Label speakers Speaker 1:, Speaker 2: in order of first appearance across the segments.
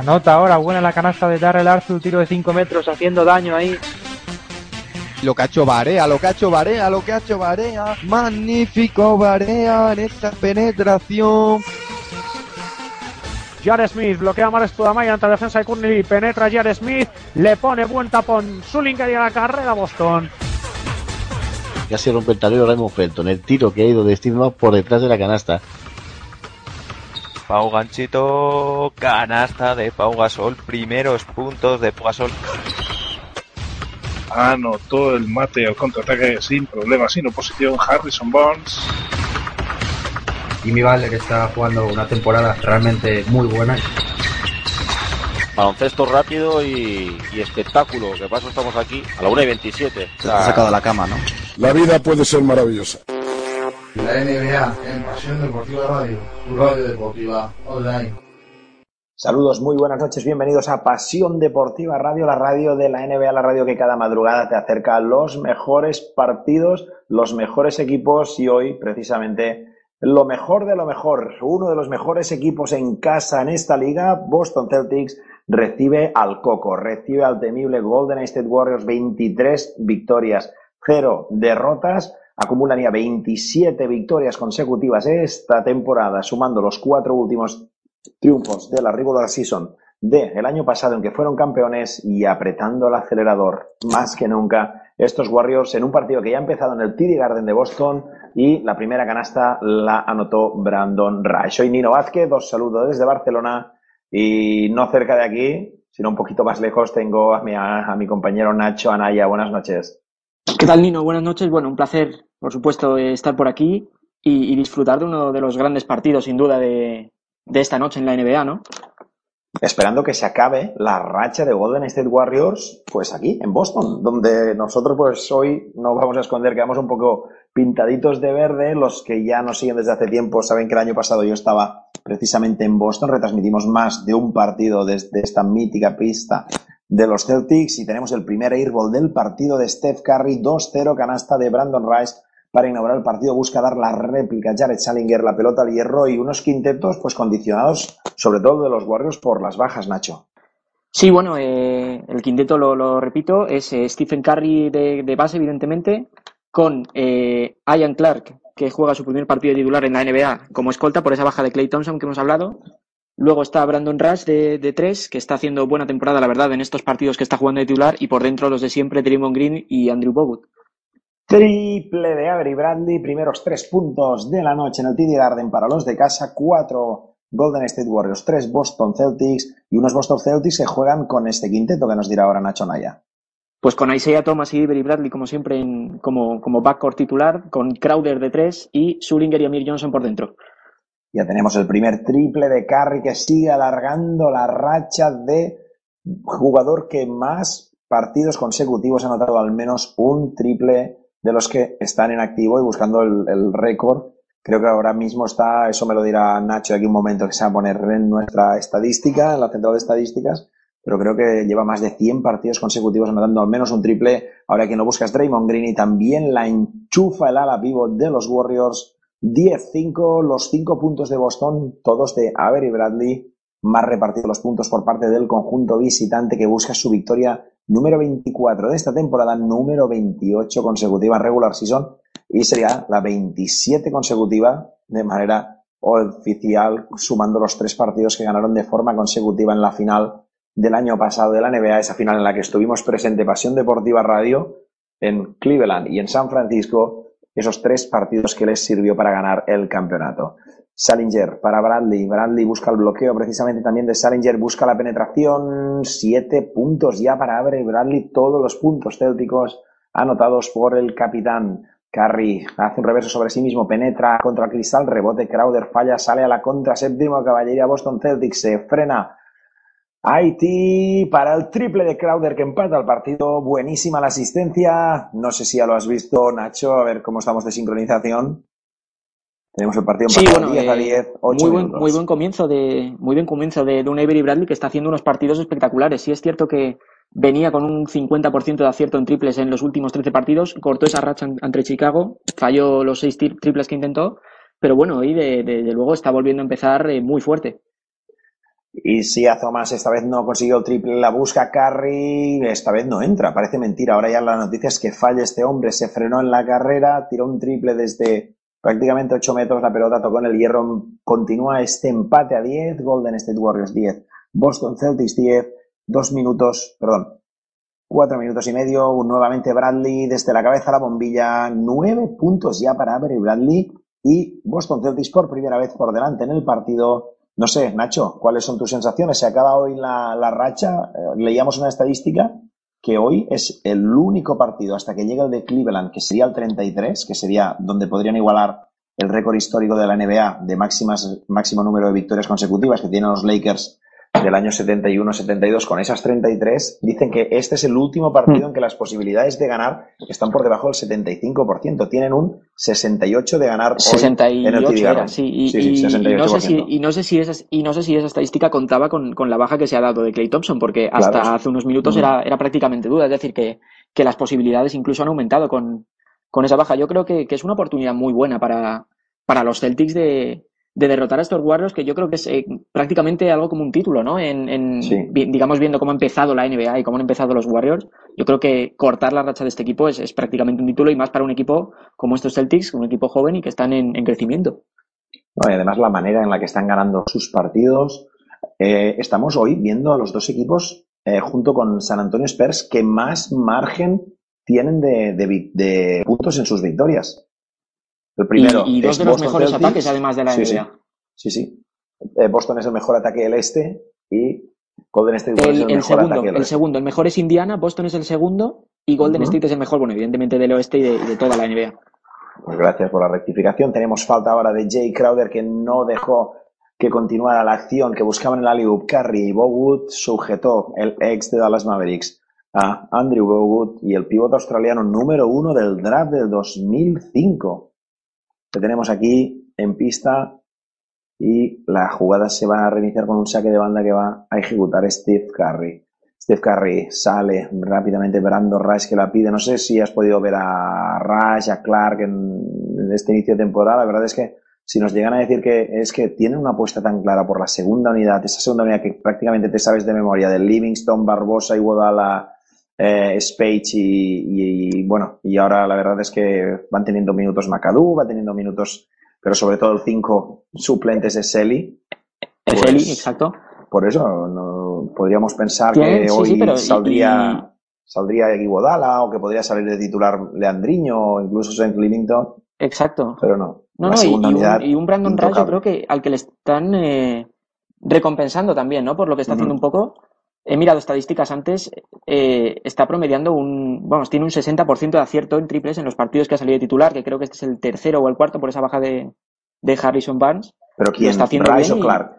Speaker 1: Anota ahora, buena la canasta de Darrell Arthur, tiro de 5 metros, haciendo daño ahí.
Speaker 2: Lo que ha hecho Barea, lo que ha hecho Barea, lo que ha hecho Barea. Magnífico Barea en esta penetración.
Speaker 1: Jared Smith bloquea Mares Tudamaya ante la defensa de Courtney Penetra Jared Smith. Le pone buen tapón. Sullinger y a la carrera Boston.
Speaker 3: Casi rompe el tablero Raymond Felton. El tiro que ha ido de Steve por detrás de la canasta.
Speaker 4: Pau Ganchito, canasta de Pau Gasol, primeros puntos de Pau Gasol.
Speaker 5: Anotó el Mateo contraataque sin problemas, sin oposición. Harrison Barnes.
Speaker 6: Jimmy Butler está jugando una temporada realmente muy buena.
Speaker 7: Baloncesto rápido y, y espectáculo. Que paso estamos aquí a la 1 y 27.
Speaker 2: Se ha sacado la cama, ¿no?
Speaker 8: La vida puede ser maravillosa.
Speaker 9: La NBA en Pasión Deportiva Radio, tu radio deportiva online.
Speaker 10: Saludos, muy buenas noches, bienvenidos a Pasión Deportiva Radio, la radio de la NBA, la radio que cada madrugada te acerca los mejores partidos, los mejores equipos y hoy precisamente lo mejor de lo mejor, uno de los mejores equipos en casa en esta liga, Boston Celtics, recibe al Coco, recibe al temible Golden State Warriors 23 victorias, 0 derrotas, acumulan ya 27 victorias consecutivas esta temporada, sumando los cuatro últimos triunfos de la regular season de el año pasado en que fueron campeones y apretando el acelerador más que nunca estos Warriors en un partido que ya ha empezado en el TD Garden de Boston y la primera canasta la anotó Brandon Rice. Soy Nino Vázquez, os saludo desde Barcelona y no cerca de aquí, sino un poquito más lejos tengo a mi, a mi compañero Nacho Anaya. Buenas noches.
Speaker 11: ¿Qué tal Nino? Buenas noches. Bueno, un placer, por supuesto, estar por aquí y, disfrutar de uno de los grandes partidos, sin duda, de, de esta noche en la NBA, ¿no?
Speaker 10: Esperando que se acabe la racha de Golden State Warriors, pues aquí, en Boston, donde nosotros pues hoy no vamos a esconder que vamos un poco pintaditos de verde. Los que ya nos siguen desde hace tiempo saben que el año pasado yo estaba precisamente en Boston, retransmitimos más de un partido desde esta mítica pista de los Celtics y tenemos el primer airball del partido de Steph Curry, 2-0 canasta de Brandon Rice para inaugurar el partido busca dar la réplica Jared Salinger, la pelota al hierro y unos quintetos pues condicionados sobre todo de los Warriors por las bajas, Nacho.
Speaker 11: Sí, bueno, eh, el quinteto, lo, repito, es eh, Stephen Curry de, de, base, evidentemente, con eh, Ian Clark, que juega su primer partido titular en la NBA como escolta por esa baja de Clay Thompson que hemos hablado. Luego está Brandon Rush de, de tres, que está haciendo buena temporada, la verdad, en estos partidos que está jugando de titular. Y por dentro los de siempre, Draymond Green y Andrew Bogut.
Speaker 10: Triple de Avery Bradley, primeros tres puntos de la noche en el TD Garden para los de casa, cuatro Golden State Warriors, tres Boston Celtics y unos Boston Celtics que juegan con este quinteto que nos dirá ahora Nacho Naya.
Speaker 11: Pues con Isaiah Thomas y Avery Bradley como siempre en, como, como backcourt titular, con Crowder de tres y Sullinger y Amir Johnson por dentro.
Speaker 10: Ya tenemos el primer triple de Curry que sigue alargando la racha de jugador que más partidos consecutivos ha anotado al menos un triple de los que están en activo y buscando el, récord. Creo que ahora mismo está, eso me lo dirá Nacho aquí un momento que se va a poner en nuestra estadística, en la central de estadísticas, pero creo que lleva más de 100 partidos consecutivos anotando al menos un triple. Ahora quien lo busca es Draymond Green y también la enchufa el ala vivo de los Warriors. 10-5, los 5 puntos de Boston, todos de Avery Bradley, más repartidos los puntos por parte del conjunto visitante que busca su victoria número 24 de esta temporada, número 28 consecutiva regular season y sería la 27 consecutiva de manera oficial, sumando los tres partidos que ganaron de forma consecutiva en la final del año pasado de la NBA, esa final en la que estuvimos presente Pasión Deportiva Radio en Cleveland y en San Francisco, esos tres partidos que les sirvió para ganar el campeonato. Salinger para Bradley. Bradley busca el bloqueo precisamente también de Salinger, busca la penetración. Siete puntos ya para Abre Bradley, todos los puntos célticos anotados por el capitán. Curry hace un reverso sobre sí mismo, penetra contra el cristal, rebote, Crowder falla, sale a la contra, séptimo caballería Boston Celtics, se frena. Haití para el triple de Crowder que empata el partido, buenísima la asistencia, no sé si ya lo has visto Nacho, a ver cómo estamos de sincronización. Tenemos el partido
Speaker 11: sí, bueno,
Speaker 10: 10 a 10, 8
Speaker 11: muy, buen, muy buen comienzo de muy buen comienzo de, de un Avery Bradley que está haciendo unos partidos espectaculares. Sí es cierto que venía con un 50% de acierto en triples en los últimos 13 partidos, cortó esa racha ante Chicago, falló los seis triples que intentó, pero bueno, hoy de, de, de luego está volviendo a empezar eh, muy fuerte.
Speaker 10: Y si a Thomas esta vez no consiguió el triple, la busca Curry, esta vez no entra, parece mentira. Ahora ya la noticia es que falla este hombre, se frenó en la carrera, tiró un triple desde prácticamente 8 metros, la pelota tocó en el hierro, continúa este empate a 10, Golden State Warriors 10, Boston Celtics 10, dos minutos, perdón, cuatro minutos y medio, nuevamente Bradley desde la cabeza a la bombilla, nueve puntos ya para Avery Bradley y Boston Celtics por primera vez por delante en el partido. No sé, Nacho, ¿cuáles son tus sensaciones? Se acaba hoy la, la racha. Eh, leíamos una estadística que hoy es el único partido hasta que llegue el de Cleveland, que sería el 33, que sería donde podrían igualar el récord histórico de la NBA de máximas, máximo número de victorias consecutivas que tienen los Lakers del año 71-72 con esas 33, dicen que este es el último partido en que las posibilidades de ganar están por debajo del 75%. Tienen un 68 de ganar hoy
Speaker 11: 68
Speaker 10: en el
Speaker 11: era, sí. Y,
Speaker 10: Sí, sí,
Speaker 11: y- y no sé
Speaker 10: 68%.
Speaker 11: si, y no sé si esa, y no sé si esa estadística contaba con, con la baja que se ha dado de Clay Thompson, porque hasta
Speaker 10: Claro.
Speaker 11: hace unos minutos era, era prácticamente duda. Es decir, que, que las posibilidades incluso han aumentado con, con esa baja. Yo creo que, que es una oportunidad muy buena para, para los Celtics de, de derrotar a estos Warriors, que yo creo que es eh, prácticamente algo como un título, ¿no? En, en-
Speaker 10: Sí.
Speaker 11: vi- digamos, viendo cómo ha empezado la NBA y cómo han empezado los Warriors, yo creo que cortar la racha de este equipo es, es prácticamente un título y más para un equipo como estos Celtics, un equipo joven y que están en, en crecimiento.
Speaker 10: No, y además la manera en la que están ganando sus partidos. Eh, estamos hoy viendo a los dos equipos eh, junto con San Antonio Spurs que más margen tienen de, de de puntos en sus victorias. El primero
Speaker 11: y, y dos de los
Speaker 10: Boston
Speaker 11: mejores
Speaker 10: Celtics.
Speaker 11: ataques, además de la
Speaker 10: Sí, sí.
Speaker 11: NBA.
Speaker 10: Sí, sí. Eh, Boston es el mejor ataque del este y Golden State
Speaker 11: El,
Speaker 10: es el,
Speaker 11: el
Speaker 10: mejor
Speaker 11: segundo,
Speaker 10: ataque del
Speaker 11: el segundo, el mejor es Indiana, Boston es el segundo y Golden
Speaker 10: Ujú.
Speaker 11: State es el mejor, bueno, evidentemente del oeste y de, toda la NBA.
Speaker 10: Pues gracias por la rectificación. Tenemos falta ahora de Jay Crowder que no dejó que continuara la acción que buscaban en el alley-oop. Curry y Bowood sujetó el ex de Dallas Mavericks a Andrew Bowood y el pivote australiano número uno del draft del 2005. Que tenemos aquí en pista y la jugada se va a reiniciar con un saque de banda que va a ejecutar Steve Curry. Steve Curry sale rápidamente Brandon Rush que la pide. No sé si has podido ver a Rush, a Clark en, en este inicio de temporada. La verdad es que si nos llegan a decir que es que tienen una apuesta tan clara por la segunda unidad, esa segunda unidad que prácticamente te sabes de memoria, de Livingston, Barbosa, Iguodala, eh, Spage y, y- y, bueno, y ahora la verdad es que van teniendo minutos McAdoo, va teniendo minutos, pero sobre todo el 5 suplentes de Selly.
Speaker 11: El
Speaker 10: Pues,
Speaker 11: Selly, exacto.
Speaker 10: Por eso no, podríamos pensar que
Speaker 11: sí,
Speaker 10: hoy
Speaker 11: sí, pero y-
Speaker 10: saldría, saldría Iguodala o que podría salir de titular Leandriño o incluso St. Livington,
Speaker 11: Exacto.
Speaker 10: pero no.
Speaker 11: No, y, un, y un Brandon Rush yo
Speaker 10: intocable.
Speaker 11: creo que al que le están eh, recompensando también, ¿no? Por lo que está haciendo un poco. He mirado estadísticas antes, eh, está promediando un, vamos, tiene un 60% de acierto en triples en los partidos que ha salido de titular, que creo que este es el tercero o el cuarto por esa baja de, de Harrison Barnes.
Speaker 10: Pero
Speaker 11: Lo
Speaker 10: quién,
Speaker 11: está haciendo
Speaker 10: Rice
Speaker 11: bien
Speaker 10: o
Speaker 11: y-
Speaker 10: Clark.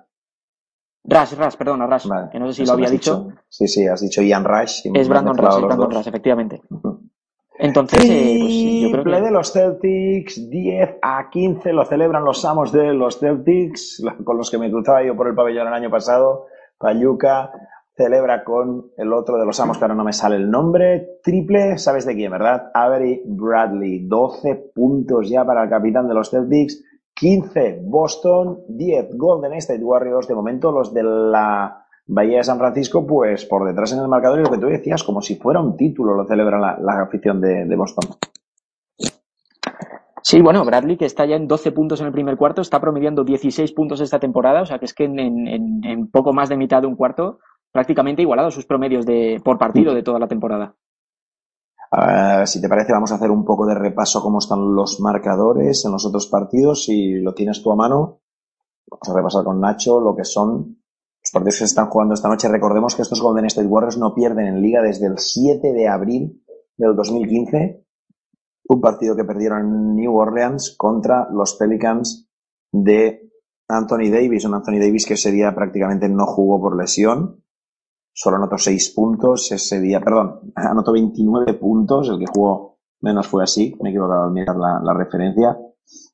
Speaker 11: Rush, Rush, perdona, Rush,
Speaker 10: Vale,
Speaker 11: que no sé si lo había dicho.
Speaker 10: Sí, sí, has dicho Ian Rush. y
Speaker 11: Es Brandon Rush, es Brandon
Speaker 10: dos.
Speaker 11: Rush, efectivamente. Entonces, eh, pues sí, yo creo
Speaker 10: Triple
Speaker 11: que
Speaker 10: de los Celtics, 10 a 15 lo celebran los amos de los Celtics, con los que me cruzaba yo por el pabellón el año pasado. Payuca celebra con el otro de los amos, que ahora no me sale el nombre. Triple, ¿sabes de quién, verdad? Avery Bradley, 12 puntos ya para el capitán de los Celtics. 15 Boston, 10 Golden State Warriors. De momento los de la Bahía de San Francisco, pues por detrás en el marcador y lo que tú decías, como si fuera un título, lo celebra la, afición de, Boston.
Speaker 11: Sí, bueno, Bradley, que está ya en 12 puntos en el primer cuarto, está promediando 16 puntos esta temporada, o sea que es que en poco más de mitad de un cuarto, prácticamente igualado sus promedios de, por partido de toda la temporada.
Speaker 10: Si te parece, vamos a hacer un poco de repaso cómo están los marcadores en los otros partidos. Si lo tienes tú a mano, vamos a repasar con Nacho lo que son los partidos que se están jugando esta noche. Recordemos que estos Golden State Warriors no pierden en liga desde el 7 de abril del 2015. Un partido que perdieron en New Orleans contra los Pelicans de Anthony Davis. Un Anthony Davis que ese día prácticamente no jugó por lesión. Solo anotó 6 puntos ese día, perdón, anotó 29 puntos, el que jugó menos fue así, me he equivocado al mirar la, referencia.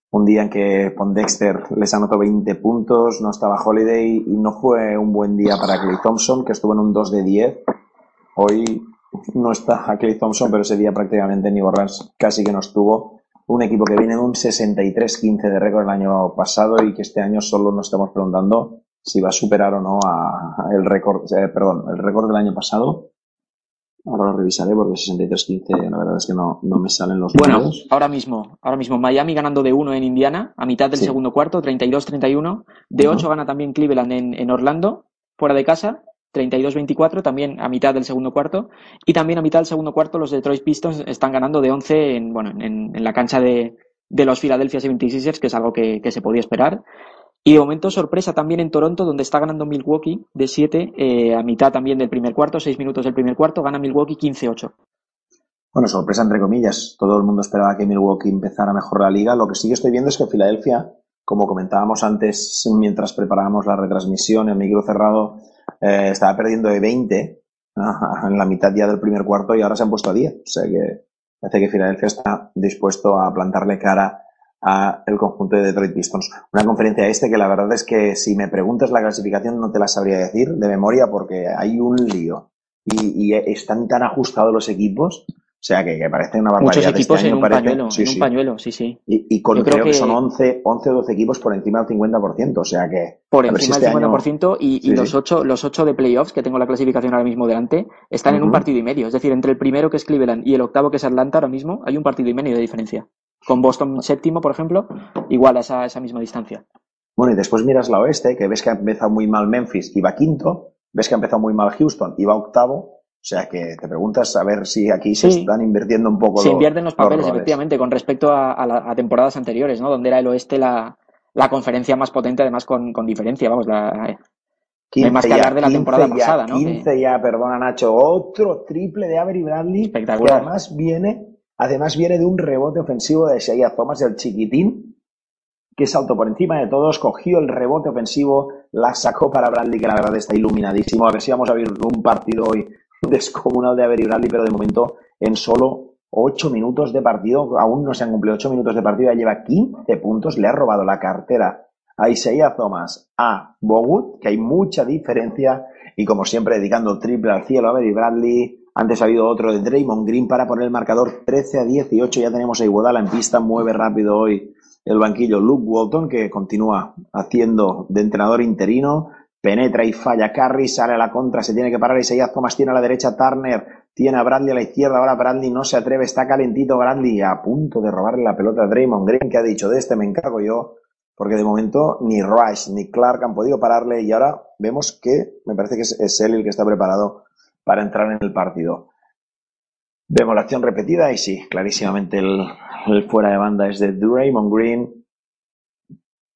Speaker 10: Un día en que Pondexter les anotó 20 puntos, no estaba Holiday y no fue un buen día para Clay Thompson, que estuvo en un 2 de 10. Hoy no está Clay Thompson, pero ese día prácticamente New Orleans casi que no estuvo. Un equipo que viene de un 63-15 de récord el año pasado y que este año solo nos estamos preguntando si va a superar o no a, a el récord, eh, perdón, el récord del año pasado. Ahora lo revisaré porque 63-15, la verdad es que no, no me salen los
Speaker 11: Bueno,
Speaker 10: números.
Speaker 11: ahora mismo, ahora mismo Miami ganando de 1 en Indiana a mitad del
Speaker 10: Sí.
Speaker 11: segundo cuarto, 32-31. De
Speaker 10: Ujú.
Speaker 11: 8 gana también Cleveland en, en Orlando, fuera de casa, 32-24, también a mitad del segundo cuarto. Y también a mitad del segundo cuarto los Detroit Pistons están ganando de 11 en, bueno, en, en la cancha de, de los Philadelphia 76ers, que es algo que, que se podía esperar. Y de momento sorpresa también en Toronto, donde está ganando Milwaukee de 7 eh, a mitad también del primer cuarto, 6 minutos del primer cuarto, gana Milwaukee 15-8.
Speaker 10: Bueno, sorpresa entre comillas. Todo el mundo esperaba que Milwaukee empezara mejor la liga. Lo que sí que estoy viendo es que Filadelfia, como comentábamos antes mientras preparábamos la retransmisión en micro cerrado, eh, estaba perdiendo de 20 ajá, en la mitad ya del primer cuarto y ahora se han puesto a 10. O sea que parece que Filadelfia está dispuesto a plantarle cara a el conjunto de Detroit Pistons. Una conferencia este que la verdad es que si me preguntas la clasificación no te la sabría decir de memoria porque hay un lío y, y están tan ajustados los equipos, o sea que, que parece una barbaridad.
Speaker 11: Muchos
Speaker 10: Este
Speaker 11: equipos
Speaker 10: año
Speaker 11: en un
Speaker 10: parece-
Speaker 11: pañuelo,
Speaker 10: sí,
Speaker 11: en
Speaker 10: sí.
Speaker 11: un pañuelo, sí, sí.
Speaker 10: Y, y con creo,
Speaker 11: creo
Speaker 10: que...
Speaker 11: que-
Speaker 10: son 11, 11 o 12 equipos por encima del 50%, o sea que...
Speaker 11: Por
Speaker 10: si
Speaker 11: encima del
Speaker 10: este año-
Speaker 11: 50% y, y los
Speaker 10: sí.
Speaker 11: ocho, los ocho de playoffs, que tengo la clasificación ahora mismo delante, están en un partido y medio. Es decir, entre el primero que es Cleveland y el octavo que es Atlanta ahora mismo, hay un partido y medio de diferencia. Con Boston séptimo, por ejemplo, igual a esa, esa misma distancia.
Speaker 10: Bueno, y después miras la oeste, que ves que ha empezado muy mal Memphis y va quinto, ves que ha empezado muy mal Houston y va octavo, o sea que te preguntas a ver si aquí se están invirtiendo un poco
Speaker 11: Se
Speaker 10: los-
Speaker 11: invierten los papeles, efectivamente, con respecto a, a la- a temporadas anteriores, ¿no? Donde era el oeste la, la conferencia más potente, además con, con diferencia, vamos, la, hay más que hablar de la
Speaker 10: 15
Speaker 11: temporada
Speaker 10: ya,
Speaker 11: pasada, ¿no? Que-
Speaker 10: 15 ya, perdona Nacho, otro triple de Avery Bradley, que
Speaker 11: Espectacular.
Speaker 10: además viene, además viene de un rebote ofensivo de Shea Thomas, el chiquitín, que saltó por encima de todos, cogió el rebote ofensivo, la sacó para Bradley, que la verdad está iluminadísimo. A ver si vamos a ver un partido hoy descomunal de Avery Bradley, pero de momento en solo 8 minutos de partido, aún no se han cumplido 8 minutos de partido, ya lleva 15 puntos, le ha robado la cartera a Isaiah Thomas, a Bogut, que hay mucha diferencia, y como siempre dedicando triple al cielo a Avery Bradley. Antes ha habido otro de Draymond Green para poner el marcador 13 a 18. Ya tenemos a Iguodala en pista, mueve rápido hoy el banquillo Luke Walton, que continúa haciendo de entrenador interino, penetra y falla Curry, sale a la contra, se tiene que parar Isaiah Thomas, tiene a la derecha Turner, tiene a Bradley a la izquierda, ahora Bradley no se atreve, está calentito Bradley, a punto de robarle la pelota a Draymond Green, que ha dicho, de este me encargo yo, porque de momento ni Rice ni Clark han podido pararle y ahora vemos que me parece que es él el que está preparado para entrar en el partido. Vemos la acción repetida y sí, clarísimamente el, fuera de banda es de Draymond Green.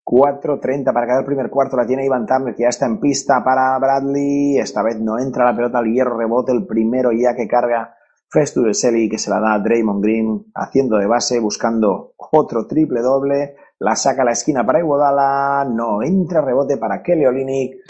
Speaker 10: 4.30 para cada primer cuarto. La tiene Ivan Turner, que ya está en pista para Bradley. Esta vez no entra la pelota al hierro, rebote el primero ya que carga Festus Vesely, que se la da a Draymond Green, haciendo de base, buscando otro triple doble. La saca a la esquina para Iguodala. No entra rebote para Kelly Olynyk.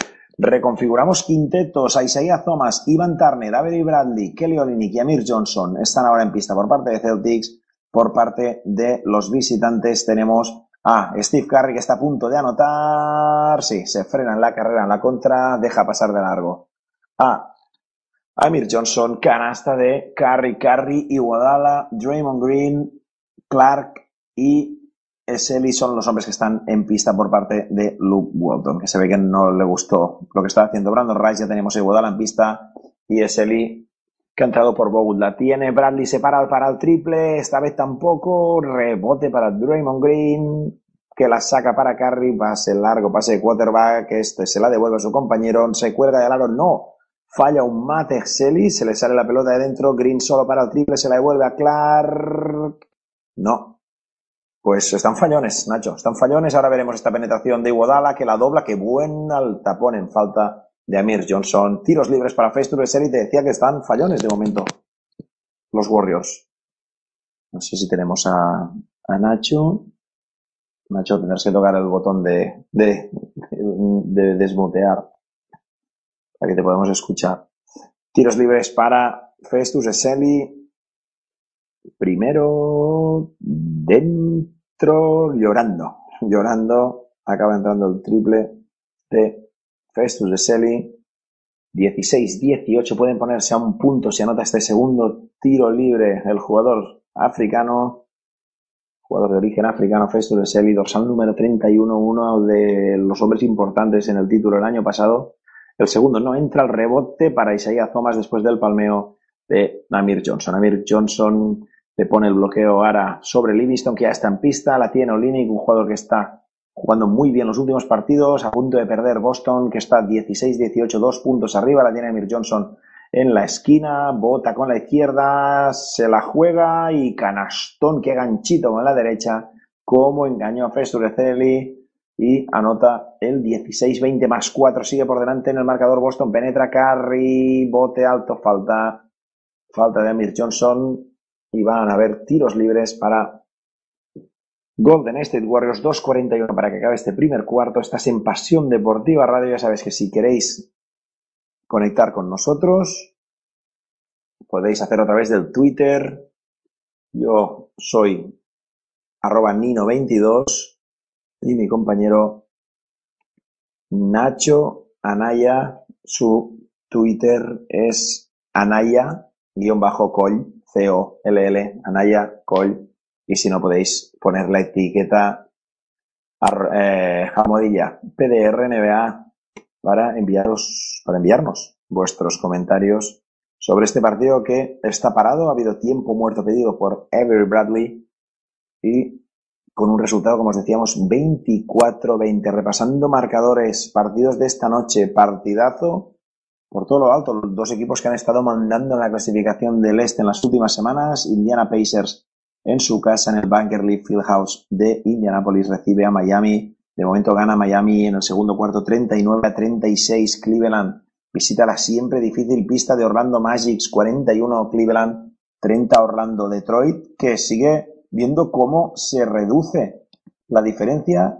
Speaker 10: Reconfiguramos quintetos a Isaiah Thomas, Ivan Turner, Avery Bradley, Kelly Olynyk y Amir Johnson. Están ahora en pista por parte de Celtics. Por parte de los visitantes tenemos a Steve Curry que está a punto de anotar. Sí, se frena en la carrera en la contra, deja pasar de largo. A Amir Johnson, canasta de Curry, Curry, Iguodala, Draymond Green, Clark y Eseli son los hombres que están en pista por parte de Luke Walton, que se ve que no le gustó lo que está haciendo Brandon Rice. Ya tenemos a Iguodala en pista y Eseli que ha entrado por Bogut. La tiene Bradley, se para para el triple, esta vez tampoco. Rebote para Draymond Green, que la saca para Curry, pase largo, pase de quarterback, este se la devuelve a su compañero, se cuelga del aro, no. Falla un mate Exeli, se le sale la pelota de dentro, Green solo para el triple, se la devuelve a Clark. No. Pues están fallones, Nacho, están fallones. Ahora veremos esta penetración de Iguodala, que la dobla, que buena al tapón en falta de Amir Johnson. Tiros libres para Festus Vesely, te decía que están fallones de momento los Warriors. No sé si tenemos a, a Nacho. Nacho, tendrás que tocar el botón de, de, de para que te podamos escuchar. Tiros libres para Festus Eseli. Primero, dentro, llorando. Llorando, acaba entrando el triple de Festus Eseli. 16-18 pueden ponerse a un punto si anota este segundo tiro libre el jugador africano. jugador de origen africano, Festus Selly, dorsal número 31, uno de los hombres importantes en el título el año pasado. El segundo no entra al rebote para Isaiah Thomas después del palmeo de Namir Johnson. Namir Johnson le pone el bloqueo ahora sobre Livingston, que ya está en pista, la tiene Olinik, un jugador que está jugando muy bien los últimos partidos, a punto de perder Boston, que está 16-18, dos puntos arriba, la tiene Amir Johnson en la esquina, bota con la izquierda, se la juega y canastón, que ganchito con la derecha, como engañó a Festureceli y anota el 16-20 más 4, sigue por delante en el marcador Boston, penetra Carry, bote alto, falta, falta de Amir Johnson y van a haber tiros libres para Golden State Warriors 2.41 para que acabe este primer cuarto. Estás en Pasión Deportiva Radio. Ya sabes que si queréis conectar con nosotros, podéis hacer a través del Twitter. Yo soy arroba Nino22 y mi compañero Nacho Anaya, su Twitter es Anaya-Col, C-O-L-L, Anaya Col y si no podéis poner la etiqueta eh, jamodilla PDR NBA para enviaros, para enviarnos vuestros comentarios sobre este partido que está parado. Ha habido tiempo muerto pedido por Avery Bradley y con un resultado, como os decíamos, 24-20. Repasando marcadores, partidos de esta noche, partidazo por todo lo alto. Los dos equipos que han estado mandando en la clasificación del este en las últimas semanas, Indiana Pacers en su casa en el Bunker League Fieldhouse de Indianapolis. Recibe a Miami. De momento gana Miami en el segundo cuarto 39 a 36 Cleveland. Visita la siempre difícil pista de Orlando Magics 41 Cleveland 30 Orlando Detroit que sigue viendo cómo se reduce la diferencia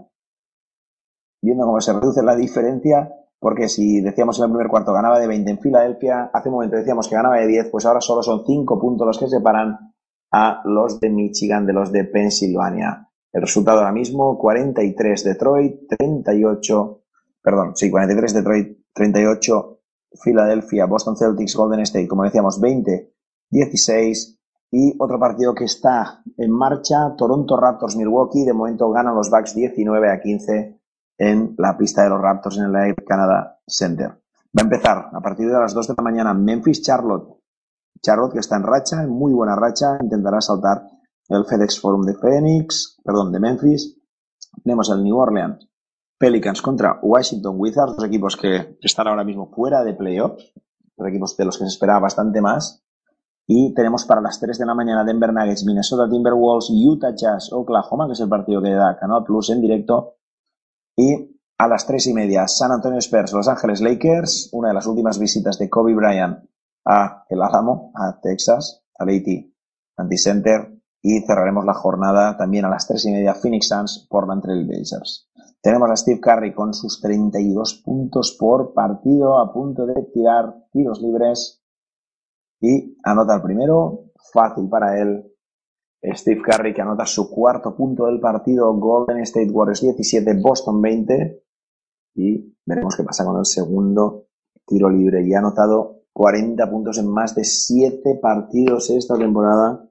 Speaker 10: viendo cómo se reduce la diferencia porque si decíamos en el primer cuarto ganaba de 20 en Filadelfia, hace un momento decíamos que ganaba de 10, pues ahora solo son 5 puntos los que separan a los de Michigan, de los de Pensilvania. El resultado ahora mismo, 43 Detroit, 38, perdón, sí, 43 Detroit, 38 Filadelfia, Boston Celtics, Golden State, como decíamos, 20, 16. Y otro partido que está en marcha, Toronto Raptors, Milwaukee, de momento ganan los Bucks 19 a 15 en la pista de los Raptors en el Air Canada Center. Va a empezar a partir de las 2 de la mañana Memphis Charlotte Charlotte, que está en racha, en muy buena racha, intentará saltar el FedEx Forum de Phoenix, perdón, de Memphis. Tenemos el New Orleans Pelicans contra Washington Wizards, dos equipos que están ahora mismo fuera de playoffs, dos equipos de los que se esperaba bastante más. Y tenemos para las 3 de la mañana Denver Nuggets, Minnesota Timberwolves, Utah Jazz, Oklahoma, que es el partido que da Canal Plus en directo. Y a las 3 y media, San Antonio Spurs, Los Ángeles Lakers, una de las últimas visitas de Kobe Bryant a El Álamo, a Texas, a Lady Anticenter y cerraremos la jornada también a las tres y media Phoenix Suns, Portland Trail Blazers. Tenemos a Steve Curry con sus 32 puntos por partido a punto de tirar tiros libres y anota el primero, fácil para él. Steve Curry que anota su cuarto punto del partido, Golden State Warriors 17, Boston 20 y veremos qué pasa con el segundo tiro libre y ha anotado 40 puntos en más de 7 partidos esta temporada.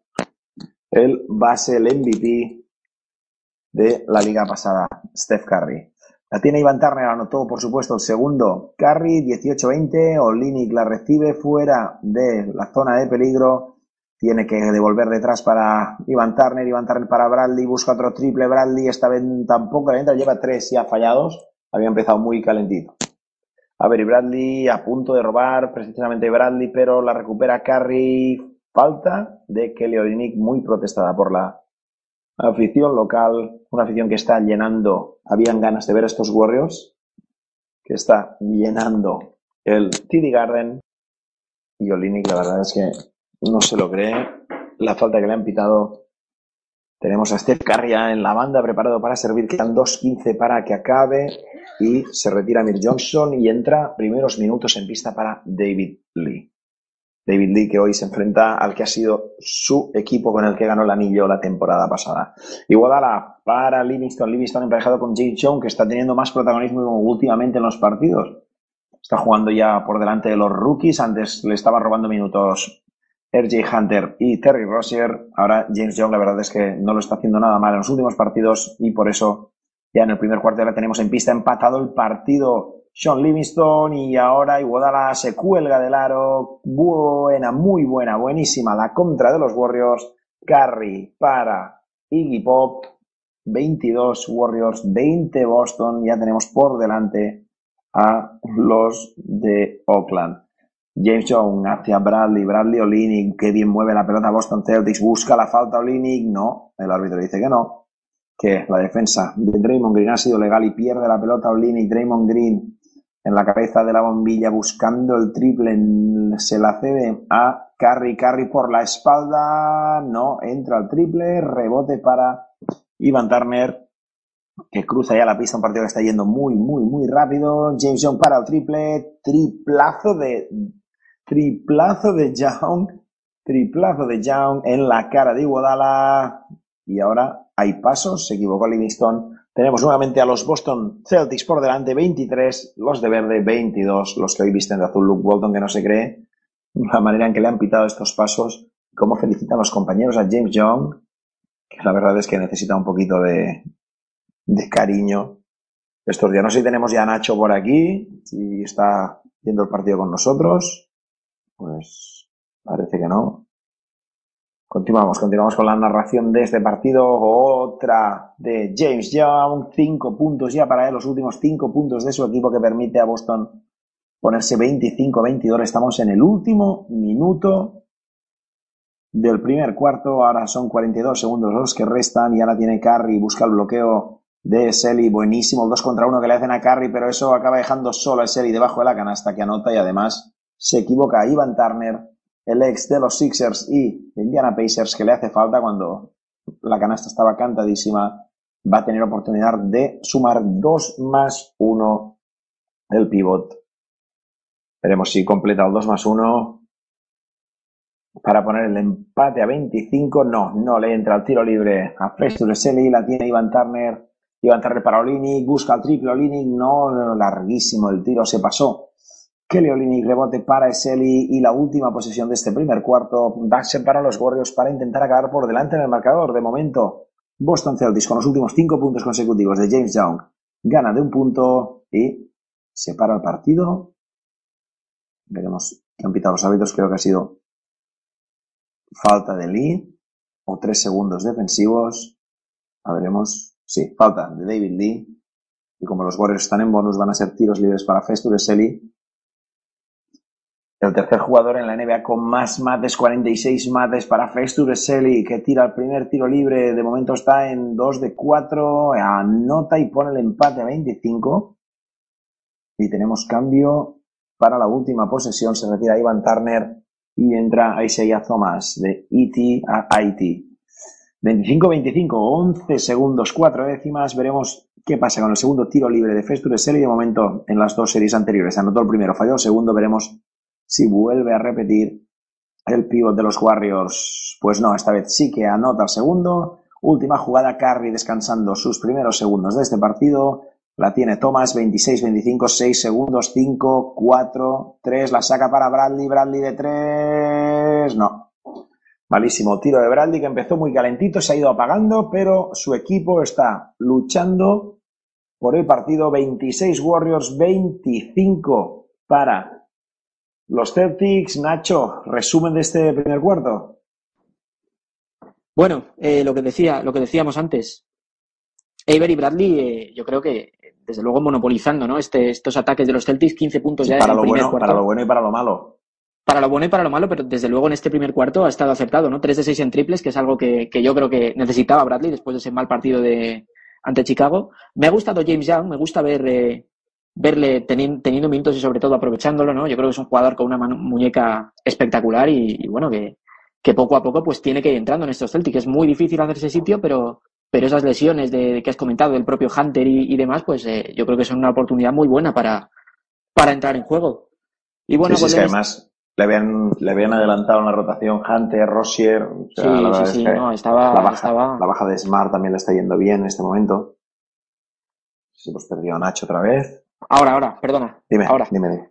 Speaker 10: A ser el MVP de la liga pasada, Steph Curry. La tiene Iván Turner, anotó por supuesto el segundo. Curry 18-20, Olinic la recibe fuera de la zona de peligro. Tiene que devolver detrás para Iván Turner, Iván Turner para Bradley, busca otro triple. Bradley esta vez tampoco le entra, lleva tres ya fallados. Había empezado muy calentito. A ver, y Bradley a punto de robar precisamente Bradley, pero la recupera Curry. Falta de Kelly muy protestada por la afición local, una afición que está llenando, habían ganas de ver a estos Warriors, que está llenando el TD Garden. Y Olynyk, la verdad es que no se lo cree. La falta que le han pitado. Tenemos a Steph Curry en la banda preparado para servir. Quedan 2.15 para que acabe y se retira Mir Johnson y entra primeros minutos en pista para David Lee. David Lee que hoy se enfrenta al que ha sido su equipo con el que ganó el anillo la temporada pasada. Iguodala para Livingston. Livingston emparejado con Jake Jones que está teniendo más protagonismo últimamente en los partidos. Está jugando ya por delante de los rookies. Antes le estaba robando minutos RJ Hunter y Terry Rozier. Ahora James Young, la verdad es que no lo está haciendo nada mal en los últimos partidos y por eso ya en el primer cuarto ya tenemos en pista empatado el partido Sean Livingston y ahora Iguodala se cuelga del aro. Buena, muy buena, buenísima la contra de los Warriors. Curry para Iggy Pop. 22 Warriors, 20 Boston. Ya tenemos por delante a los de Oakland. James Jones hacia Bradley, Bradley Olinick, que bien mueve la pelota Boston Celtics, busca la falta Olinick, no, el árbitro dice que no, que la defensa de Draymond Green ha sido legal y pierde la pelota Olinick, Draymond Green en la cabeza de la bombilla buscando el triple, se la cede a Curry, Curry por la espalda, no, entra el triple, rebote para Ivan Turner, que cruza ya la pista, un partido que está yendo muy, muy, muy rápido, James Young para el triple, triplazo de, triplazo de Young, triplazo de Young en la cara de Iguodala, y ahora hay pasos, se equivocó Livingston, tenemos nuevamente a los Boston Celtics por delante, 23, los de verde, 22, los que hoy visten de azul, Luke Walton, que no se cree la manera en que le han pitado estos pasos, cómo felicitan los compañeros a James Young, que la verdad es que necesita un poquito de, de cariño. Estos días. No sé si tenemos ya a Nacho por aquí, si está viendo el partido con nosotros, pues parece que no. Continuamos, continuamos con la narración de este partido. Otra de James Young, cinco puntos ya para él, los últimos cinco puntos de su equipo que permite a Boston ponerse 25-22. Estamos en el último minuto del primer cuarto. Ahora son 42 segundos los que restan y ahora tiene Curry, busca el bloqueo de Selly. Buenísimo, el 2 contra 1 que le hacen a Curry, pero eso acaba dejando solo a Selly debajo de la canasta que anota y además se equivoca Ivan Turner el ex de los Sixers y Indiana Pacers que le hace falta cuando la canasta estaba cantadísima, va a tener oportunidad de sumar 2 más 1 el pivot. Veremos si completa el 2 más 1 para poner el empate a 25. No, no le entra el tiro libre a Festus Selly, la tiene Ivan Turner. Ivan Turner para Olinic, busca el triple Olinic, no, larguísimo el tiro, se pasó Kelly Olynyk rebote para Eseli y la última posesión de este primer cuarto. Baxter para los Warriors para intentar acabar por delante en el marcador. De momento, Boston Celtics con los últimos cinco puntos consecutivos de James Young gana de un punto y se para el partido. Veremos qué han pitado los hábitos. Creo que ha sido falta de Lee o tres segundos defensivos. A veremos. Sí, falta de David Lee. Y como los Warriors están en bonus, van a ser tiros libres para Festus Eseli el tercer jugador en la NBA con más mates, 46 mates para Festus que tira el primer tiro libre. De momento está en 2 de 4. Anota y pone el empate a 25. Y tenemos cambio para la última posesión. Se retira Ivan Turner y entra Isaiah Thomas de ET a IT. 25-25, 11 segundos, 4 décimas. Veremos qué pasa con el segundo tiro libre de Festus. De momento, en las dos series anteriores, anotó el primero, falló el segundo. Veremos si vuelve a repetir el pivot de los Warriors. Pues no, esta vez sí que anota el segundo. Última jugada, Curry descansando sus primeros segundos de este partido. La tiene Thomas, 26, 25, 6 segundos, 5, 4, 3. La saca para Bradley, Bradley de 3. No. Malísimo tiro de Bradley que empezó muy calentito, se ha ido apagando, pero su equipo está luchando por el partido 26 Warriors, 25 para los Celtics, Nacho, resumen de este primer cuarto.
Speaker 12: Bueno, eh, lo que decía, lo que decíamos antes. Avery y Bradley, eh, yo creo que desde luego monopolizando, ¿no? Este, estos ataques de los Celtics, 15 puntos ya
Speaker 10: para
Speaker 12: en
Speaker 10: lo
Speaker 12: primer
Speaker 10: bueno,
Speaker 12: cuarto.
Speaker 10: Para lo bueno y para lo malo.
Speaker 12: Para lo bueno y para lo malo, pero desde luego en este primer cuarto ha estado acertado, ¿no? 3 de 6 en triples, que es algo que, que yo creo que necesitaba Bradley después de ese mal partido de ante Chicago. Me ha gustado James Young, me gusta ver eh, verle teniendo, teniendo minutos y sobre todo aprovechándolo, ¿no? Yo creo que es un jugador con una muñeca espectacular y, bueno, que, que, poco a poco pues tiene que ir entrando en estos Celtics. Es muy difícil hacerse sitio, pero, pero esas lesiones de, que has comentado del propio Hunter y, demás, pues eh, yo creo que son una oportunidad muy buena para, para entrar en juego. Y bueno,
Speaker 10: sí, sí, es que además le habían, le habían adelantado en la rotación Hunter, Rossier. O sea,
Speaker 12: sí, sí, sí, no, estaba,
Speaker 10: la, baja,
Speaker 12: estaba...
Speaker 10: la baja de Smart también le está yendo bien en este momento. Se hemos perdido a Nacho otra vez.
Speaker 12: Ahora, ahora, perdona.
Speaker 10: Dime,
Speaker 12: ahora.
Speaker 10: dime, dime.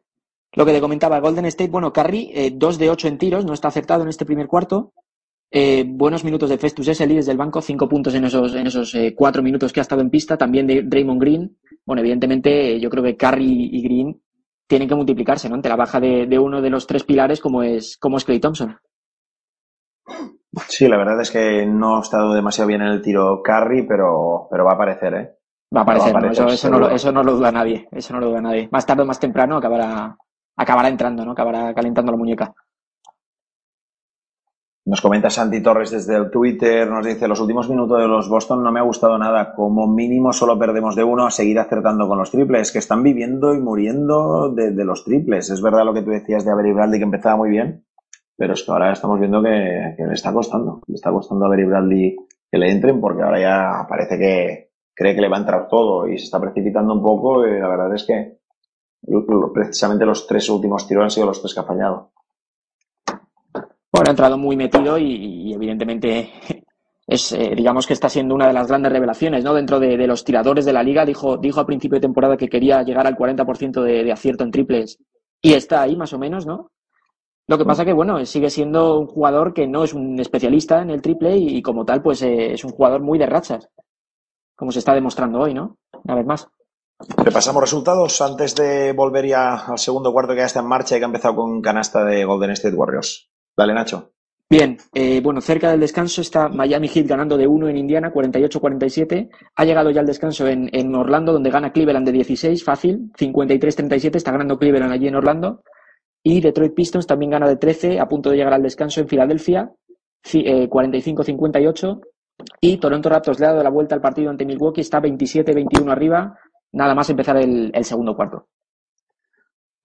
Speaker 11: Lo que te comentaba, Golden State, bueno, Curry, eh, 2 de 8 en tiros, no está acertado en este primer cuarto. Eh, buenos minutos de Festus Eseli desde el banco, 5 puntos en esos, en esos 4 minutos que ha estado en pista. También de Draymond Green. Bueno, evidentemente, yo creo que Curry y Green tienen que multiplicarse, ¿no? Ante la baja de, de uno de los tres pilares como es, como es Clay Thompson.
Speaker 10: Sí, la verdad es que no ha estado demasiado bien en el tiro Curry, pero, pero va a aparecer, ¿eh?
Speaker 11: Va a aparecer,
Speaker 10: Va a
Speaker 11: ¿no? eso, eso, no lo,
Speaker 10: seguro.
Speaker 11: eso no lo duda nadie. Eso no lo duda nadie. Más tarde o más temprano acabará, acabará entrando, ¿no? Acabará calentando la muñeca.
Speaker 10: Nos comenta Santi Torres desde el Twitter, nos dice, los últimos minutos de los Boston no me ha gustado nada, como mínimo solo perdemos de uno a seguir acertando con los triples, que están viviendo y muriendo de, de los triples. Es verdad lo que tú decías de Avery Bradley, que empezaba muy bien, pero es que ahora estamos viendo que, que le está costando, le está costando a Avery Bradley que le entren, porque ahora ya parece que cree que le va a entrar todo y se está precipitando un poco, y la verdad es que precisamente los tres últimos tiros han sido los tres que ha fallado.
Speaker 11: Bueno, ha entrado muy metido y, evidentemente es, eh, digamos que está siendo una de las grandes revelaciones, ¿no? Dentro de, los tiradores de la liga, dijo, dijo a principio de temporada que quería llegar al 40% de, de acierto en triples y está ahí más o menos, ¿no? Lo que pasa que, bueno, sigue siendo un jugador que no es un especialista en el triple y, y como tal, pues eh, es un jugador muy de rachas, como se está demostrando hoy, ¿no? Una vez más.
Speaker 10: Repasamos resultados antes de volver ya al segundo cuarto que ya está en marcha y que ha empezado con canasta de Golden State Warriors. Dale, Nacho.
Speaker 11: Bien, eh, bueno, cerca del descanso está Miami Heat ganando de 1 en Indiana, 48-47. Ha llegado ya el descanso en, en Orlando, donde gana Cleveland de 16, fácil, 53-37, está ganando Cleveland allí en Orlando. Y Detroit Pistons también gana de 13, a punto de llegar al descanso en Filadelfia, eh, 45-58. Y Toronto Raptors le ha dado la vuelta al partido ante Milwaukee, está 27-21 arriba, nada más empezar el, el segundo cuarto.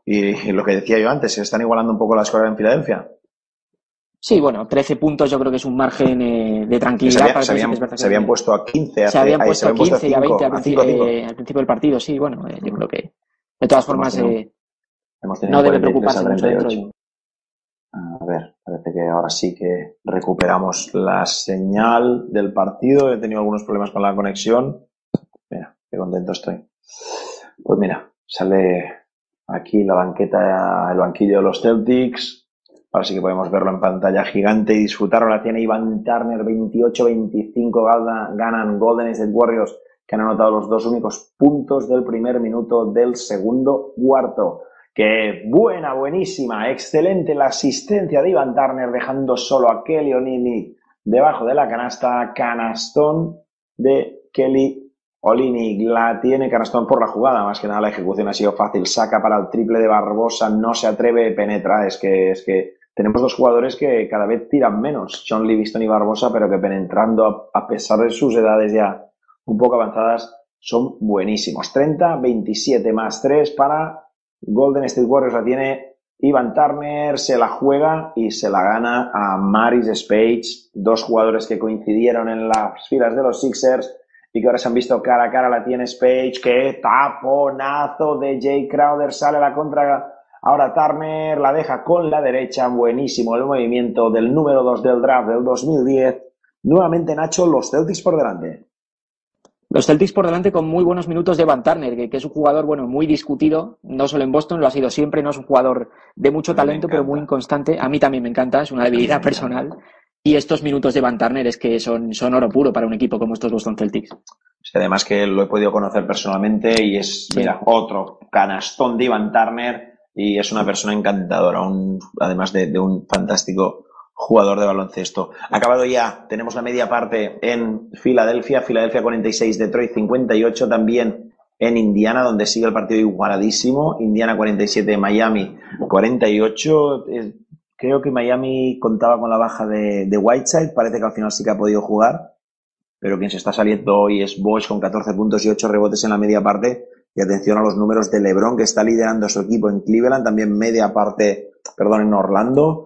Speaker 10: Y lo que decía yo antes, se están igualando un poco las cosas en Filadelfia.
Speaker 11: Sí, bueno, 13 puntos yo creo que es un margen eh, de tranquilidad.
Speaker 10: se, había-
Speaker 11: para
Speaker 10: se habían,
Speaker 11: que-
Speaker 10: se habían puesto a 15 hace,
Speaker 11: se habían puesto
Speaker 10: habían puesto
Speaker 11: 15 y a 20 al,
Speaker 10: a
Speaker 11: principio,
Speaker 10: 5,
Speaker 11: eh, al principio del partido, sí, bueno, eh, yo creo que de todas formas eh, no debe
Speaker 10: 43
Speaker 11: preocuparse
Speaker 10: a
Speaker 11: mucho dentro
Speaker 10: 38. A ver, parece que ahora sí que recuperamos la señal del partido. He tenido algunos problemas con la conexión. Mira, qué contento estoy. Pues mira, sale aquí la banqueta, el banquillo de los Celtics. Ahora sí que podemos verlo en pantalla gigante y disfrutar. Ahora tiene Ivan Turner 28-25 gana- ganan Golden State Warriors que han anotado los dos únicos puntos del primer minuto del segundo cuarto. Que buena, buenísima, excelente la asistencia de Ivan Turner dejando solo a Kelly Olynyk debajo de la canasta. Canastón de Kelly Olynyk. La tiene canastón por la jugada, más que nada la ejecución ha sido fácil. Saca para el triple de Barbosa, no se atreve, penetra. Es que, es que tenemos dos jugadores que cada vez tiran menos, John Livingston y Barbosa, pero que penetrando a pesar de sus edades ya un poco avanzadas son buenísimos. 30, 27 más 3 para Golden State Warriors. La tiene Ivan Turner, se la juega y se la gana a Maris Spage, dos jugadores que coincidieron en las filas de los Sixers y que ahora se han visto cara a cara. La tiene Spage, que taponazo de Jay Crowder, sale la contra. Ahora Turner la deja con la derecha, buenísimo el movimiento del número 2 del draft del 2010. Nuevamente Nacho, los Celtics por delante.
Speaker 11: Los Celtics por delante con muy buenos minutos de Van Turner, que, que es un jugador bueno muy discutido, no solo en Boston, lo ha sido siempre, no es un jugador de mucho talento, pero muy inconstante. A mí también me encanta, es una debilidad personal. Y estos minutos de Van Turner es que son, son oro puro para un equipo como estos Boston Celtics.
Speaker 10: Es que además que lo he podido conocer personalmente y es, mira, otro canastón de Ivan Turner y es una persona encantadora, un, además de, de un fantástico jugador de baloncesto. Acabado ya, tenemos la media parte en Filadelfia, Filadelfia 46, Detroit 58, también en Indiana, donde sigue el partido igualadísimo, Indiana 47, Miami 48. Eh, creo que Miami contaba con la baja de, de Whiteside, parece que al final sí que ha podido jugar, pero quien se está saliendo hoy es Bosch con 14 puntos y 8 rebotes en la media parte. Y atención a los números de LeBron, que está liderando su equipo en Cleveland, también media parte, perdón, en Orlando.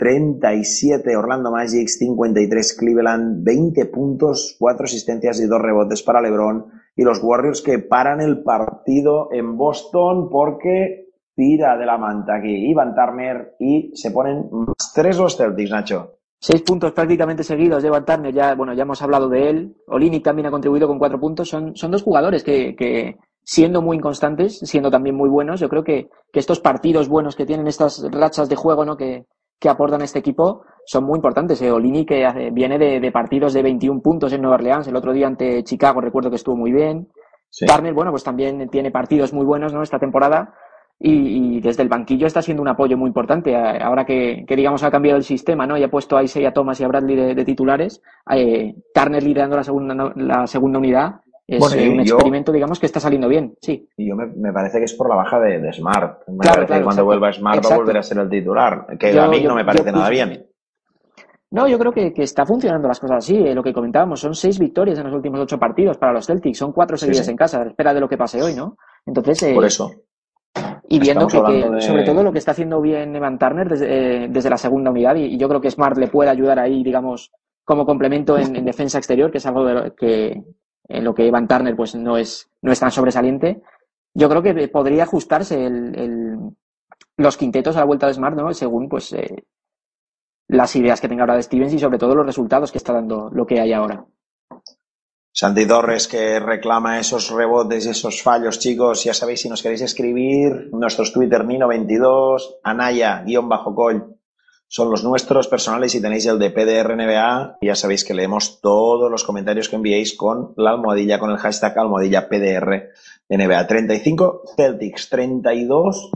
Speaker 10: 37 Orlando Magic, 53 Cleveland, 20 puntos, 4 asistencias y 2 rebotes para LeBron. Y los Warriors que paran el partido en Boston porque tira de la manta aquí Ivan Turner y se ponen más 3 los Celtics, Nacho.
Speaker 11: Seis puntos prácticamente seguidos de Van Turner, ya, bueno, ya hemos hablado de él. Olinic también ha contribuido con cuatro puntos. Son, son dos jugadores que, que siendo muy inconstantes, siendo también muy buenos. Yo creo que, que estos partidos buenos que tienen estas rachas de juego, ¿no? Que, que aportan este equipo son muy importantes. Eh, Olini que hace- viene de, de partidos de 21 puntos en Nueva Orleans, el otro día ante Chicago recuerdo que estuvo muy bien.
Speaker 10: Sí.
Speaker 11: Turner, bueno, pues también tiene partidos muy buenos, ¿no? Esta temporada. Y, y desde el banquillo está siendo un apoyo muy importante. Ahora que, que, digamos, ha cambiado el sistema, ¿no? Y ha puesto a Isaiah Thomas y a Bradley de, de titulares, eh, Turner liderando la segunda, la segunda unidad. Es
Speaker 10: Bueno,
Speaker 11: eh, un
Speaker 10: yo-
Speaker 11: experimento, digamos, que está saliendo bien. Sí.
Speaker 10: Y yo me, me parece que es por la baja de, de Smart. Me
Speaker 11: Claro,
Speaker 10: parece
Speaker 11: claro,
Speaker 10: que cuando
Speaker 11: exacto.
Speaker 10: vuelva Smart va a volver a ser el titular. Que
Speaker 11: Yo-
Speaker 10: a mí
Speaker 11: yo-
Speaker 10: no me parece nada bien.
Speaker 11: No, yo creo que, que está funcionando las cosas así. eh, lo que comentábamos, son seis victorias en los últimos ocho partidos para los Celtics. Son cuatro seguidas
Speaker 10: sí.
Speaker 11: en casa. Espera de lo que pase hoy, ¿no? Entonces, eh,
Speaker 10: Por eso.
Speaker 11: y viendo que, que
Speaker 10: hablando de-
Speaker 11: sobre todo lo que está haciendo bien Evan Turner desde, eh, desde la segunda unidad, y, y yo creo que Smart le puede ayudar ahí, digamos, como complemento en, en defensa exterior, que es algo de lo que en lo que Evan Turner pues no es, no es tan sobresaliente. Yo creo que podría ajustarse el, el- los quintetos a la vuelta de Smart, ¿no? Según pues eh, las ideas que tenga ahora de Stevens y sobre todo los resultados que está dando lo que hay ahora.
Speaker 10: Santi Torres que reclama esos rebotes y esos fallos, chicos. Ya sabéis, si nos queréis escribir, nuestros Twitter Nino22, Anaya, guion bajo col, son los nuestros personales y tenéis el de PDRNBA. Y ya sabéis que leemos todos los comentarios que enviéis con la almohadilla, con el hashtag almohadilla PDRNBA. 35 Celtics, 32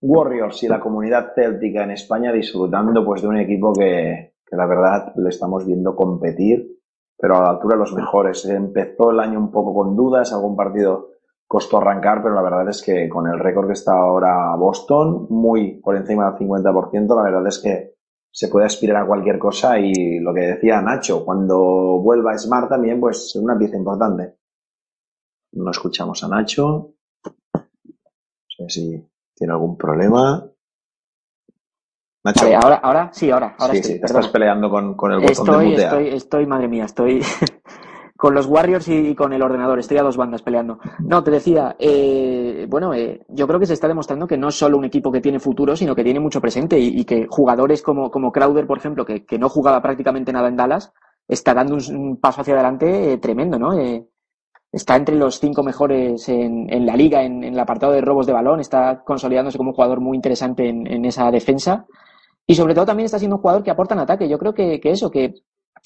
Speaker 10: Warriors y la comunidad céltica en España disfrutando pues de un equipo que, que la verdad le estamos viendo competir pero a la altura de los mejores. Empezó el año un poco con dudas, algún partido costó arrancar, pero la verdad es que con el récord que está ahora Boston, muy por encima del 50%, la verdad es que se puede aspirar a cualquier cosa y lo que decía Nacho, cuando vuelva Smart también, pues es una pieza importante. No escuchamos a Nacho. No sé si tiene algún problema. Nacho.
Speaker 11: Vale, ahora, ahora, sí, ahora, ahora
Speaker 10: sí,
Speaker 11: estoy,
Speaker 10: sí, te
Speaker 11: perdona.
Speaker 10: estás peleando con, con el botón de mutear.
Speaker 11: estoy, estoy, madre mía, estoy con los Warriors y con el ordenador, estoy a dos bandas peleando. No, te decía, eh, bueno, eh, yo creo que se está demostrando que no es solo un equipo que tiene futuro, sino que tiene mucho presente y, que jugadores como, como Crowder, por ejemplo, que, que no jugaba prácticamente nada en Dallas, está dando un, paso hacia adelante eh, tremendo, ¿no? Eh, está entre los cinco mejores en, en la liga en, en el apartado de robos de balón, está consolidándose como un jugador muy interesante en, en esa defensa. Y sobre todo también está siendo un jugador que aporta en ataque. Yo creo que, que eso, que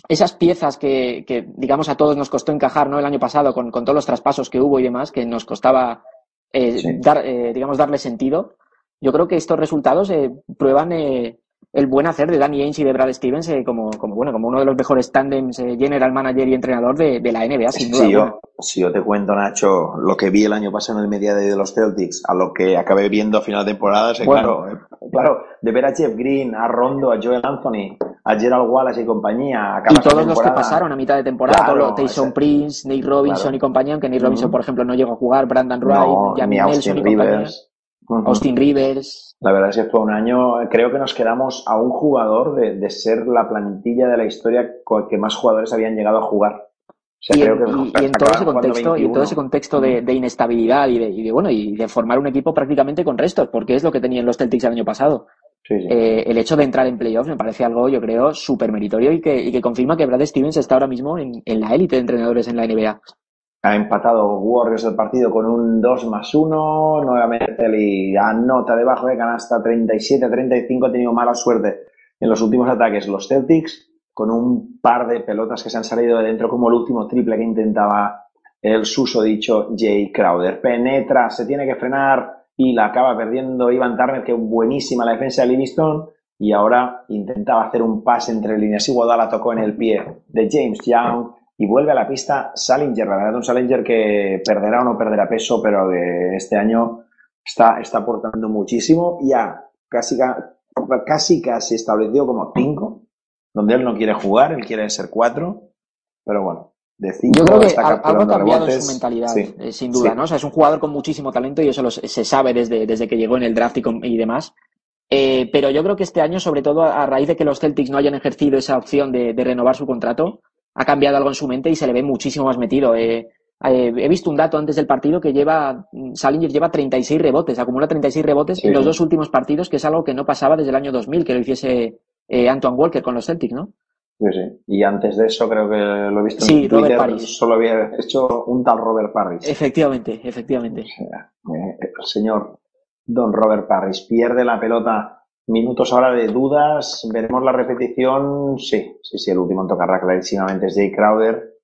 Speaker 11: esas piezas que, que, digamos, a todos nos costó encajar, ¿no? El año pasado, con, con todos los traspasos que hubo y demás, que nos costaba, eh,
Speaker 10: Sí.
Speaker 11: dar, eh, digamos, darle sentido. Yo creo que estos resultados eh, prueban eh, el buen hacer de Danny Ainge y de Brad Stevens eh, como, como, bueno, como uno de los mejores tándems eh, general manager y entrenador de, de la NBA, sin duda.
Speaker 10: Si yo, si yo te cuento, Nacho, lo que vi el año pasado en el Media Day de los Celtics, a lo que acabé viendo a final de temporada,
Speaker 11: Bueno.
Speaker 10: claro, claro, de ver a Jeff Green, a Rondo, a Joel Anthony, a Gerald Wallace y compañía,
Speaker 11: Y todos los que pasaron a mitad de temporada,
Speaker 10: Claro,
Speaker 11: todos los Tyson
Speaker 10: ese-
Speaker 11: Prince, Nate Robinson
Speaker 10: Claro.
Speaker 11: y compañía, aunque Nate Robinson, por ejemplo, no llegó a jugar, Brandon Wright,
Speaker 10: No,
Speaker 11: Jamie Nelson
Speaker 10: Austin
Speaker 11: y compañía,
Speaker 10: Rivers.
Speaker 11: Austin Rivers.
Speaker 10: La verdad es que fue un año, creo que nos quedamos a un jugador de, de ser la plantilla de la historia con que más jugadores habían llegado a jugar. O sea,
Speaker 11: y, en,
Speaker 10: que
Speaker 11: y- y en todo ese contexto, y en todo
Speaker 10: 21.
Speaker 11: ese contexto de, de inestabilidad y de, y de, bueno y de formar un equipo prácticamente con restos, porque es lo que tenían los Celtics el año pasado.
Speaker 10: Sí, sí.
Speaker 11: Eh, el hecho de entrar en playoffs me parece algo, yo creo, súper meritorio y que, y que confirma que Brad Stevens está ahora mismo en, en la élite de entrenadores en la NBA.
Speaker 10: Ha empatado Warriors el partido con un 2 más 1. Nuevamente Eli anota debajo de canasta 37-35. Ha tenido mala suerte en los últimos ataques los Celtics con un par de pelotas que se han salido de dentro como el último triple que intentaba el susodicho Jay Crowder. Penetra, se tiene que frenar y la acaba perdiendo Ivan Turner, que buenísima la defensa de Livingston. Y ahora intentaba hacer un pase entre líneas. Iguodala tocó en el pie de James Young y vuelve a la pista Salinger. La verdad, un Salinger que perderá o no perderá peso, pero este año está, está aportando muchísimo y ha casi, ca- casi, casi establecido como 5, donde él no quiere jugar, él quiere ser 4, pero bueno, de 5
Speaker 11: Yo creo que algo ha cambiado en su mentalidad,
Speaker 10: Sí.
Speaker 11: eh, sin duda,
Speaker 10: Sí.
Speaker 11: ¿no? O sea, es un jugador con muchísimo talento y eso lo se sabe desde, desde que llegó en el draft y, con- y demás. Eh, pero yo creo que este año, sobre todo a, a raíz de que los Celtics no hayan ejercido esa opción de, de renovar su contrato, ha cambiado algo en su mente y se le ve muchísimo más metido. Eh, he visto un dato antes del partido que lleva, Salinger lleva 36 rebotes, acumula 36 rebotes
Speaker 10: Sí,
Speaker 11: en los dos últimos partidos, que es algo que no pasaba desde el año 2000, que lo hiciese Antoine Walker con los Celtics, ¿no?
Speaker 10: Sí, sí. Y antes de eso creo que lo he visto
Speaker 11: Sí,
Speaker 10: en
Speaker 11: Robert
Speaker 10: Twitter, solo había hecho un tal Robert Parrish.
Speaker 11: Efectivamente, efectivamente.
Speaker 10: Eh, el señor Don Robert Parrish pierde la pelota. Minutos ahora de dudas. Veremos la repetición. Sí, sí, sí. El último en tocarla clarísimamente es Jay Crowder.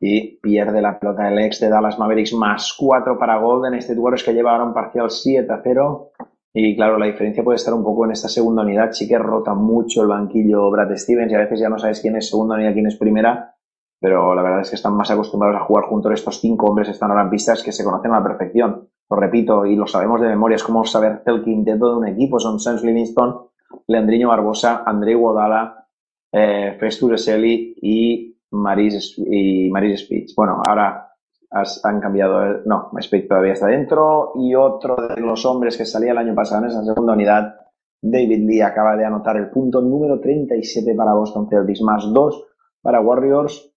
Speaker 10: Y pierde la pelota el ex de Dallas Mavericks más 4 para Golden State Warriors que lleva ahora un parcial 7 a 0. Y claro, la diferencia puede estar un poco en esta segunda unidad. Sí que rota mucho el banquillo Brad Stevens y a veces ya no sabes quién es segunda unidad, quién es primera. Pero la verdad es que están más acostumbrados a jugar juntos estos cinco hombres están ahora en pistas que se conocen a la perfección. Lo repito y lo sabemos de memoria. Es como saber el quinteto de un equipo. Son Sam Livingston, Leandriño Barbosa, André Guadala, eh, Festus y Maris, y Maris Spitz. Bueno, ahora han cambiado. el- no, Spitz todavía está dentro. Y otro de los hombres que salía el año pasado en esa segunda unidad, David Lee, acaba de anotar el punto número 37 para Boston Celtics, más 2 para Warriors.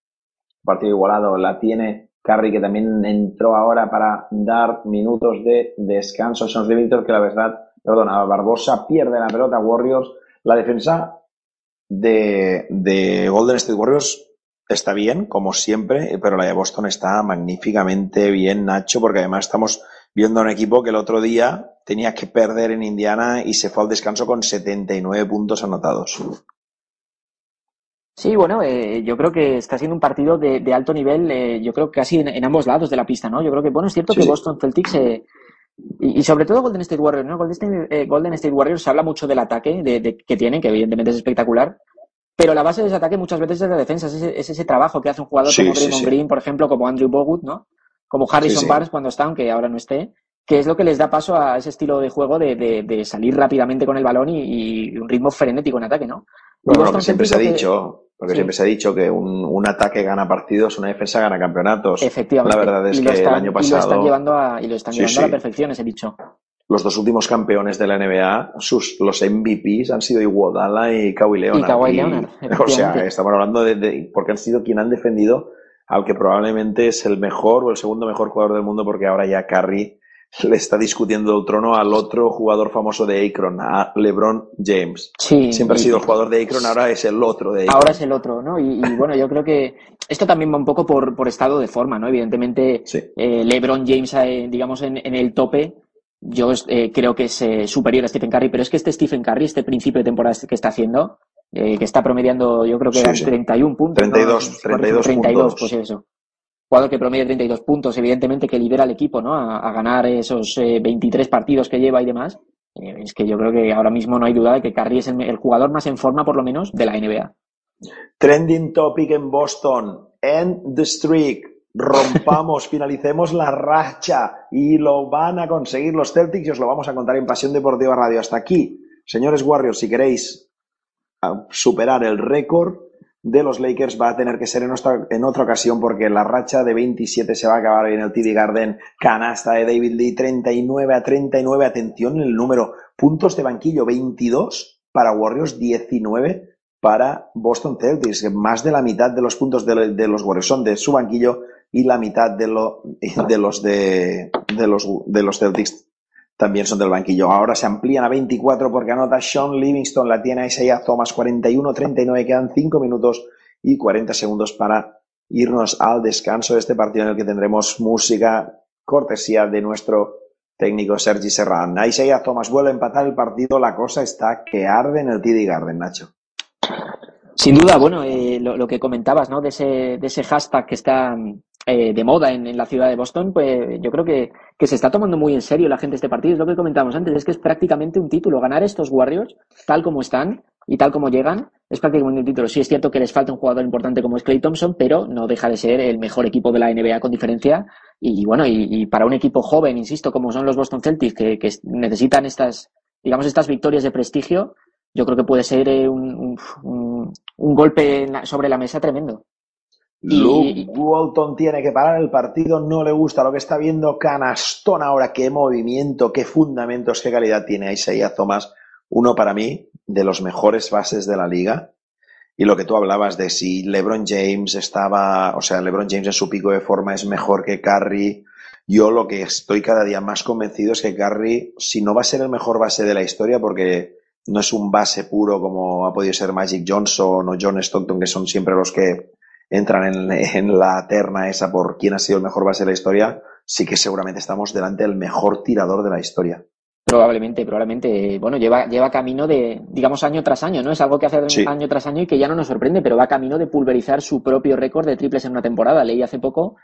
Speaker 10: Partido igualado la tiene Curry, que también entró ahora para dar minutos de descanso. Son de Víctor, que la verdad, perdona, Barbosa pierde la pelota. Warriors, la defensa de, de Golden State Warriors está bien, como siempre, pero la de Boston está magníficamente bien, Nacho, porque además estamos viendo a un equipo que el otro día tenía que perder en Indiana y se fue al descanso con 79 puntos anotados.
Speaker 11: Sí, bueno, eh, yo creo que está siendo un partido de, de alto nivel, eh, yo creo que casi en, en ambos lados de la pista, ¿no? Yo creo que, bueno, es cierto
Speaker 10: Sí,
Speaker 11: que
Speaker 10: sí.
Speaker 11: Boston Celtics, eh, y, y sobre todo Golden State Warriors, ¿no? Golden State, eh, Golden State Warriors se habla mucho del ataque de, de- que tienen, que evidentemente es espectacular, pero la base de ese ataque muchas veces es la defensa, es ese, es ese trabajo que hace un jugador
Speaker 10: Sí,
Speaker 11: como Draymond
Speaker 10: sí.
Speaker 11: Green, por ejemplo, como Andrew Bogut, ¿no? Como Harrison. Barnes cuando está, aunque ahora no esté, que es lo que les da paso a ese estilo de juego de, de- de salir rápidamente con el balón y, y un ritmo frenético en ataque, ¿no?
Speaker 10: Bueno, lo que siempre se ha
Speaker 11: lo que-
Speaker 10: dicho, lo que
Speaker 11: Sí.
Speaker 10: siempre se ha dicho que un, un ataque gana partidos, una defensa gana campeonatos.
Speaker 11: Efectivamente.
Speaker 10: La verdad es que
Speaker 11: lo están,
Speaker 10: el año
Speaker 11: y lo están
Speaker 10: pasado
Speaker 11: llevando a, y lo están llevando a la perfección, ese dicho.
Speaker 10: Los dos últimos campeones de la NBA, sus, los MVPs han sido Iguodala y Kawhi Leonard.
Speaker 11: Y Kawhi Leonard,
Speaker 10: o sea, estamos hablando de, de- porque han sido quien han defendido al que probablemente es el mejor o el segundo mejor jugador del mundo porque ahora ya Curry le está discutiendo el trono al otro jugador famoso de Akron, a LeBron James.
Speaker 11: Sí.
Speaker 10: Siempre ha sido el jugador de Akron, ahora es el otro de Akron.
Speaker 11: Ahora es el otro, ¿no? Y, y bueno, yo creo que esto también va un poco por, por estado de forma, ¿no? Evidentemente, eh, LeBron James, eh, digamos, en, en el tope, yo eh, creo que es eh, superior a Stephen Curry, pero es que este Stephen Curry, este principio de temporada que está haciendo, eh, que está promediando, yo creo que
Speaker 10: Sí,
Speaker 11: eran
Speaker 10: sí.
Speaker 11: 31 puntos. ¿no?
Speaker 10: 32, 32
Speaker 11: 32,
Speaker 10: puntos.
Speaker 11: pues eso. Jugador que promedia 32 puntos, evidentemente que lidera al equipo, ¿no? A, a ganar esos eh, 23 partidos que lleva y demás. Es que yo creo que ahora mismo no hay duda de que Curry es el, el jugador más en forma, por lo menos, de la NBA.
Speaker 10: Trending topic en Boston. End the streak. Rompamos, finalicemos la racha y lo van a conseguir los Celtics y os lo vamos a contar en Pasión Deportiva Radio. Hasta aquí, señores Warriors, si queréis ah, superar el récord de los Lakers va a tener que ser en otra, en otra ocasión porque la racha de 27 se va a acabar en el TD Garden. Canasta de David Lee, 39 a 39. Atención en el número. Puntos de banquillo, 22 para Warriors, 19 para Boston Celtics. Más de la mitad de los puntos de los Warriors son de su banquillo y la mitad de, lo, de los de, de los de los Celtics también son del banquillo. Ahora se amplían a 24 porque anota Sean Livingston, la tiene Isaiah Thomas 41-39, quedan 5 minutos y 40 segundos para irnos al descanso de este partido en el que tendremos música cortesía de nuestro técnico Sergi Serran. Isaiah Thomas vuelve a empatar el partido, la cosa está que arde en el TD Garden, Nacho.
Speaker 11: Sin duda, bueno, eh, lo, que comentabas, ¿no? De ese, de ese hashtag que está eh, de moda en, en, la ciudad de Boston, pues yo creo que, que, se está tomando muy en serio la gente este partido. Es lo que comentábamos antes, es que es prácticamente un título. Ganar estos Warriors, tal como están y tal como llegan, es prácticamente un título. Sí es cierto que les falta un jugador importante como es Clay Thompson, pero no deja de ser el mejor equipo de la NBA con diferencia. Y, y bueno, y, y, para un equipo joven, insisto, como son los Boston Celtics, que, que necesitan estas, digamos, estas victorias de prestigio, yo creo que puede ser eh, un, un, golpe sobre la mesa tremendo.
Speaker 10: Luke Walton tiene que parar el partido, no le gusta lo que está viendo. Canastón ahora, qué movimiento, qué fundamentos, qué calidad tiene Isaiah Thomas. Uno para mí de los mejores bases de la liga. Y lo que tú hablabas de si LeBron James estaba, o sea, LeBron James en su pico de forma es mejor que Curry. Yo lo que estoy cada día más convencido es que Curry, si no va a ser el mejor base de la historia, porque no es un base puro como ha podido ser Magic Johnson o John Stockton, que son siempre los que entran en, en la terna esa por quién ha sido el mejor base de la historia, sí que seguramente estamos delante del mejor tirador de la historia.
Speaker 11: Probablemente, probablemente. Bueno, lleva, lleva camino de, digamos, año tras año, ¿no? Es algo que hace
Speaker 10: Sí.
Speaker 11: año tras año y que ya no nos sorprende, pero va camino de pulverizar su propio récord de triples en una temporada. Leí hace poco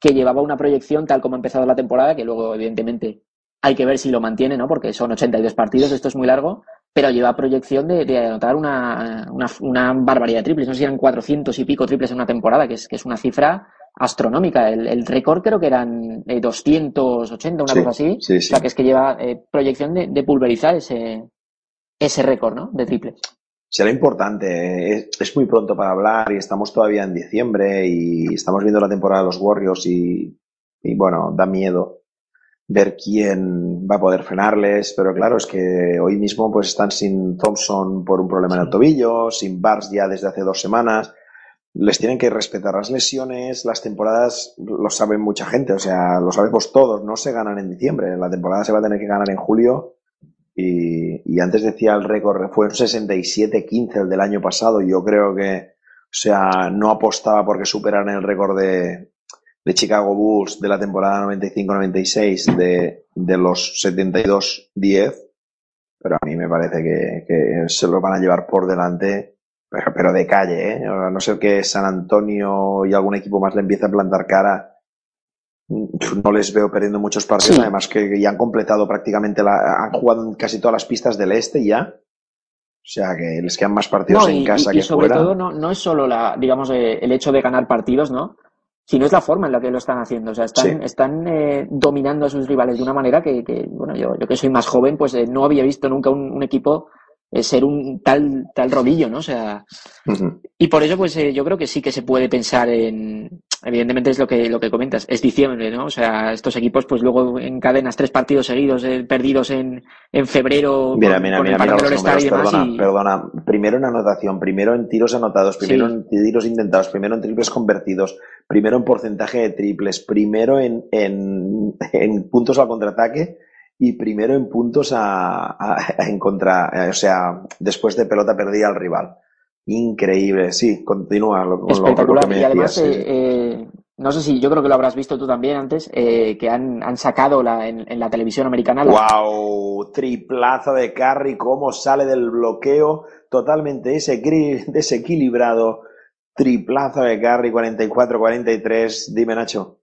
Speaker 11: que llevaba una proyección tal como ha empezado la temporada, que luego, evidentemente, hay que ver si lo mantiene, ¿no? Porque son 82 partidos, esto es muy largo, pero lleva proyección de, de anotar una, una, una barbaridad de triples. No sé si eran 400 y pico triples en una temporada, que es, que es una cifra astronómica. El, el récord creo que eran eh, 280, una
Speaker 10: Sí,
Speaker 11: cosa así.
Speaker 10: sí,
Speaker 11: O sea,
Speaker 10: sí.
Speaker 11: que es que lleva eh, proyección de, de pulverizar ese, ese récord, ¿no? De triples.
Speaker 10: Será importante, es, es muy pronto para hablar y estamos todavía en diciembre y estamos viendo la temporada de los Warriors y, y bueno, da miedo ver quién va a poder frenarles, pero claro, es que hoy mismo pues están sin Thompson por un problema en el tobillo, sin Bars ya desde hace dos semanas, les tienen que respetar las lesiones, las temporadas lo sabe mucha gente, o sea, lo sabemos todos, no se ganan en diciembre, la temporada se va a tener que ganar en julio y, y antes decía el récord, fue un 67-15 el del año pasado. Yo creo que, o sea, no apostaba porque superaran el récord de, de Chicago Bulls de la temporada 95-96 de, de los 72-10. Pero a mí me parece que, que se lo van a llevar por delante, pero, pero de calle, ¿eh? A no ser que San Antonio y algún equipo más le empiece a plantar cara, no les veo perdiendo muchos partidos,
Speaker 11: Sí.
Speaker 10: además que ya han completado prácticamente la, han jugado en casi todas las pistas del este ya. O sea que les quedan más partidos
Speaker 11: No,
Speaker 10: en casa
Speaker 11: y- y
Speaker 10: que
Speaker 11: sobre
Speaker 10: fuera.
Speaker 11: todo no, no es solo la, digamos, eh, el hecho de ganar partidos, ¿no? Sino es la forma en la que lo están haciendo. O sea, están,
Speaker 10: Sí.
Speaker 11: están eh, dominando a sus rivales de una manera que, que, bueno, yo, yo que soy más joven, pues eh, no había visto nunca un, un equipo eh, ser un tal, tal rodillo, ¿no? O sea, y por eso, pues eh, yo creo que sí que se puede pensar en. Evidentemente es lo que, lo que comentas, es diciembre, ¿no? O sea, estos equipos, pues luego encadenas tres partidos seguidos eh, perdidos en, en febrero
Speaker 10: Mira,
Speaker 11: con,
Speaker 10: mira,
Speaker 11: con
Speaker 10: mira, los números,
Speaker 11: y
Speaker 10: perdona,
Speaker 11: y-
Speaker 10: perdona. Primero en anotación, primero en tiros anotados, primero
Speaker 11: Sí.
Speaker 10: en tiros intentados, primero en triples convertidos, primero en porcentaje de triples, primero en, en, en puntos al contraataque y primero en puntos a, a- en contra, eh, o sea, después de pelota perdida al rival. Increíble, sí, continúa lo, con con lo
Speaker 11: Espectacular.
Speaker 10: que me
Speaker 11: Y además,
Speaker 10: decías,
Speaker 11: eh,
Speaker 10: sí.
Speaker 11: eh, no sé si, yo creo que lo habrás visto tú también antes, eh, que han, han sacado la, en, en la televisión americana la,
Speaker 10: Wow, triplazo de Curry, cómo sale del bloqueo, totalmente desequili- desequilibrado. Triplazo de Curry, 44-43. Dime, Nacho.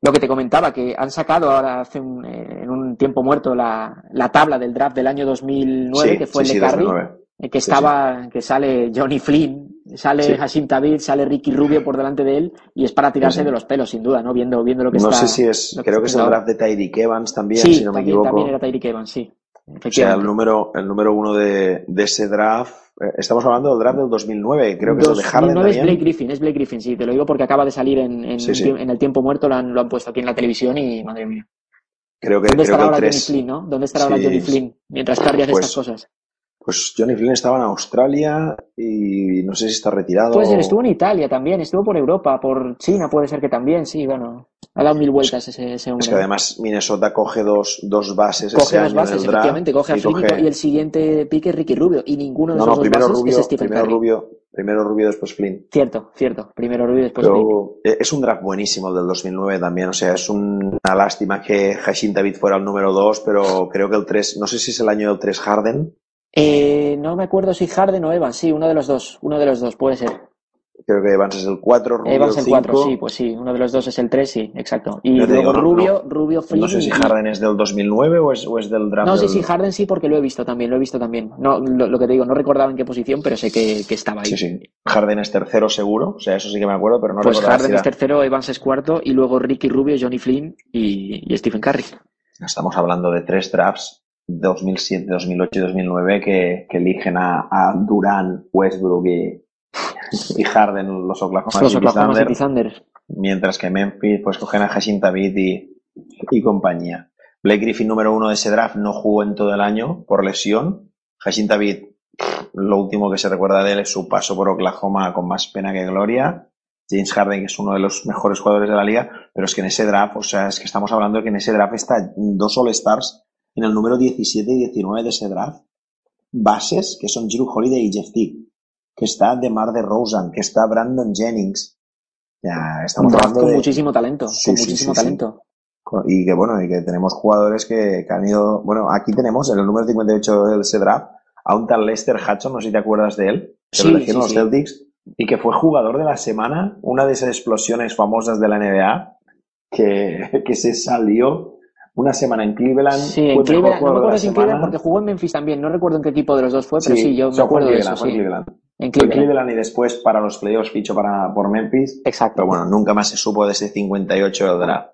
Speaker 11: Lo que te comentaba, que han sacado ahora hace un, eh, en un tiempo muerto la, la tabla del draft del año 2009,
Speaker 10: Sí,
Speaker 11: que fue
Speaker 10: sí,
Speaker 11: el de
Speaker 10: 2009.
Speaker 11: eh, que estaba, que sale Johnny Flynn, sale. Hashim Tabit, sale Ricky Rubio por delante de él, y es para tirarse de los pelos, sin duda, ¿no? Viendo, viendo lo que
Speaker 10: No
Speaker 11: está.
Speaker 10: sé si es,
Speaker 11: que
Speaker 10: creo que es el draft de Tyreek Evans también, si no me
Speaker 11: también,
Speaker 10: equivoco.
Speaker 11: también era Tyreek Evans, sí.
Speaker 10: O sea, el número, el número uno de, de ese draft. Eh, Estamos hablando del draft del 2009, creo que es el de Harden
Speaker 11: 2009 es. Blake Griffin, es Blake Griffin, sí, te lo digo porque acaba de salir en, en,
Speaker 10: Sí, sí.
Speaker 11: en el tiempo muerto, lo han, lo han puesto aquí en la televisión y madre mía.
Speaker 10: Creo que,
Speaker 11: ¿Dónde
Speaker 10: creo
Speaker 11: estará
Speaker 10: que
Speaker 11: ahora Johnny
Speaker 10: 3.
Speaker 11: Flynn, no? ¿Dónde estará ahora
Speaker 10: Sí.
Speaker 11: Johnny Flynn mientras Curry hace
Speaker 10: Pues-
Speaker 11: estas cosas?
Speaker 10: Pues Johnny Flynn estaba en Australia y no sé si está retirado.
Speaker 11: Puede ser, estuvo en Italia también, estuvo por Europa, por China puede ser que también, sí, bueno, ha dado mil vueltas ese, ese hombre.
Speaker 10: Es que además Minnesota coge dos, dos bases
Speaker 11: coge
Speaker 10: ese
Speaker 11: dos
Speaker 10: año
Speaker 11: bases,
Speaker 10: en el draft
Speaker 11: efectivamente, coge a
Speaker 10: y
Speaker 11: Flynn y co-
Speaker 10: coge-
Speaker 11: y el siguiente pique es Ricky Rubio, y ninguno de
Speaker 10: No,
Speaker 11: esos
Speaker 10: no,
Speaker 11: dos
Speaker 10: primero
Speaker 11: bases
Speaker 10: Rubio,
Speaker 11: es Stephen
Speaker 10: primero
Speaker 11: Curry.
Speaker 10: Rubio, primero Rubio, después Flynn.
Speaker 11: Cierto, cierto, primero Rubio, después Flynn.
Speaker 10: Pero eh, es un draft buenísimo el del 2009 también, o sea, es un- una lástima que Hashim David fuera el número 2, pero creo que el 3, no sé si es el año del 3 Harden,
Speaker 11: Eh, no me acuerdo si Harden o Evans, sí, uno de los dos, uno de los dos, puede ser.
Speaker 10: creo que Evans es el 4, Rubio
Speaker 11: Evans
Speaker 10: el
Speaker 11: el
Speaker 10: 5.
Speaker 11: 4, sí, pues sí, uno de los dos es el 3, sí, exacto. Y luego
Speaker 10: digo, no,
Speaker 11: Rubio, Rubio, Flynn
Speaker 10: No sé si Harden es del 2009 o es, o es del draft
Speaker 11: No, sí,
Speaker 10: del...
Speaker 11: sí, Harden sí, porque lo he visto también, lo he visto también. No, lo, lo que te digo, no recordaba en qué posición, pero sé que, que estaba ahí.
Speaker 10: Sí, sí. Harden es tercero seguro, o sea, eso sí que me acuerdo, pero no
Speaker 11: pues
Speaker 10: si
Speaker 11: Harden es tercero, Evans es cuarto, y luego Ricky Rubio, Johnny Flynn y, y Stephen Curry.
Speaker 10: Estamos hablando de tres drafts, 2007, 2008 y 2009, que, que eligen a, a Durant, Westbrook y, y Harden, los Oklahoma
Speaker 11: Los
Speaker 10: City
Speaker 11: Oklahoma
Speaker 10: Thunder,
Speaker 11: City Thunder.
Speaker 10: mientras que Memphis pues cogen a Hashim David y, y compañía. Blake Griffin, número uno de ese draft, no jugó en todo el año por lesión. Hashim David, lo último que se recuerda de él es su paso por Oklahoma con más pena que gloria. James Harden, que es uno de los mejores jugadores de la liga, pero es que en ese draft, o sea, es que estamos hablando de que en ese draft está dos All-Stars en el número 17 y 19 de ese draft. bases, que son Drew Holiday y Jeff Teague, que está DeMar DeRozan, que está Brandon Jennings. Ya, estamos
Speaker 11: draft
Speaker 10: hablando
Speaker 11: con
Speaker 10: de...
Speaker 11: muchísimo talento,
Speaker 10: Sí,
Speaker 11: con
Speaker 10: sí,
Speaker 11: muchísimo
Speaker 10: sí,
Speaker 11: talento.
Speaker 10: Y que bueno, y que tenemos jugadores que, que han ido. Bueno, aquí tenemos en el número 58 del ese draft a un tal Lester Hudson, no sé si te acuerdas de él, que lo eligieron los. Celtics, y que fue jugador de la semana, una de esas explosiones famosas de la NBA, que, que se salió una semana en Cleveland.
Speaker 11: Sí,
Speaker 10: fue
Speaker 11: en Cleveland, no me acuerdo si en Cleveland, porque jugó en Memphis también, no recuerdo en qué equipo de los dos fue, pero sí, yo me
Speaker 10: fue
Speaker 11: acuerdo de
Speaker 10: Cleveland,
Speaker 11: eso,
Speaker 10: fue en
Speaker 11: sí.
Speaker 10: Cleveland.
Speaker 11: En
Speaker 10: Fue en
Speaker 11: Cleveland.
Speaker 10: Cleveland y después para los playoffs fichó para, por Memphis.
Speaker 11: Exacto.
Speaker 10: Pero bueno, nunca más se supo de ese 58 del draft.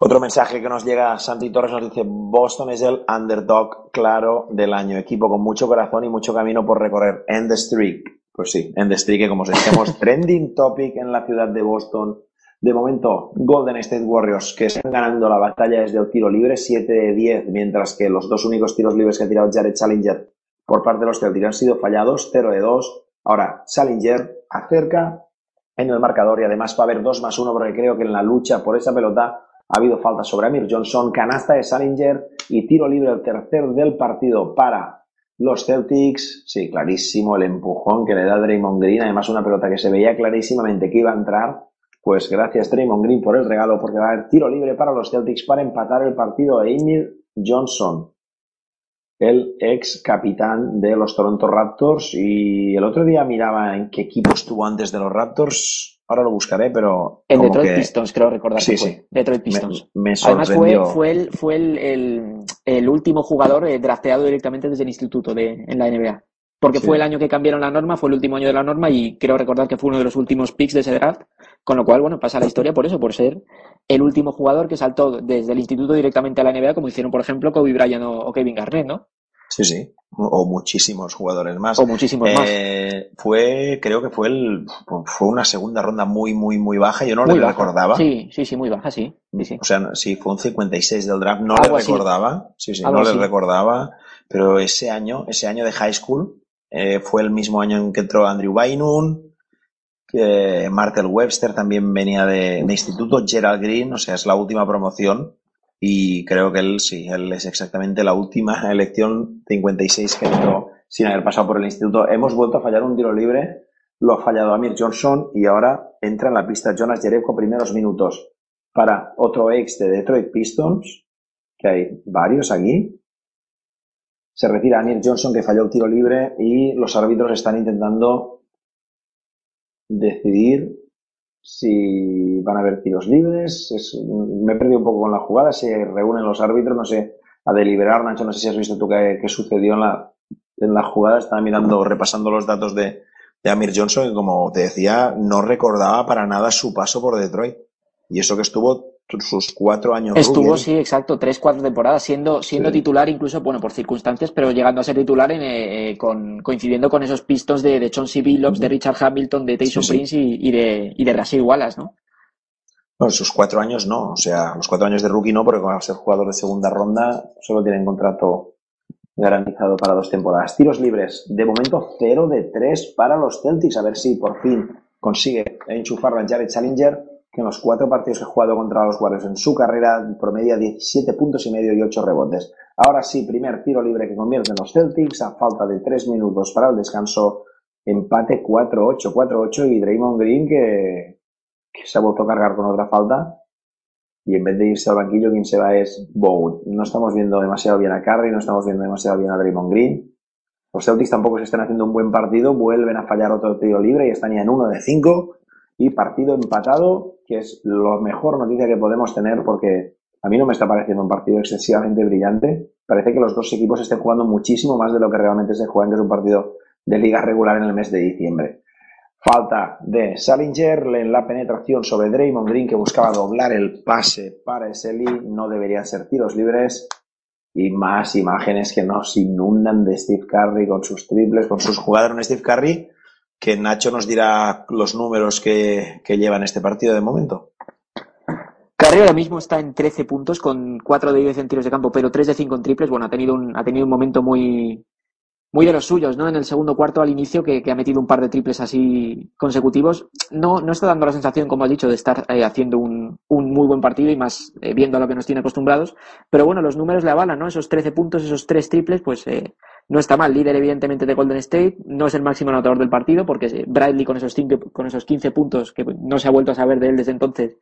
Speaker 10: Otro mensaje que nos llega, Santi Torres nos dice, Boston es el underdog claro del año, equipo con mucho corazón y mucho camino por recorrer. End the streak. Pues sí, end the streak, que como decíamos, trending topic en la ciudad de Boston. De momento, Golden State Warriors, que están ganando la batalla desde el tiro libre, 7 de 10, mientras que los dos únicos tiros libres que ha tirado Jared Challenger por parte de los Celtics han sido fallados, 0 de 2. Ahora, Challenger acerca en el marcador y además va a haber 2 más 1 porque creo que en la lucha por esa pelota ha habido falta sobre Amir Johnson, canasta de Salinger y tiro libre el tercer del partido para los Celtics. Sí, clarísimo el empujón que le da Draymond Green, además una pelota que se veía clarísimamente que iba a entrar. Pues gracias Draymond Green por el regalo porque va a haber tiro libre para los Celtics para empatar el partido de Amir Johnson el ex capitán de los Toronto Raptors y el otro día miraba en qué equipo estuvo antes de los Raptors, ahora lo buscaré, pero
Speaker 11: En
Speaker 10: como
Speaker 11: Detroit
Speaker 10: que
Speaker 11: Pistons, creo recordar
Speaker 10: Sí,
Speaker 11: que fue.
Speaker 10: sí.
Speaker 11: Detroit Pistons.
Speaker 10: me
Speaker 11: Además fue, fue, el, fue el, el, el último jugador eh, drafteado directamente desde el instituto de, en la NBA. Porque
Speaker 10: Sí.
Speaker 11: fue el año que cambiaron la norma, fue el último año de la norma y creo recordar que fue uno de los últimos picks de ese draft. Con lo cual, bueno, pasa la historia por eso, por ser el último jugador que saltó desde el instituto directamente a la NBA, como hicieron, por ejemplo, Kobe Bryant o, Kevin Garnett, ¿no?
Speaker 10: Sí, sí, o muchísimos jugadores más.
Speaker 11: O muchísimos más.
Speaker 10: Eh, fue, creo que fue el, fue una segunda ronda muy, muy, muy baja. Yo no
Speaker 11: Muy
Speaker 10: le
Speaker 11: baja.
Speaker 10: recordaba.
Speaker 11: Sí, sí, sí, muy baja, sí. sí, sí.
Speaker 10: O sea, sí, fue un 56 del draft. No le recordaba. Sí, sí,
Speaker 11: Algo
Speaker 10: no le recordaba. Pero ese año, ese año de high school, eh, fue el mismo año en que entró Andrew Bynum, que Martel Webster también venía de, instituto, Gerald Green, o sea, es la última promoción. Y creo que él, sí, él es exactamente la última elección 56 que entró sin haber pasado por el instituto. Hemos vuelto a fallar un tiro libre, lo ha fallado Amir Johnson y ahora entra en la pista Jonas Jerebko primeros minutos para otro ex de Detroit Pistons, que hay varios aquí. Se retira Amir Johnson que falló el tiro libre y los árbitros están intentando decidir si van a haber tiros libres. Es- me he perdido un poco con la jugada. Se reúnen los árbitros, no sé, a deliberar. Nacho, no sé si has visto tú qué, qué sucedió en la, en la jugada. Estaba mirando, repasando los datos de, de Amir Johnson, que como te decía, no recordaba para nada su paso por Detroit. Y eso que estuvo sus cuatro años
Speaker 11: Estuvo, sí, exacto, tres, cuatro temporadas, siendo, siendo
Speaker 10: Sí.
Speaker 11: titular incluso, bueno, por circunstancias, pero llegando a ser titular en, eh, eh, con, coincidiendo con esos Pistons de, de Chauncey Billups, de Richard Hamilton, de Tyson
Speaker 10: Sí, sí.
Speaker 11: Prince y, y de, y de Rasheed Wallace, ¿no?
Speaker 10: No, sus cuatro años no, o sea, los cuatro años de rookie no, porque al ser jugador de segunda ronda solo tienen contrato garantizado para dos temporadas. Tiros libres, de momento 0 de 3 para los Celtics, a ver si por fin consigue enchufarlo a Jared Challenger, que en los cuatro partidos que ha jugado contra los Warriors en su carrera promedia 17 puntos y medio y 8 rebotes. Ahora sí, primer tiro libre que convierten los Celtics a falta de 3 minutos para el descanso, empate 4-8, 4-8 y Draymond Green que, se ha vuelto a cargar con otra falta y en vez de irse al banquillo quien se va es Bowen. No estamos viendo demasiado bien a Curry, no estamos viendo demasiado bien a Draymond Green. Los Celtics tampoco se están haciendo un buen partido, vuelven a fallar otro tiro libre y están ya en uno de cinco y partido empatado, que es la mejor noticia que podemos tener porque a mí no me está pareciendo un partido excesivamente brillante. Parece que los dos equipos estén jugando muchísimo más de lo que realmente se juegan, que es un partido de liga regular en el mes de diciembre. Falta de Salinger en la penetración sobre Draymond Green que buscaba doblar el pase para Eseli. No deberían ser tiros libres. Y más imágenes que nos inundan de Steve Curry con sus triples, con sus jugadas. Un Steve Curry que Nacho nos dirá los números que, que lleva en este partido de momento.
Speaker 11: Curry ahora mismo está en 13 puntos con 4 de 10 en tiros de campo, pero 3 de 5 en triples. Bueno, ha tenido un, ha tenido un momento muy, muy de los suyos, ¿no? En el segundo cuarto al inicio, que, que ha metido un par de triples así consecutivos. No, no está dando la sensación, como has dicho, de estar eh, haciendo un, un muy buen partido y más eh, viendo a lo que nos tiene acostumbrados. Pero bueno, los números le avalan, ¿no? Esos 13 puntos, esos 3 triples, pues eh, no está mal. Líder, evidentemente, de Golden State. No es el máximo anotador del partido, porque Bradley, con esos, cinco, con esos 15 puntos, que no se ha vuelto a saber de él desde entonces,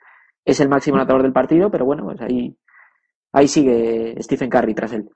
Speaker 11: es el máximo anotador del partido, pero bueno, pues ahí, ahí sigue Stephen Curry tras él.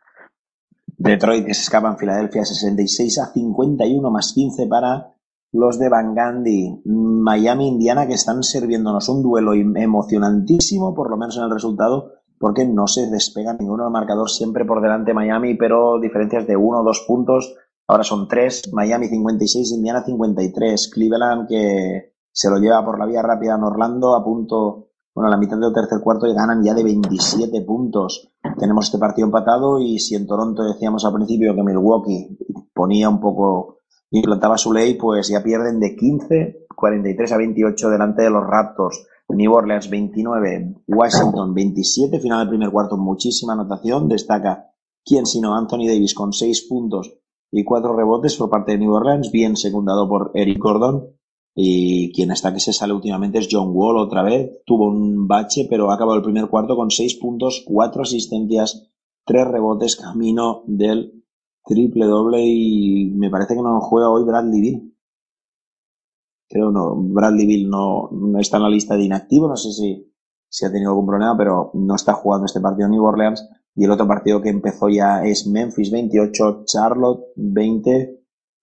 Speaker 10: Detroit que se escapa en Filadelfia 66 a 51 más 15 para los de Van Gandhi. Miami, Indiana que están sirviéndonos un duelo emocionantísimo, por lo menos en el resultado, porque no se despega ninguno del marcador, siempre por delante Miami, pero diferencias de uno o dos puntos. Ahora son tres, Miami 56, Indiana 53, Cleveland que se lo lleva por la vía rápida en Orlando a punto bueno, a la mitad del tercer cuarto y ganan ya de 27 puntos. Tenemos este partido empatado y si en Toronto decíamos al principio que Milwaukee ponía un poco, implantaba su ley, pues ya pierden de 15, 43 a 28 delante de los Raptors. New Orleans 29, Washington 27, final del primer cuarto, muchísima anotación. Destaca quién sino Anthony Davis con 6 puntos y 4 rebotes por parte de New Orleans, bien secundado por Eric Gordon. Y quien está que se sale últimamente es John Wall otra vez. Tuvo un bache, pero ha acabado el primer cuarto con 6 puntos, 4 asistencias, 3 rebotes, camino del triple doble y me parece que no juega hoy Bradley Bill. Creo no, Bradley Bill no, no está en la lista de inactivos, no sé si, si ha tenido algún problema, pero no está jugando este partido en New Orleans. Y el otro partido que empezó ya es Memphis 28, Charlotte 20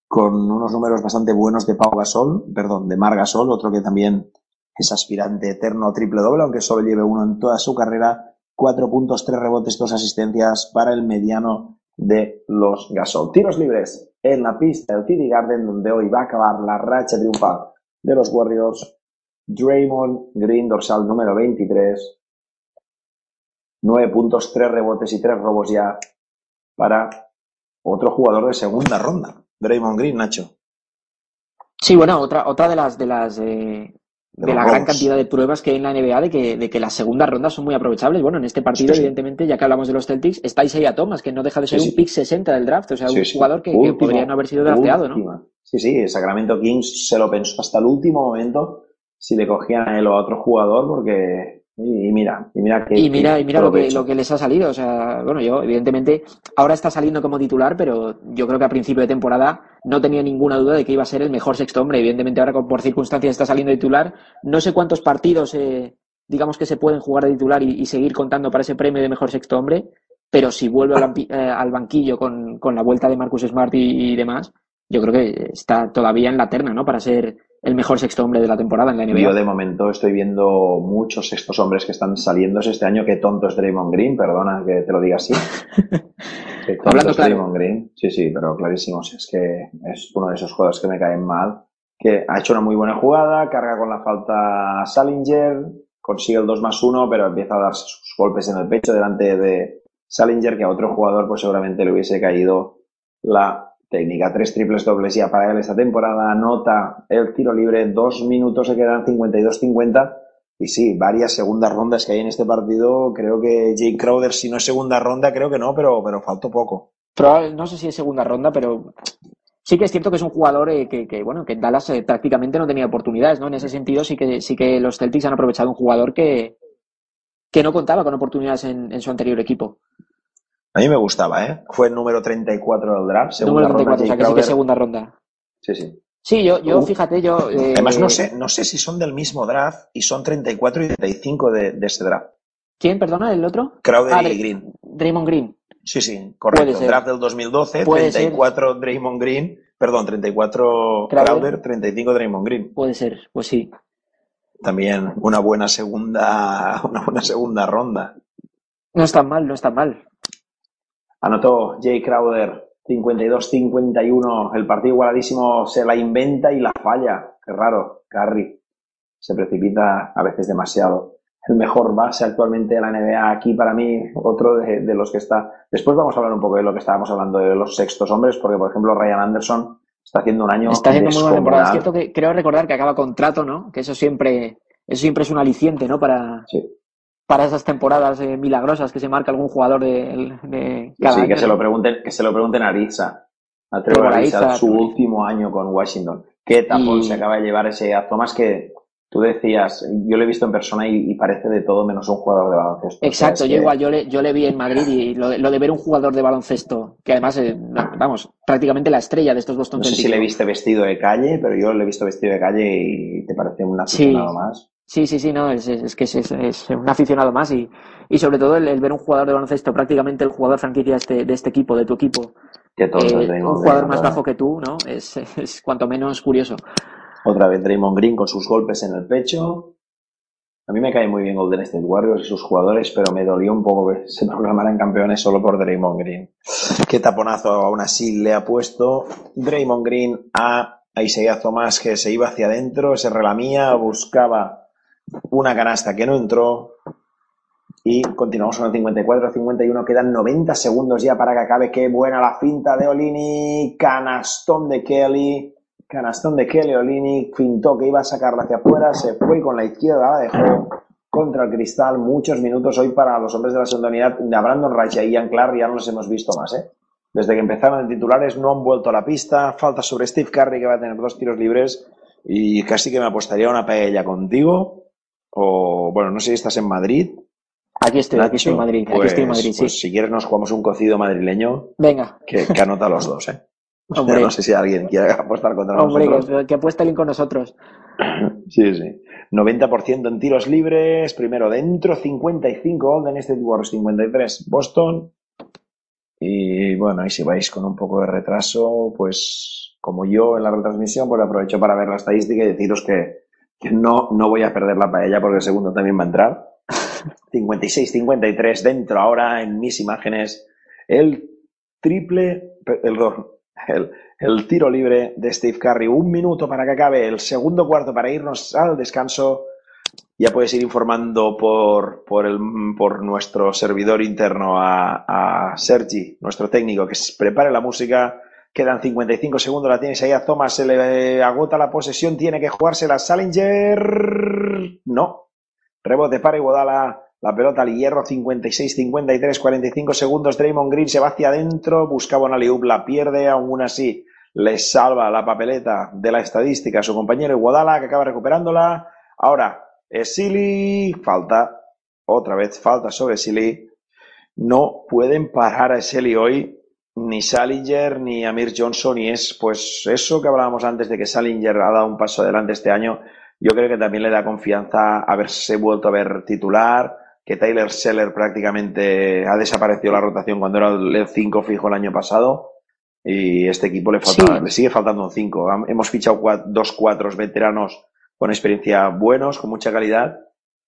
Speaker 10: con unos números bastante buenos de Pau Gasol, perdón, de Mar Gasol, otro que también es aspirante eterno triple doble, aunque solo lleve uno en toda su carrera. Cuatro puntos, tres rebotes, dos asistencias para el mediano de los Gasol. Tiros libres en la pista del TD Garden, donde hoy va a acabar la racha triunfal de los Warriors. Draymond Green, dorsal número 23. Nueve puntos, tres rebotes y tres robos ya para otro jugador de segunda ronda. Draymond Green, Nacho.
Speaker 11: Sí, bueno, otra, otra de las de las eh, de, la gran cantidad de pruebas que hay en la NBA de que, de que las segundas rondas son muy aprovechables. Bueno, en este partido, evidentemente, ya que hablamos de los Celtics, está Isaiah Thomas, que no deja de ser un pick 60 del draft, o sea, un jugador que, podría no haber sido drafteado, ¿no?
Speaker 10: Sí, sí, Sacramento Kings se lo pensó hasta el último momento si le cogían a él o a otro jugador, porque y, mira, y mira que.
Speaker 11: Y mira, y mira lo que, lo que les ha salido. O sea, bueno, yo, evidentemente, ahora está saliendo como titular, pero yo creo que a principio de temporada no tenía ninguna duda de que iba a ser el mejor sexto hombre. Evidentemente, ahora por circunstancias está saliendo de titular. No sé cuántos partidos, eh, digamos que se pueden jugar de titular y, seguir contando para ese premio de mejor sexto hombre, pero si vuelve al, eh, banquillo con, con, la vuelta de Marcus Smart y, y demás, yo creo que está todavía en la terna, ¿no? Para ser el mejor sexto hombre de la temporada en la NBA.
Speaker 10: Yo de momento estoy viendo muchos sextos hombres que están saliendo este año. Qué tonto es Draymond Green, perdona que te lo diga así. Qué tonto es Draymond Green. Sí, sí, pero clarísimo. es que es uno de esos jugadores que me caen mal. Que ha hecho una muy buena jugada, carga con la falta Salinger, consigue el 2 más 1, pero empieza a darse sus golpes en el pecho delante de Salinger, que a otro jugador pues seguramente le hubiese caído la técnica. Tres triples dobles ya para él esta temporada. Anota el tiro libre. Dos minutos se quedan 52-50. Y sí, varias segundas rondas que hay en este partido. Creo que Jake Crowder, si no es segunda ronda, creo que no, pero, pero faltó poco.
Speaker 11: no sé si es segunda ronda, pero sí que es cierto que es un jugador eh, que, bueno, que en Dallas eh, prácticamente no tenía oportunidades, ¿no? En ese sentido sí que, sí que los Celtics han aprovechado un jugador que, que no contaba con oportunidades en su anterior equipo.
Speaker 10: A mí me gustaba, ¿eh? Fue el número 34 del draft.
Speaker 11: Segunda número 34, ronda, o sea que sí que segunda ronda.
Speaker 10: Sí, sí.
Speaker 11: Sí, yo, yo fíjate, yo...
Speaker 10: Eh... Además, no sé, no sé si son del mismo draft y son 34 y 35 de, de ese draft.
Speaker 11: ¿Quién, perdona, el otro?
Speaker 10: Crowder ah, y Green.
Speaker 11: Draymond Green.
Speaker 10: Sí, sí, correcto. Draft del 2012, 34 ser. Draymond Green, perdón, 34 Crowder. Crowder, 35 Draymond Green.
Speaker 11: Puede ser, pues sí.
Speaker 10: También una buena segunda, una buena segunda ronda.
Speaker 11: No está mal, no está mal.
Speaker 10: Anotó Jay Crowder 52-51. El partido igualadísimo se la inventa y la falla. Qué raro. Curry se precipita a veces demasiado. El mejor base actualmente de la NBA aquí para mí, otro de, los que está. Después vamos a hablar un poco de lo que estábamos hablando de los sextos hombres, porque por ejemplo Ryan Anderson está haciendo un año.
Speaker 11: Está haciendo muy buena temporada. Es cierto que creo recordar que acaba contrato, ¿no? Que eso siempre, eso siempre es un aliciente, ¿no? Para,
Speaker 10: sí
Speaker 11: para esas temporadas eh, milagrosas que se marca algún jugador de, de
Speaker 10: cada sí, que se lo pregunten, que se lo pregunten a Ariza, a Trevor Ariza, su último año con Washington. ¿Qué tapón se acaba de llevar ese a Thomas que Tú decías, yo lo he visto en persona y, y parece de todo menos un jugador de baloncesto.
Speaker 11: Exacto,
Speaker 10: O sea, es
Speaker 11: yo
Speaker 10: que-
Speaker 11: igual, yo le, yo le vi en Madrid y lo de, lo de ver un jugador de baloncesto, que además, eh, vamos, prácticamente la estrella de estos Boston
Speaker 10: No sé si le viste vestido de calle, pero yo le he visto vestido de calle y te parece un
Speaker 11: Sí.
Speaker 10: aficionado más.
Speaker 11: Sí, sí, sí, no, es, es- es que es, es- es un aficionado más y, y sobre todo el, el ver un jugador de baloncesto, prácticamente el jugador franquicia de este, de este equipo, de tu equipo,
Speaker 10: Que todos
Speaker 11: eh, un jugador más bajo que tú, ¿no? Es, es cuanto menos curioso.
Speaker 10: Otra vez Draymond Green con sus golpes en el pecho. A mí me cae muy bien Golden State Warriors y sus jugadores, pero me dolió un poco que se proclamaran campeones solo por Draymond Green. Qué taponazo aún así le ha puesto Draymond Green a Isaiah Thomas que se iba hacia adentro, se relamía, buscaba una canasta que no entró. Y continuamos con el 54-51. Quedan 90 segundos ya para que acabe. Qué buena la finta de Olini. Canastón de Kelly. Canastón de Kelly Olini. Fintó que iba a sacarla hacia afuera. Se fue con la izquierda la dejó contra el cristal. Muchos minutos hoy para los hombres de la segunda unidad. De Brandon Rice y Ian ya no los hemos visto más. ¿eh? Desde que empezaron de titulares no han vuelto a la pista. Falta sobre Steve Curry que va a tener dos tiros libres. Y casi que me apostaría una paella contigo. O bueno, no sé si estás en Madrid.
Speaker 11: Aquí estoy, aquí estoy en Madrid, aquí
Speaker 10: pues-
Speaker 11: estoy en Madrid, sí.
Speaker 10: Pues si quieres nos jugamos un cocido madrileño
Speaker 11: Venga,
Speaker 10: que, que anota los dos, ¿eh?
Speaker 11: Hombre.
Speaker 10: No sé si alguien quiere apostar contra
Speaker 11: hombre,
Speaker 10: nosotros.
Speaker 11: que, que apuesta el con nosotros.
Speaker 10: Sí, sí. 90% en tiros libres, primero dentro, 55 Golden State Warriors, 53 Boston. Y bueno, y si vais con un poco de retraso, pues como yo en la retransmisión, pues aprovecho para ver la estadística y deciros que no, no voy a perder la paella porque el segundo también va a entrar. 56-53 dentro ahora en mis imágenes. El triple, perdón, el, el tiro libre de Steve Curry. Un minuto para que acabe el segundo cuarto para irnos al descanso. Ya puedes ir informando por, por, el, por nuestro servidor interno a, a Sergi, nuestro técnico, que prepare la música. Quedan 55 segundos, la tienes ahí a Thomas, se le agota la posesión, tiene que jugarse la Salinger. No. Rebote para Iguodala. La pelota al hierro, 56, 53, 45 segundos. Draymond Green se va hacia adentro, buscaba una liup, la pierde, aún así le salva la papeleta de la estadística a su compañero Iguodala, que acaba recuperándola. Ahora, Silly, falta, otra vez falta sobre Silly. No pueden parar a Silly hoy, ni Salinger, ni Amir Johnson, y es pues eso que hablábamos antes de que Salinger ha dado un paso adelante este año. Yo creo que también le da confianza haberse vuelto a ver titular, que Tyler Seller prácticamente ha desaparecido la rotación cuando era el 5 fijo el año pasado. Y este equipo le, falta,
Speaker 11: Sí.
Speaker 10: le sigue faltando un 5. Hemos fichado cua- dos cuatros veteranos con experiencia buenos, con mucha calidad,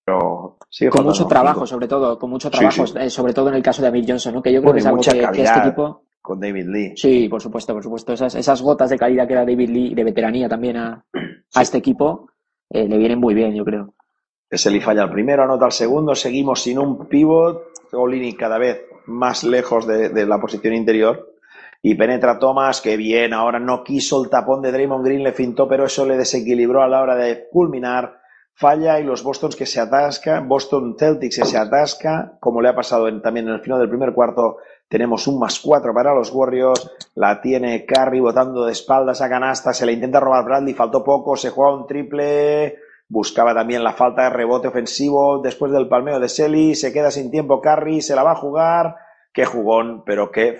Speaker 10: pero sigue
Speaker 11: Con mucho trabajo,
Speaker 10: cinco.
Speaker 11: sobre todo, con mucho trabajo,
Speaker 10: sí.
Speaker 11: eh, sobre todo en el caso de Amir Johnson, ¿no? que yo creo
Speaker 10: Bueno,
Speaker 11: que es algo que, que este equipo.
Speaker 10: Con David Lee.
Speaker 11: Sí, por supuesto, por supuesto. Esas, esas gotas de calidad que da David Lee y de veteranía también a, a este equipo eh, le vienen muy bien, yo creo.
Speaker 10: Ese falla el primero, anota el segundo, seguimos sin un pivot, Olini cada vez más lejos de, de la posición interior y penetra Thomas, que bien, ahora no quiso el tapón de Draymond Green, le fintó, pero eso le desequilibró a la hora de culminar, falla y los Bostons que se atascan, Boston Celtics que se atasca, como le ha pasado en- también en el final del primer cuarto, tenemos un más cuatro para los Warriors, la tiene Curry botando de espaldas a canasta, se le intenta robar Bradley, faltó poco, se juega un triple, buscaba también la falta de rebote ofensivo después del palmeo de Selly, se queda sin tiempo Curry, se la va a jugar, qué jugón, pero qué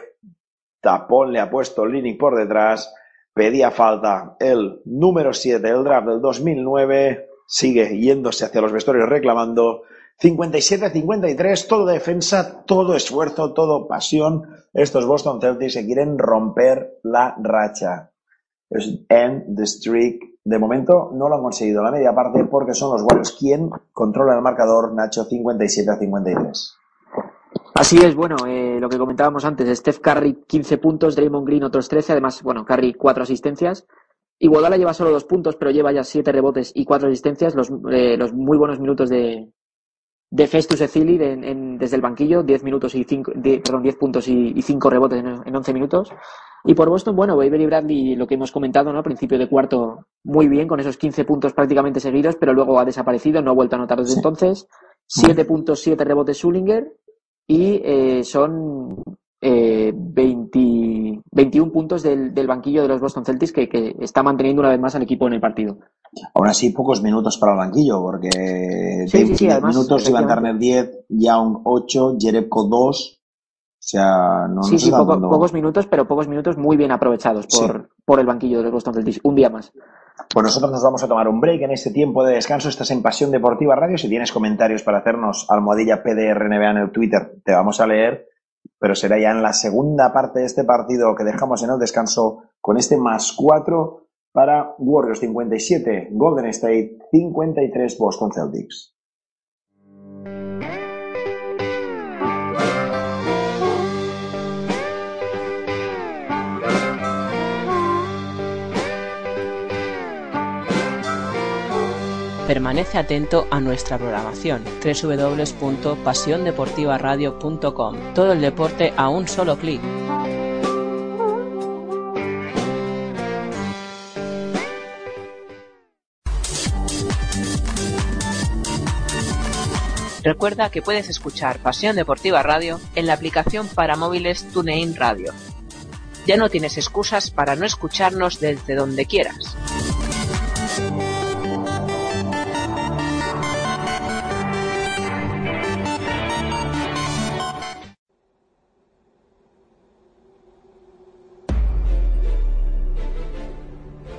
Speaker 10: tapón le ha puesto Linick por detrás, pedía falta el número 7 del draft del 2009, sigue yéndose hacia los vestuarios reclamando 57-53, todo defensa, todo esfuerzo, todo pasión. Estos Boston Celtics se quieren romper la racha. Es end the streak. De momento no lo han conseguido la media parte porque son los Warriors quien controla el marcador, Nacho, 57 a 53.
Speaker 11: Así es, bueno, eh, lo que comentábamos antes, Steph Curry 15 puntos, Draymond Green otros 13, además, bueno, Curry 4 asistencias. Iguodala lleva solo 2 puntos, pero lleva ya 7 rebotes y 4 asistencias, los, eh, los muy buenos minutos de, de Festus Ezili de- en- desde el banquillo, 10 minutos y 5, perdón, 10 puntos y, y 5 rebotes en, en 11 minutos. Y por Boston, bueno, Avery Bradley, lo que hemos comentado, ¿no? Principio de cuarto, muy bien, con esos 15 puntos prácticamente seguidos, pero luego ha desaparecido, no ha vuelto a anotar desde entonces. 7 puntos, 7 rebotes Sullinger y eh, son eh, 20
Speaker 12: 21 puntos del, del banquillo de los Boston Celtics que, que está manteniendo una vez más al equipo en el partido.
Speaker 10: Aún así, pocos minutos para el banquillo, porque
Speaker 12: Sí,
Speaker 10: de
Speaker 12: sí, sí,
Speaker 10: 10
Speaker 12: además,
Speaker 10: minutos Iván. Turner 10, Young 8, Jerebko 2. O sea, no
Speaker 12: sí, sí, poco- pocos minutos, pero pocos minutos muy bien aprovechados por, por el banquillo de los Boston Celtics. Un día más.
Speaker 10: Pues nosotros nos vamos a tomar un break en este tiempo de descanso. Estás en Pasión Deportiva Radio. Si tienes comentarios para hacernos, almohadilla PDRNBA en el Twitter, te vamos a leer. Pero será ya en la segunda parte de este partido que dejamos en el descanso con este más 4 para Warriors 57, Golden State 53, Boston Celtics.
Speaker 13: Permanece atento a nuestra programación www.pasiondeportivaradio.com. Todo el deporte a un solo clic. Recuerda que puedes escuchar Pasión Deportiva Radio en la aplicación para móviles TuneIn Radio. Ya no tienes excusas para no escucharnos desde donde quieras.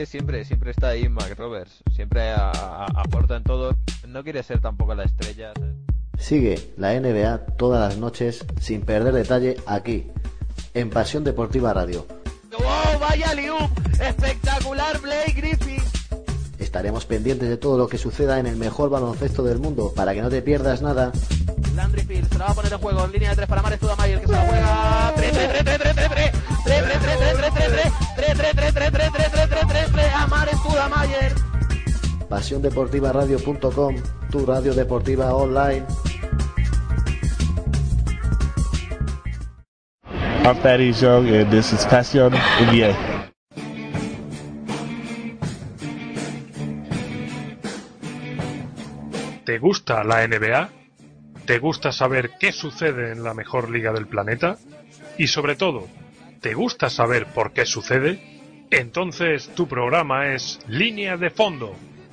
Speaker 14: Que siempre, siempre está ahí Mac Roberts, siempre a- a- aporta en todo, no quiere ser tampoco la estrella. ¿sabes?
Speaker 3: Sigue la NBA todas las noches sin perder detalle aquí, en Pasión Deportiva Radio.
Speaker 14: ¡Oh, vaya liup! ¡Espectacular Blake Griffin!
Speaker 3: Estaremos pendientes de todo lo que suceda en el mejor baloncesto del mundo para que no te pierdas nada.
Speaker 14: Landry Fields se la va a poner en juego en línea de tres para Mares Tudamayer que se la juega. 3 3 3 3 3 3 3 3 3 3 3 3
Speaker 3: PasiónDeportivaRadio.com, tu radio deportiva online.
Speaker 15: I'm Fatty Young, and this is Passion NBA.
Speaker 16: ¿Te gusta la NBA? ¿Te gusta saber qué sucede en la mejor liga del planeta? Y sobre todo, ¿te gusta saber por qué sucede? Entonces tu programa es Línea de Fondo,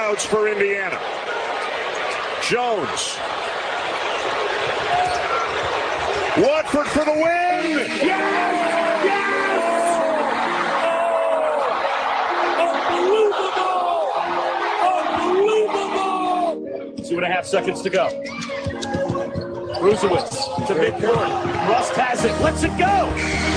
Speaker 17: Timeouts for Indiana. Jones. Watford for the win. Yes!
Speaker 18: Two and a half seconds to go. Brusewitz to midcourt. Rust has it. Lets it go.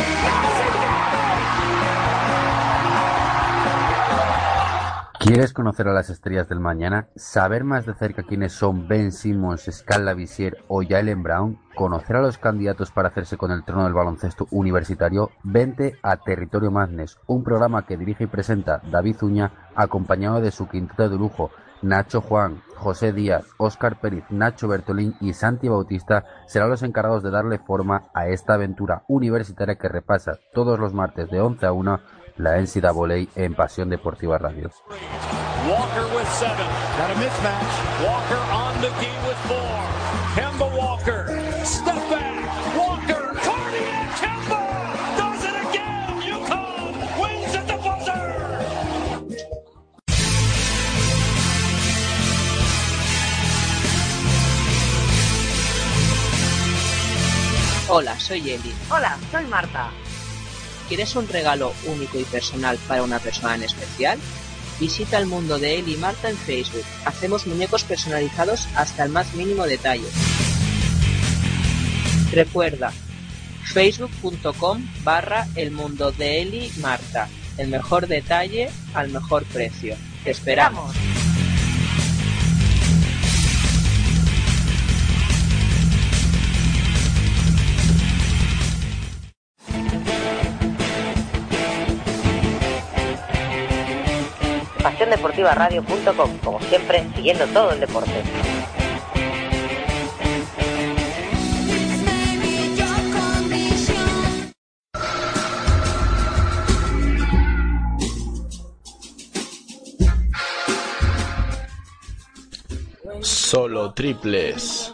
Speaker 19: ¿Quieres conocer a las estrellas del mañana? ¿Saber más de cerca quiénes son Ben Simmons, Scala Visier o Jalen Brown? ¿Conocer a los candidatos para hacerse con el trono del baloncesto universitario? Vente a Territorio Madness, un programa que dirige y presenta David Uña, acompañado de su quinteto de lujo, Nacho Juan, José Díaz, Óscar Pérez, Nacho Bertolín y Santi Bautista serán los encargados de darle forma a esta aventura universitaria que repasa todos los martes de 11 a 1 la NCAA en Pasión Deportiva Radio.
Speaker 18: Walker with seven. Got a mismatch. Walker on the key with four. Kemba Walker. Step back. Walker. Cardiac Kemba. Does it again. UConn wins at the buzzer.
Speaker 13: Hola, soy Eli.
Speaker 20: Hola, soy Marta.
Speaker 13: ¿Quieres un regalo único y personal para una persona en especial? Visita el mundo de Eli y Marta en Facebook. Hacemos muñecos personalizados hasta el más mínimo detalle. Recuerda, facebook.com barra el mundo de Eli Marta. El mejor detalle al mejor precio. Te esperamos.
Speaker 20: PasiónDeportivaRadio.com, como siempre, siguiendo todo el deporte.
Speaker 21: Solo triples.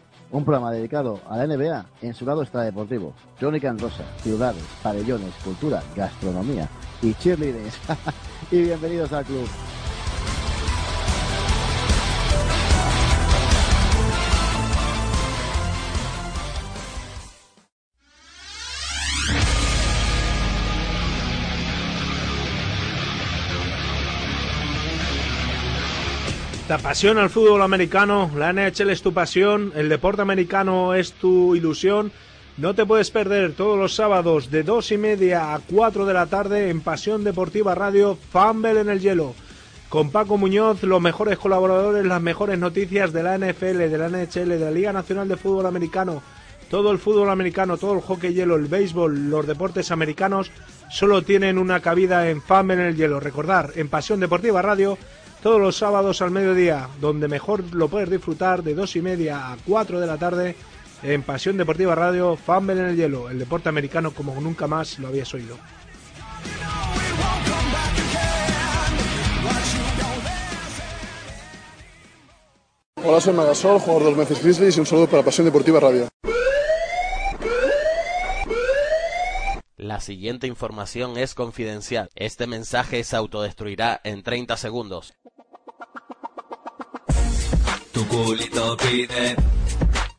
Speaker 3: Un programa dedicado a la NBA en su lado extradeportivo. Crónica en rosa, ciudades, pabellones, cultura, gastronomía y cheerleaders. y bienvenidos al club.
Speaker 22: Te apasiona el fútbol americano, la NHL es tu pasión, el deporte americano es tu ilusión. No te puedes perder todos los sábados de dos y media a 4 de la tarde en Pasión Deportiva Radio Fumble en el Hielo. Con Paco Muñoz, los mejores colaboradores, las mejores noticias de la NFL, de la NHL, de la Liga Nacional de Fútbol Americano, todo el fútbol americano, todo el hockey hielo, el béisbol, los deportes americanos, solo tienen una cabida en Fumble en el Hielo. Recordar, en Pasión Deportiva Radio, todos los sábados al mediodía, donde mejor lo puedes disfrutar de dos y media a 4 de la tarde en Pasión Deportiva Radio, Fumble en el Hielo, el deporte americano como nunca más lo habías oído.
Speaker 8: Hola, soy Magasol, jugador de los Memphis Grizzlies y un saludo para Pasión Deportiva Radio.
Speaker 14: La siguiente información es confidencial. Este mensaje se autodestruirá en 30 segundos.
Speaker 23: Tu culito pide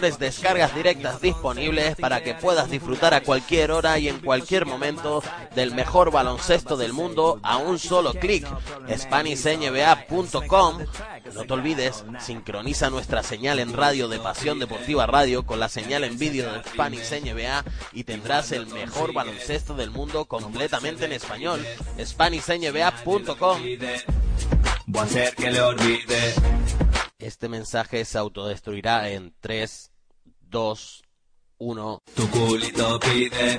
Speaker 14: descargas directas disponibles para que puedas disfrutar a cualquier hora y en cualquier momento del mejor baloncesto del mundo a un solo clic. SpanishNBA.com. No te olvides, sincroniza nuestra señal en radio de Pasión Deportiva Radio con la señal en vídeo de Spanish NBA y tendrás el mejor baloncesto del mundo completamente en español. SpanishNBA.com.
Speaker 23: Voy a hacer que le olvide.
Speaker 14: Este mensaje se autodestruirá en 3, 2, 1.
Speaker 23: Tu culito pide.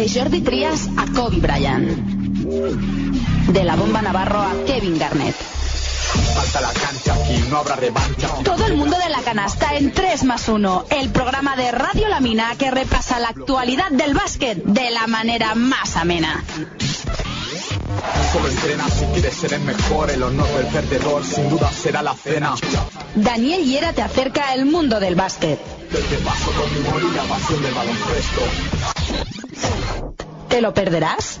Speaker 24: De Jordi Trias a Kobe Bryant. De la bomba Navarro a Kevin Garnett.
Speaker 25: Falta la cancha, aquí no habrá revancha.
Speaker 24: Todo el mundo de la canasta en 3 más 1, el programa de Radio La Mina que repasa la actualidad del básquet de la manera más amena.
Speaker 25: Solo entrena si quieres ser el mejor, el honor del perdedor sin duda será la cena.
Speaker 24: Daniel Hiera te acerca al mundo del básquet.
Speaker 25: Desde paso con mi pasión del baloncesto.
Speaker 24: ¿Te lo perderás?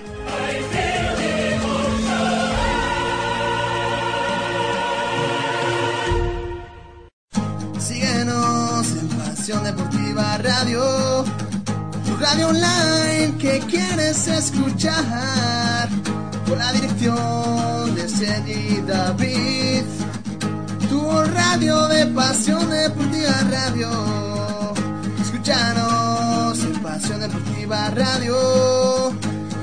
Speaker 26: Radio online que quieres escuchar, con la dirección de Sergi David, tu radio de Pasión Deportiva Radio. Escúchanos en Pasión Deportiva Radio,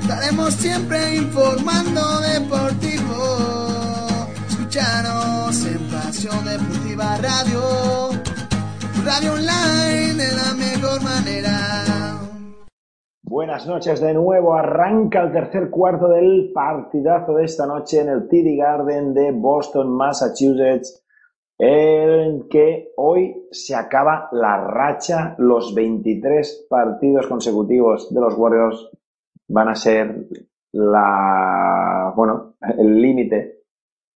Speaker 26: estaremos siempre informando deportivo. Escúchanos en Pasión Deportiva Radio, radio online de la mejor manera.
Speaker 10: Buenas noches de nuevo. Arranca el tercer cuarto del partidazo de esta noche en el TD Garden de Boston, Massachusetts. en que hoy se acaba la racha, los 23 partidos consecutivos de los Warriors van a ser la, bueno, el límite,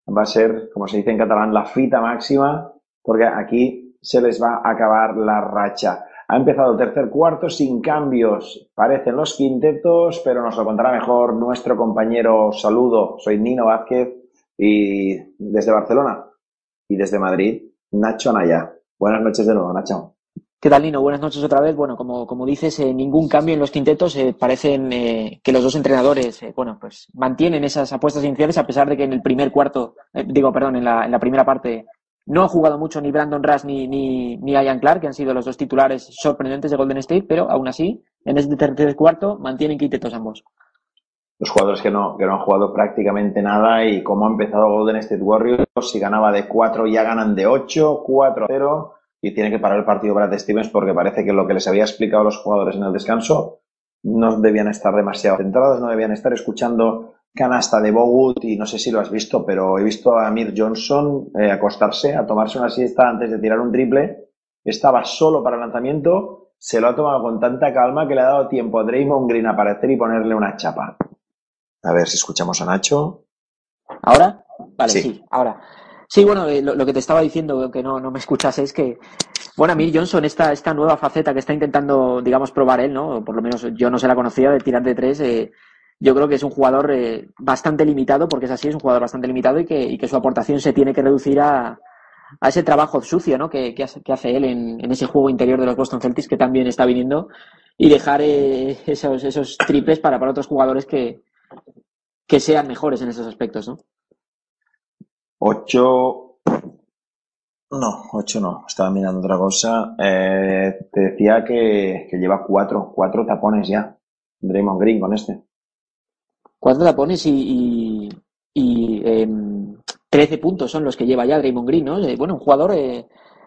Speaker 10: va a ser, como se dice en catalán, la fita máxima, porque aquí se les va a acabar la racha. Ha empezado el tercer cuarto sin cambios, parecen los quintetos, pero nos lo contará mejor nuestro compañero. Saludo, soy Nino Vázquez y desde Barcelona y desde Madrid, Nacho Anaya. Buenas noches de nuevo, Nacho.
Speaker 11: ¿Qué tal, Nino? Buenas noches otra vez. Bueno, como, como dices, eh, ningún cambio en los quintetos. Eh, parecen eh, que los dos entrenadores, bueno, pues mantienen esas apuestas iniciales a pesar de que en el primer cuarto, digo, perdón, en la primera parte no ha jugado mucho ni Brandon Rush ni, ni, ni Ian Clark, que han sido los dos titulares sorprendentes de Golden State, pero aún así, en este tercer cuarto, mantienen quintetos ambos.
Speaker 10: Los jugadores que no, que no han jugado prácticamente nada y como ha empezado Golden State Warriors, si ganaba de 4 ya ganan de 8, 4-0 y tiene que parar el partido Brad Stevens porque parece que lo que les había explicado a los jugadores en el descanso no debían estar demasiado centrados, no debían estar escuchando canasta de Bogut y no sé si lo has visto, pero he visto a Amir Johnson eh, acostarse, a tomarse una siesta antes de tirar un triple. Estaba solo para el lanzamiento, se lo ha tomado con tanta calma que le ha dado tiempo a Draymond Green a aparecer y ponerle una chapa. A ver si escuchamos a Nacho.
Speaker 11: ¿Ahora? Vale,
Speaker 10: Sí.
Speaker 11: sí, ahora. Sí, bueno, eh, lo, lo que te estaba diciendo, que no, no me escuchas, es que, bueno, Amir Johnson, esta, esta nueva faceta que está intentando, digamos, probar él, ¿no? Por lo menos yo no se la conocía de tirar de tres, eh, yo creo que es un jugador eh, bastante limitado, porque es así, es un jugador bastante limitado y que, su aportación se tiene que reducir a, ese trabajo sucio, ¿no? Que, hace, él en, ese juego interior de los Boston Celtics, que también está viniendo, y dejar eh, esos, triples para, otros jugadores que, sean mejores en esos aspectos, ¿no?
Speaker 10: 8. No, 8 no. Estaba mirando otra cosa. Eh, te decía que, lleva 4 cuatro tapones ya. Draymond Green con este.
Speaker 11: Cuatro tapones y, y, y, em, 13 puntos son los que lleva ya Draymond Green, ¿no? Eh, bueno, un jugador, eh,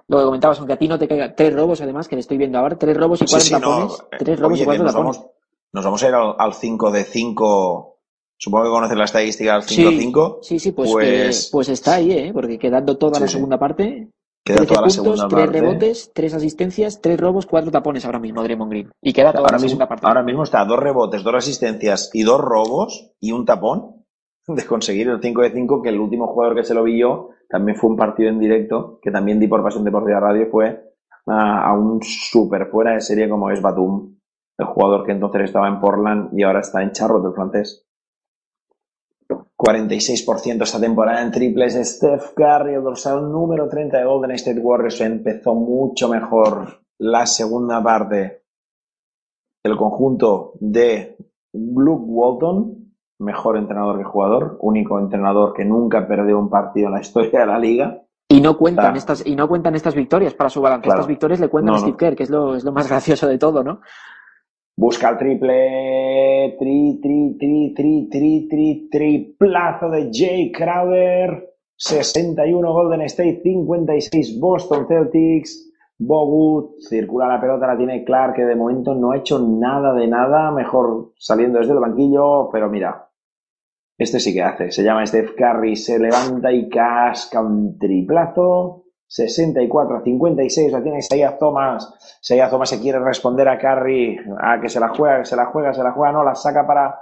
Speaker 11: lo que comentabas, aunque a ti no te caiga, tres robos además, que le estoy viendo ahora, tres robos y
Speaker 10: Sí,
Speaker 11: cuatro
Speaker 10: sí, no.
Speaker 11: tapones, tres robos
Speaker 10: Oye,
Speaker 11: y
Speaker 10: que
Speaker 11: cuatro
Speaker 10: nos
Speaker 11: tapones.
Speaker 10: vamos, nos vamos a ir al, al 5 de 5. Supongo que conoces la estadística del 5 de
Speaker 11: Sí,
Speaker 10: 5.
Speaker 11: sí, sí, pues,
Speaker 10: Pues-
Speaker 11: eh, pues está ahí, ¿eh? Porque quedando toda
Speaker 10: Sí,
Speaker 11: la
Speaker 10: sí.
Speaker 11: segunda parte,
Speaker 10: Queda
Speaker 11: 13
Speaker 10: toda la
Speaker 11: puntos,
Speaker 10: segunda
Speaker 11: tres
Speaker 10: parte.
Speaker 11: rebotes, tres asistencias, tres robos, cuatro tapones ahora mismo, Draymond Green. Y queda toda
Speaker 10: Ahora
Speaker 11: la
Speaker 10: mismo,
Speaker 11: segunda parte.
Speaker 10: ahora mismo está dos rebotes, dos asistencias y dos robos y un tapón de conseguir el 5 de 5, que el último jugador que se lo vi yo también fue un partido en directo, que también di por Pasión Deportiva Radio, fue a, a un súper fuera de serie como es Batum, el jugador que entonces estaba en Portland y ahora está en Charlotte, el francés. 46% esta temporada en triples. Steph Curry, el dorsal número 30 de Golden State Warriors, empezó mucho mejor la segunda parte. El conjunto de Luke Walton, mejor entrenador que jugador, único entrenador que nunca perdió un partido en la historia de la liga.
Speaker 11: Y no cuentan estas, y no cuentan estas victorias para su balance.
Speaker 10: Claro.
Speaker 11: Estas victorias le cuentan
Speaker 10: No,
Speaker 11: a Steve
Speaker 10: no.
Speaker 11: Kerr, que es lo, es lo más gracioso de todo, ¿no?
Speaker 10: Busca el triple, tri, tri, tri, tri, tri, tri, triplazo de Jay Crowder, 61 Golden State, 56 Boston Celtics, Bogut, circula la pelota, la tiene Clark, que de momento no ha hecho nada de nada, mejor saliendo desde el banquillo, pero mira, este sí que hace, se llama Steph Curry, se levanta y casca un triplazo, 64 a 56, la tiene Isaiah Thomas. Isaiah Thomas se quiere responder a Curry, a que se la juega, que se la juega, se la juega, no, la saca para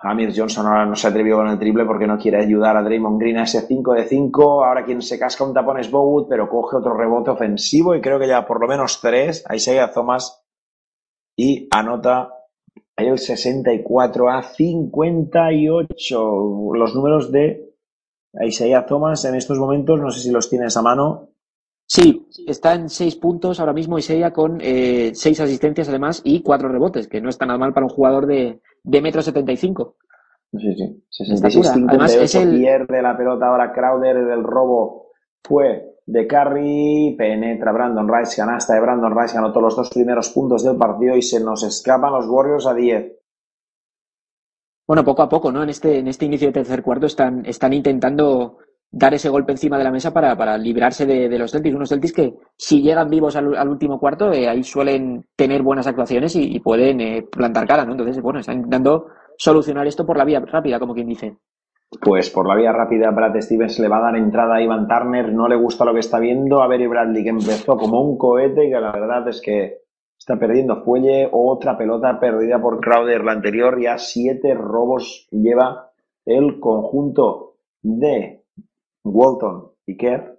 Speaker 10: Amir Johnson ahora no se atrevió con el triple porque no quiere ayudar a Draymond Green a ese 5 de 5. Ahora quien se casca un tapón es Bogut, pero coge otro rebote ofensivo y creo que ya por lo menos tres a Isaiah Thomas y anota el 64 a 58. Los números de Isaiah Thomas en estos momentos, no sé si los tienes a mano.
Speaker 11: Sí, está en seis puntos ahora mismo Isaiah con eh, seis asistencias además y cuatro rebotes, que no está nada mal para un jugador de, de metro setenta y cinco.
Speaker 10: Sí, sí.
Speaker 11: Estatura.
Speaker 10: 66
Speaker 11: Además,
Speaker 10: 58
Speaker 11: es el-
Speaker 10: pierde la pelota ahora Crowder el robo fue de Curry penetra Brandon Rice canasta de Brandon Rice anotó los dos primeros puntos del partido y se nos escapan los Warriors a 10
Speaker 11: Bueno, poco a poco, ¿no? En este, en este inicio de tercer cuarto están, están intentando dar ese golpe encima de la mesa para, librarse de, los Celtics. Unos Celtics que, si llegan vivos al, último cuarto, eh, ahí suelen tener buenas actuaciones y, y pueden eh, plantar cara, ¿no? Entonces, bueno, están intentando solucionar esto por la vía rápida, como quien dice.
Speaker 10: Pues por la vía rápida, Brad Stevens le va a dar entrada a Ivan Turner, no le gusta lo que está viendo. A ver, y Bradley que empezó como un cohete y que la verdad es que está perdiendo fuelle. Otra pelota perdida por Crowder, la anterior, ya siete robos lleva el conjunto de Walton y Kerr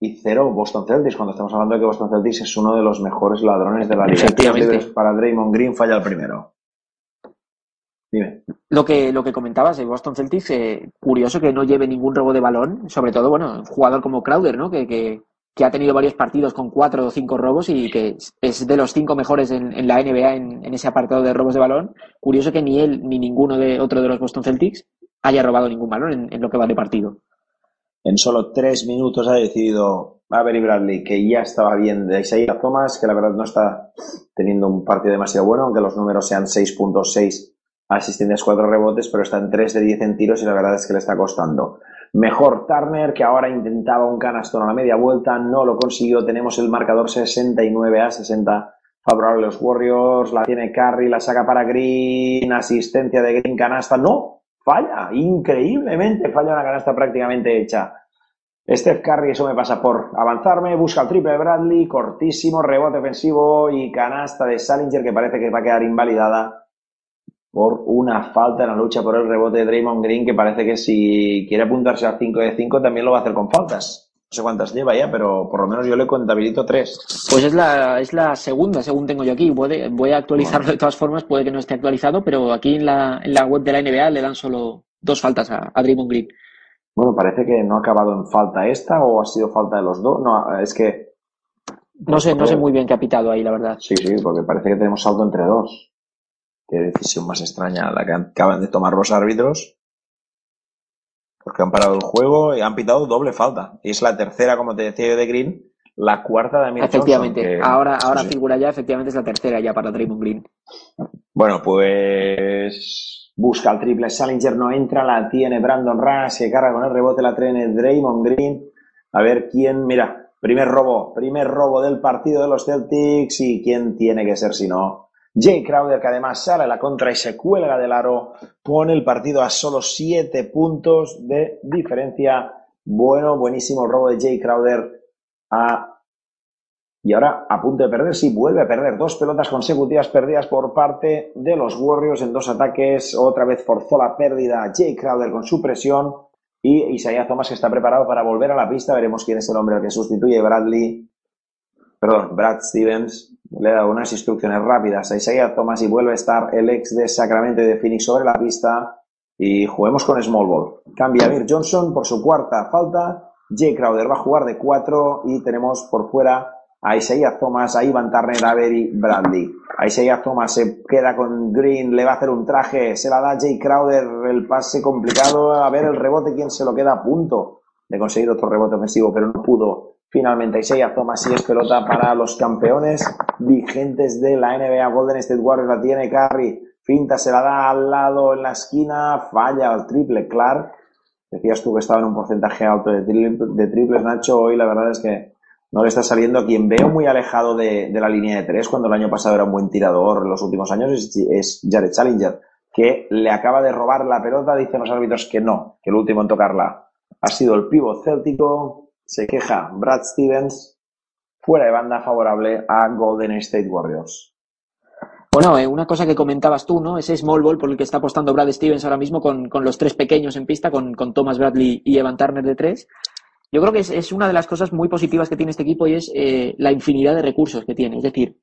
Speaker 10: y cero Boston Celtics, cuando estamos hablando de que Boston Celtics es uno de los mejores ladrones de la liga.
Speaker 11: Efectivamente.
Speaker 10: Para Draymond Green falla el primero. Dime.
Speaker 11: Lo que, lo que comentabas de Boston Celtics, eh, curioso que no lleve ningún robo de balón, sobre todo, bueno, un jugador como Crowder, ¿no? Que, que, que ha tenido varios partidos con cuatro o cinco robos y que es- de los cinco mejores en, la NBA en, ese apartado de robos de balón. Curioso que ni él ni ninguno de otro de los Boston Celtics haya robado ningún balón en, en lo que va de partido.
Speaker 10: En solo tres minutos ha decidido Avery Bradley que ya estaba bien de Isaiah Thomas, que la verdad no está teniendo un partido demasiado bueno, aunque los números sean 6.6 asistencias, 4 rebotes, pero está en 3 de 10 en tiros y la verdad es que le está costando. Mejor Turner, que ahora intentaba un canastón a la media vuelta, no lo consiguió. Tenemos el marcador 69 a 60 favorable los Warriors. La tiene Curry, la saca para Green, asistencia de Green, canasta. No, falla, increíblemente falla una canasta prácticamente hecha. Steph Curry, eso me pasa por avanzarme, busca el triple de Bradley, cortísimo, rebote ofensivo y canasta de Salinger que parece que va a quedar invalidada por una falta en la lucha por el rebote de Draymond Green que parece que si quiere apuntarse a 5 de 5 también lo va a hacer con faltas. No sé cuántas lleva ya, pero por lo menos yo le contabilizo 3.
Speaker 11: Pues es la, es la segunda, según tengo yo aquí. Puede- voy a actualizarlo de todas formas, puede que no esté actualizado, pero aquí en la, en la web de la NBA le dan solo dos faltas a, a Draymond Green.
Speaker 10: Bueno, parece que no ha acabado en falta esta o ha sido falta de los dos. No, es que
Speaker 11: No sé, no sé muy bien qué ha pitado ahí, la verdad.
Speaker 10: Sí, sí, porque parece que tenemos saldo entre dos. Qué decisión más extraña la que acaban de tomar los árbitros. Porque han parado el juego y han pitado doble falta. Y es la tercera, como te decía yo, de Green, la cuarta de Amir
Speaker 11: Efectivamente,
Speaker 10: Johnson, que-
Speaker 11: ahora, ahora
Speaker 10: sí.
Speaker 11: figura ya, efectivamente es la tercera ya para Draymond Green.
Speaker 10: Bueno, pues busca el triple. Salinger no entra, la tiene Brandon Rush, se carga con el rebote, la tiene Draymond Green. A ver quién, mira, primer robo, primer robo del partido de los Celtics y quién tiene que ser si no. Jay Crowder, que además sale a la contra y se cuelga del aro, pone el partido a solo 7 puntos de diferencia. Bueno, buenísimo el robo de Jay Crowder a y ahora a punto de perder, sí, vuelve a perder dos pelotas consecutivas perdidas por parte de los Warriors en dos ataques. Otra vez forzó la pérdida Jay Crowder con su presión y Isaiah Thomas que está preparado para volver a la pista. Veremos quién es el hombre al que sustituye Bradley. Perdón, Brad Stevens. Le da unas instrucciones rápidas a Isaiah Thomas y vuelve a estar el ex de Sacramento y de Phoenix sobre la pista. Y juguemos con Small Ball. Cambia Amir Johnson por su cuarta falta. Jay Crowder va a jugar de cuatro y tenemos por fuera a Isaiah Thomas, a Ivan Turner, a Avery Bradley. A Thomas se queda con Green, le va a hacer un traje, se la da Jay Crowder, el pase complicado, a ver el rebote, quién se lo queda a punto de conseguir otro rebote ofensivo, pero no pudo. Finalmente Isaiah Thomas y es pelota para los campeones vigentes de la NBA. Golden State Warriors la tiene Curry, finta, se la da al lado en la esquina, falla el triple Clark. Decías tú que estaba en un porcentaje alto de, tri- de triples, Nacho. Hoy la verdad es que no le está saliendo. Quien veo muy alejado de, la línea de tres, cuando el año pasado era un buen tirador en los últimos años, es, es Jared Challenger, que le acaba de robar la pelota. Dicen los árbitros que no, que el último en tocarla ha sido el pívot céltico. Se queja Brad Stevens, fuera de banda favorable a Golden State Warriors.
Speaker 11: Bueno, eh, una cosa que comentabas tú, ¿no? Ese small ball por el que está apostando Brad Stevens ahora mismo con, con los tres pequeños en pista, con, con Thomas Bradley y Evan Turner de tres. Yo creo que es, es una de las cosas muy positivas que tiene este equipo y es eh, la infinidad de recursos que tiene. Es decir,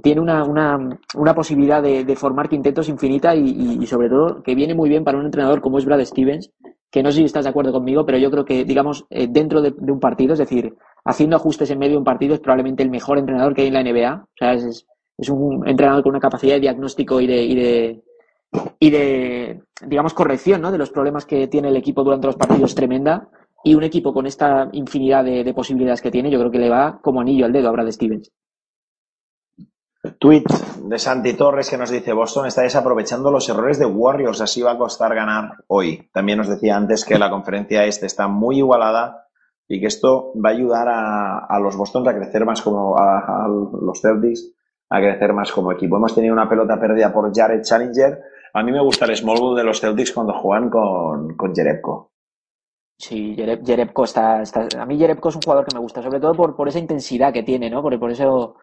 Speaker 11: tiene una, una, una posibilidad de, de formar quintetos infinita y, y- y sobre todo que viene muy bien para un entrenador como es Brad Stevens, que no sé si estás de acuerdo conmigo, pero yo creo que, digamos, eh, dentro de, un partido, es decir, haciendo ajustes en medio de un partido es probablemente el mejor entrenador que hay en la NBA. O sea, es, es un entrenador con una capacidad de diagnóstico y de, y de, y de digamos, corrección ¿no? de los problemas que tiene el equipo durante los partidos tremenda. Y un equipo con esta infinidad de, de posibilidades que tiene, yo creo que le va como anillo al dedo a Brad Stevens.
Speaker 10: Tweet de Santi Torres que nos dice Boston está desaprovechando los errores de Warriors, así va a costar ganar hoy. También nos decía antes que la conferencia este está muy igualada y que esto va a ayudar a, a los Boston a crecer más como a, los Celtics a crecer más como equipo. Hemos tenido una pelota perdida por Jared Challenger. a mí me gusta el small ball de los Celtics cuando juegan con, con Jerebko.
Speaker 11: Sí, Jereb- Jerebko está, está- A mí Jerebko es un jugador que me gusta, sobre todo por, por esa intensidad que tiene, ¿no? Por, por eso,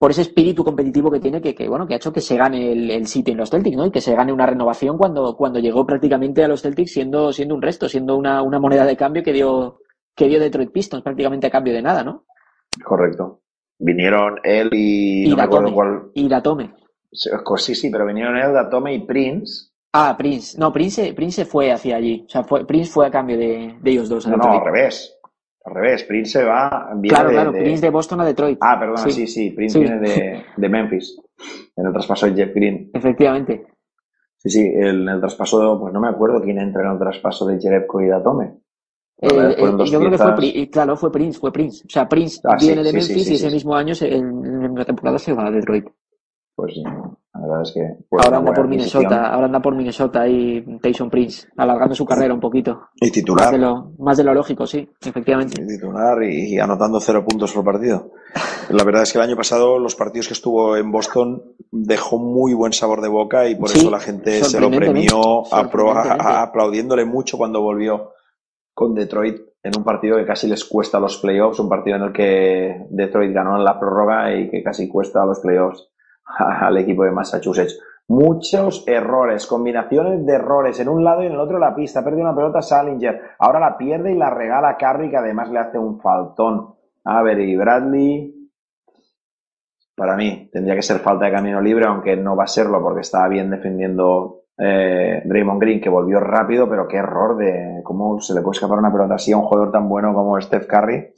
Speaker 11: por ese espíritu competitivo que tiene, que, que, bueno, que ha hecho que se gane el, el sitio en los Celtics, ¿no? Y que se gane una renovación cuando, cuando llegó prácticamente a los Celtics siendo, siendo un resto, siendo una, una moneda de cambio que dio, que dio Detroit Pistons prácticamente a cambio de nada, ¿no?
Speaker 10: Correcto. Vinieron él y,
Speaker 11: Y
Speaker 10: no
Speaker 11: Datome.
Speaker 10: cuál.
Speaker 11: Y Datome.
Speaker 10: Sí, sí, pero vinieron él, Datome y Prince.
Speaker 11: Ah, Prince. No, Prince, Prince fue hacia allí. O sea, fue, Prince fue a cambio de, de ellos dos.
Speaker 10: No, no, al revés. Al revés. Prince se va.
Speaker 11: Claro,
Speaker 10: de,
Speaker 11: claro,
Speaker 10: de-
Speaker 11: Prince de Boston a Detroit.
Speaker 10: Ah, perdona, sí, sí. Prince
Speaker 11: Sí.
Speaker 10: viene de, de Memphis. En el traspaso de Jeff Green.
Speaker 11: Efectivamente.
Speaker 10: Sí, sí, en el traspaso, pues no me acuerdo quién entra en el traspaso de Jerebko y Datome.
Speaker 11: Eh, eh, yo creo que fue, claro, fue Prince, fue Prince. O sea, Prince
Speaker 10: Ah,
Speaker 11: viene de
Speaker 10: sí,
Speaker 11: Memphis y ese mismo año, en, en la temporada, se va a Detroit.
Speaker 10: Pues la verdad es que.
Speaker 11: ahora anda por. Minnesota, ahora anda por Minnesota y Tyson Prince, alargando su carrera un poquito.
Speaker 10: Y titular.
Speaker 11: Más de lo, más de lo lógico, sí, efectivamente.
Speaker 10: titular y, y anotando cero puntos por partido. La verdad es que el año pasado los partidos que estuvo en Boston dejó muy buen sabor de boca y por
Speaker 11: Sí,
Speaker 10: eso la gente se lo premió aplaudiéndole mucho cuando volvió con Detroit en un partido que casi les cuesta los playoffs, un partido en el que Detroit ganó en la prórroga y que casi cuesta los playoffs al equipo de Massachusetts. Muchos errores, combinaciones de errores en un lado y en el otro la pista. Perdió una pelota Salinger, ahora la pierde y la regala Curry, que además le hace un faltón. A ver, y Bradley, para mí, tendría que ser falta de camino libre, aunque no va a serlo porque estaba bien defendiendo eh, Draymond Green, que volvió rápido, pero qué error de cómo se le puede escapar una pelota así a un jugador tan bueno como Steph Curry.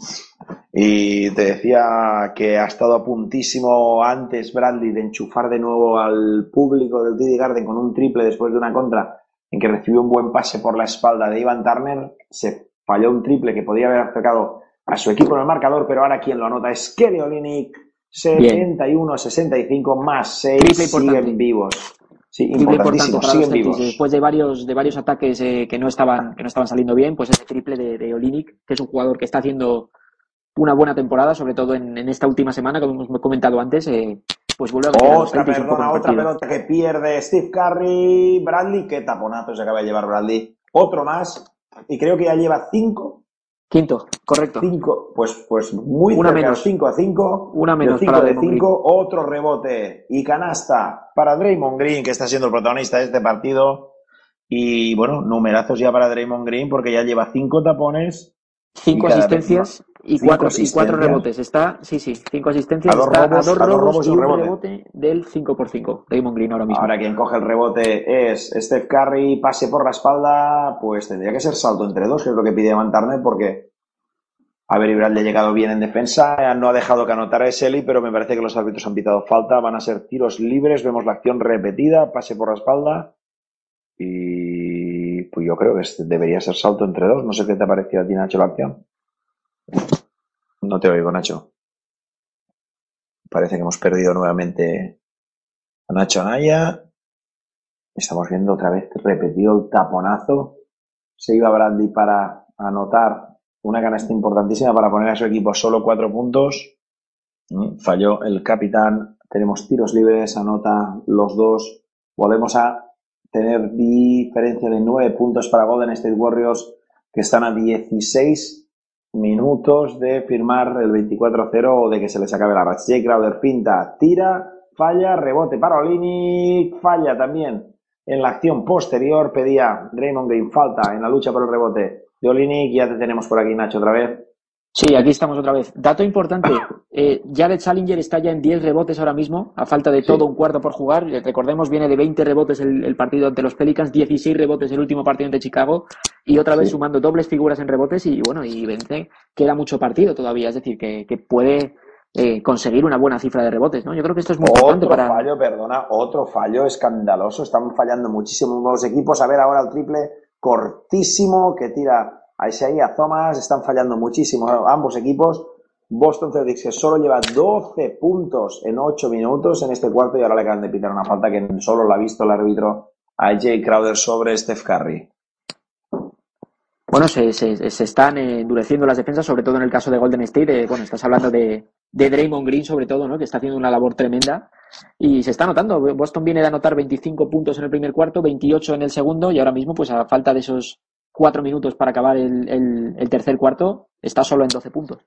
Speaker 10: Y te decía que ha estado a puntísimo antes Bradley de enchufar de nuevo al público del TD Garden con un triple después de una contra en que recibió un buen pase por la espalda de Ivan Turner. Se falló un triple que podía haber acercado a su equipo en el marcador, pero ahora quien lo anota es Kelly Olynyk. 71-65 más 6
Speaker 11: Triple importante.
Speaker 10: siguen vivos. Sí, importantísimo,
Speaker 11: para los
Speaker 10: siguen
Speaker 11: Celtics.
Speaker 10: vivos.
Speaker 11: Después de varios, de varios ataques eh, que no estaban, que no estaban saliendo bien, pues ese triple de, de Olinik, que es un jugador que está haciendo una buena temporada, sobre todo en, en esta última semana, como hemos comentado antes, eh, pues vuelve a los
Speaker 10: Otra, perdona, otra pelota que pierde Steve Curry. Bradley, qué taponazo se acaba de llevar Bradley. Otro más. Y creo que ya lleva cinco.
Speaker 11: Quinto, correcto.
Speaker 10: Cinco, pues, pues muy
Speaker 11: Una
Speaker 10: cerca,
Speaker 11: menos.
Speaker 10: 5 a 5.
Speaker 11: Una menos
Speaker 10: 5
Speaker 11: para
Speaker 10: de
Speaker 11: Draymond
Speaker 10: 5. Otro rebote y canasta para Draymond Green, que está siendo el protagonista de este partido. Y bueno, numerazos ya para Draymond Green, porque ya lleva cinco tapones.
Speaker 11: Cinco
Speaker 10: y
Speaker 11: asistencias y cuatro, y cuatro rebotes. Está, sí, sí, cinco asistencias.
Speaker 10: A dos
Speaker 11: está
Speaker 10: robos-
Speaker 11: a dos
Speaker 10: a dos
Speaker 11: robos,
Speaker 10: robos y un rebote.
Speaker 11: rebote del 5 por 5 Draymond Green ahora mismo.
Speaker 10: Ahora quien coge el rebote es Steph Curry, pase por la espalda, pues tendría que ser salto entre dos, que es lo que pide Van Turner, porque a ver, Bradley ha llegado bien en defensa, no ha dejado que anotara Eseli, pero me parece que los árbitros han pitado falta, van a ser tiros libres, vemos la acción repetida, pase por la espalda, y pues yo creo que este debería ser salto entre dos, no sé qué te ha parecido a ti, Nacho, la acción. No te oigo, Nacho. Parece que hemos perdido nuevamente a Nacho Anaya. Estamos viendo otra vez repetido el taponazo. Se iba Bradley para anotar una canasta importantísima para poner a su equipo solo cuatro puntos. Mm, Falló el capitán. Tenemos tiros libres, anota los dos. Volvemos a tener diferencia de nueve puntos para Golden State Warriors, que están a 16 minutos de firmar el 24-0 o de que se les acabe la racha. Jay Crowder pinta, tira, falla, rebote para Olinic, falla también en la acción posterior. Pedía Draymond Green falta en la lucha por el rebote de Olinic. Ya te tenemos por aquí, Nacho, otra vez.
Speaker 11: Sí, aquí estamos otra vez. Dato importante, eh, Jared Salinger está ya en 10 rebotes ahora mismo, a falta de todo un cuarto por jugar. Recordemos, viene de 20 rebotes el, el partido ante los Pelicans, 16 rebotes el último partido ante Chicago, y otra vez
Speaker 10: Sí.
Speaker 11: sumando dobles figuras en rebotes, y bueno, y vence, queda mucho partido todavía, es decir, que, que puede eh, conseguir una buena cifra de rebotes, ¿no? Yo creo que esto es muy importante
Speaker 10: Otro
Speaker 11: para...
Speaker 10: fallo, perdona, otro fallo escandaloso. Están fallando muchísimo los equipos. A ver ahora el triple cortísimo que tira a Isaiah Thomas. Están fallando muchísimo ambos equipos. Boston Celtics que solo lleva 12 puntos en 8 minutos en este cuarto y ahora le acaban de pitar una falta que solo la ha visto el árbitro a Jay Crowder sobre Steph Curry.
Speaker 11: Bueno, se, se, se están endureciendo las defensas, sobre todo en el caso de Golden State. bueno, estás hablando de, de Draymond Green, sobre todo, ¿no? Que está haciendo una labor tremenda. Y se está notando. Boston viene de anotar 25 puntos en el primer cuarto, 28 en el segundo, y ahora mismo, pues a falta de esos cuatro minutos para acabar el, el- el tercer cuarto, está solo en 12 puntos.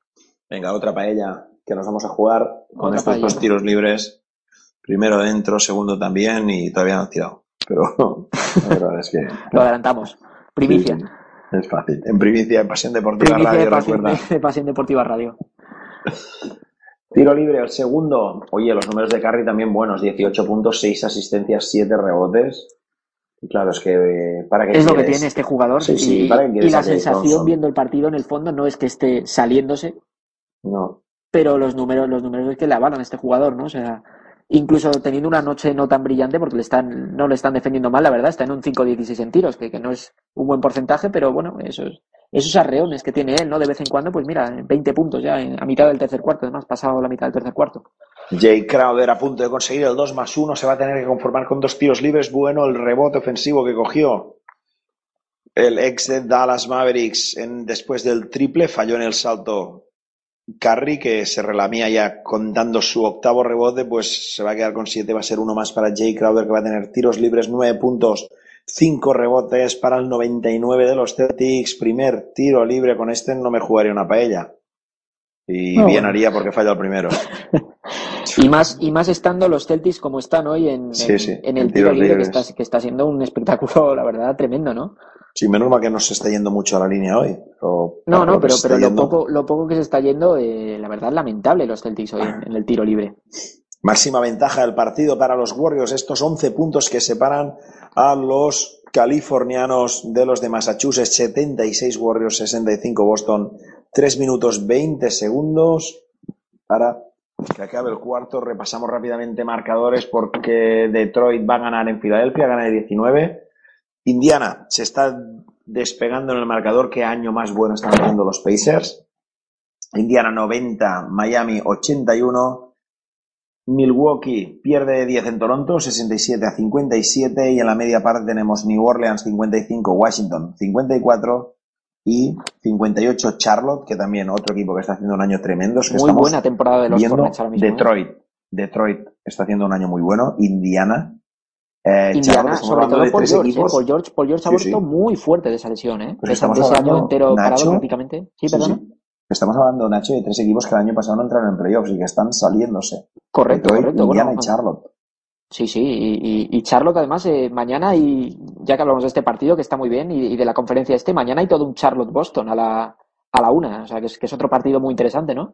Speaker 10: Venga, otra paella que nos vamos a jugar con
Speaker 11: Otra
Speaker 10: estos
Speaker 11: paella.
Speaker 10: dos tiros libres. Primero dentro, segundo también, y todavía no han tirado. Pero la verdad es que
Speaker 11: Lo adelantamos. Primicia.
Speaker 10: Sí, es fácil. En primicia, en Pasión Deportiva
Speaker 11: Primicia
Speaker 10: Radio,
Speaker 11: de Pasión,
Speaker 10: recuerda.
Speaker 11: de Pasión Deportiva Radio.
Speaker 10: Tiro libre, el segundo. Oye, los números de Curry también buenos. 18 puntos, 6 asistencias, 7 rebotes. Claro, es que eh, para qué
Speaker 11: Es lo que tiene este jugador.
Speaker 10: Sí, sí,
Speaker 11: y,
Speaker 10: ¿para qué
Speaker 11: y la sensación viendo el partido en el fondo no es que esté saliéndose,
Speaker 10: No.
Speaker 11: pero los números, los números es que le avalan a este jugador, ¿no? O sea, incluso teniendo una noche no tan brillante, porque le están, no le están defendiendo mal, la verdad, está en un 5-16 en tiros, que, que no es un buen porcentaje, pero bueno, esos, esos arreones que tiene él, ¿no? De vez en cuando, pues mira, 20 puntos ya a mitad del tercer cuarto, además, pasado la mitad del tercer cuarto.
Speaker 10: Jay Crowder a punto de conseguir el 2 más 1. Se va a tener que conformar con dos tiros libres. Bueno, el rebote ofensivo que cogió el ex de Dallas Mavericks en, después del triple. Falló en el salto Curry, que se relamía ya contando su octavo rebote. Pues se va a quedar con 7. Va a ser uno más para Jay Crowder, que va a tener tiros libres, 9 puntos. 5 rebotes para el 99 de los Celtics. Primer tiro libre con este, no me jugaría una paella. Y
Speaker 11: No,
Speaker 10: bien
Speaker 11: bueno.
Speaker 10: haría porque falló el primero.
Speaker 11: Y más, y más estando los Celtics como están hoy en, en,
Speaker 10: sí,
Speaker 11: en
Speaker 10: en
Speaker 11: el tiro libre, que está, que está siendo un espectáculo, la verdad, tremendo, ¿no?
Speaker 10: Sí, menos mal que no se está yendo mucho a la línea hoy. pero
Speaker 11: No, no, pero, pero lo poco, lo poco que se está yendo, eh, la verdad, lamentable los Celtics hoy en, en el tiro libre.
Speaker 10: Máxima ventaja del partido para los Warriors. Estos 11 puntos que separan a los californianos de los de Massachusetts. 76 Warriors, 65 Boston. 3 minutos 20 segundos para que acabe el cuarto. Repasamos rápidamente marcadores porque Detroit va a ganar en Filadelfia, gana de 19. Indiana se está despegando en el marcador. ¿Qué año más bueno están haciendo los Pacers? Indiana 90, Miami 81. Milwaukee pierde 10 en Toronto, 67 a 57. Y en la media parte tenemos New Orleans 55, Washington 54 y 58 Charlotte, que también otro equipo que está haciendo un año tremendo. Es que
Speaker 11: Muy buena temporada de los Hornets ahora mismo. ¿eh?
Speaker 10: Detroit. Detroit está haciendo un año muy bueno. Indiana. eh,
Speaker 11: Indiana, sobre todo
Speaker 10: de
Speaker 11: Paul
Speaker 10: tres
Speaker 11: George, ¿eh?
Speaker 10: equipos.
Speaker 11: Paul George, Paul George ha
Speaker 10: Sí,
Speaker 11: vuelto
Speaker 10: sí.
Speaker 11: muy fuerte de esa lesión, ¿eh? De
Speaker 10: estamos
Speaker 11: ese año entero parado prácticamente. Sí,
Speaker 10: Sí,
Speaker 11: perdona.
Speaker 10: sí. Estamos hablando, Nacho, de tres equipos que el año pasado no entraron en playoffs y que están saliéndose.
Speaker 11: Correcto,
Speaker 10: Detroit,
Speaker 11: correcto.
Speaker 10: Indiana
Speaker 11: Bueno,
Speaker 10: y Charlotte.
Speaker 11: Sí, sí, y, y- y Charlotte además eh, mañana y ya que hablamos de este partido que está muy bien y, y de la conferencia este, mañana hay todo un Charlotte-Boston a la, a la una, o sea que es, que es otro partido muy interesante, ¿no?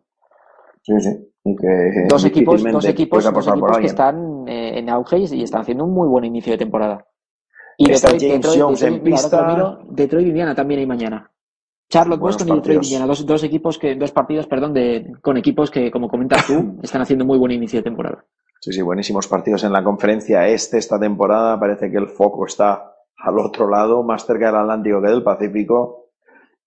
Speaker 10: Sí, sí. Y que
Speaker 11: Dos equipos, dos equipos, dos equipos que están eh, en auge y, y están haciendo un muy buen inicio de temporada. Y
Speaker 10: Está
Speaker 11: Detroit,
Speaker 10: James
Speaker 11: Detroit,
Speaker 10: Jones
Speaker 11: Detroit,
Speaker 10: en pista.
Speaker 11: miro, Detroit Indiana también hay mañana. Charlotte,
Speaker 10: Buenos
Speaker 11: Boston y Detroit. Indiana, dos, dos equipos que, dos partidos, perdón, de, con equipos que, como comentas tú, están haciendo muy buen inicio de temporada.
Speaker 10: Sí, sí, buenísimos partidos en la conferencia este esta temporada. Parece que el foco está al otro lado, más cerca del Atlántico que del Pacífico.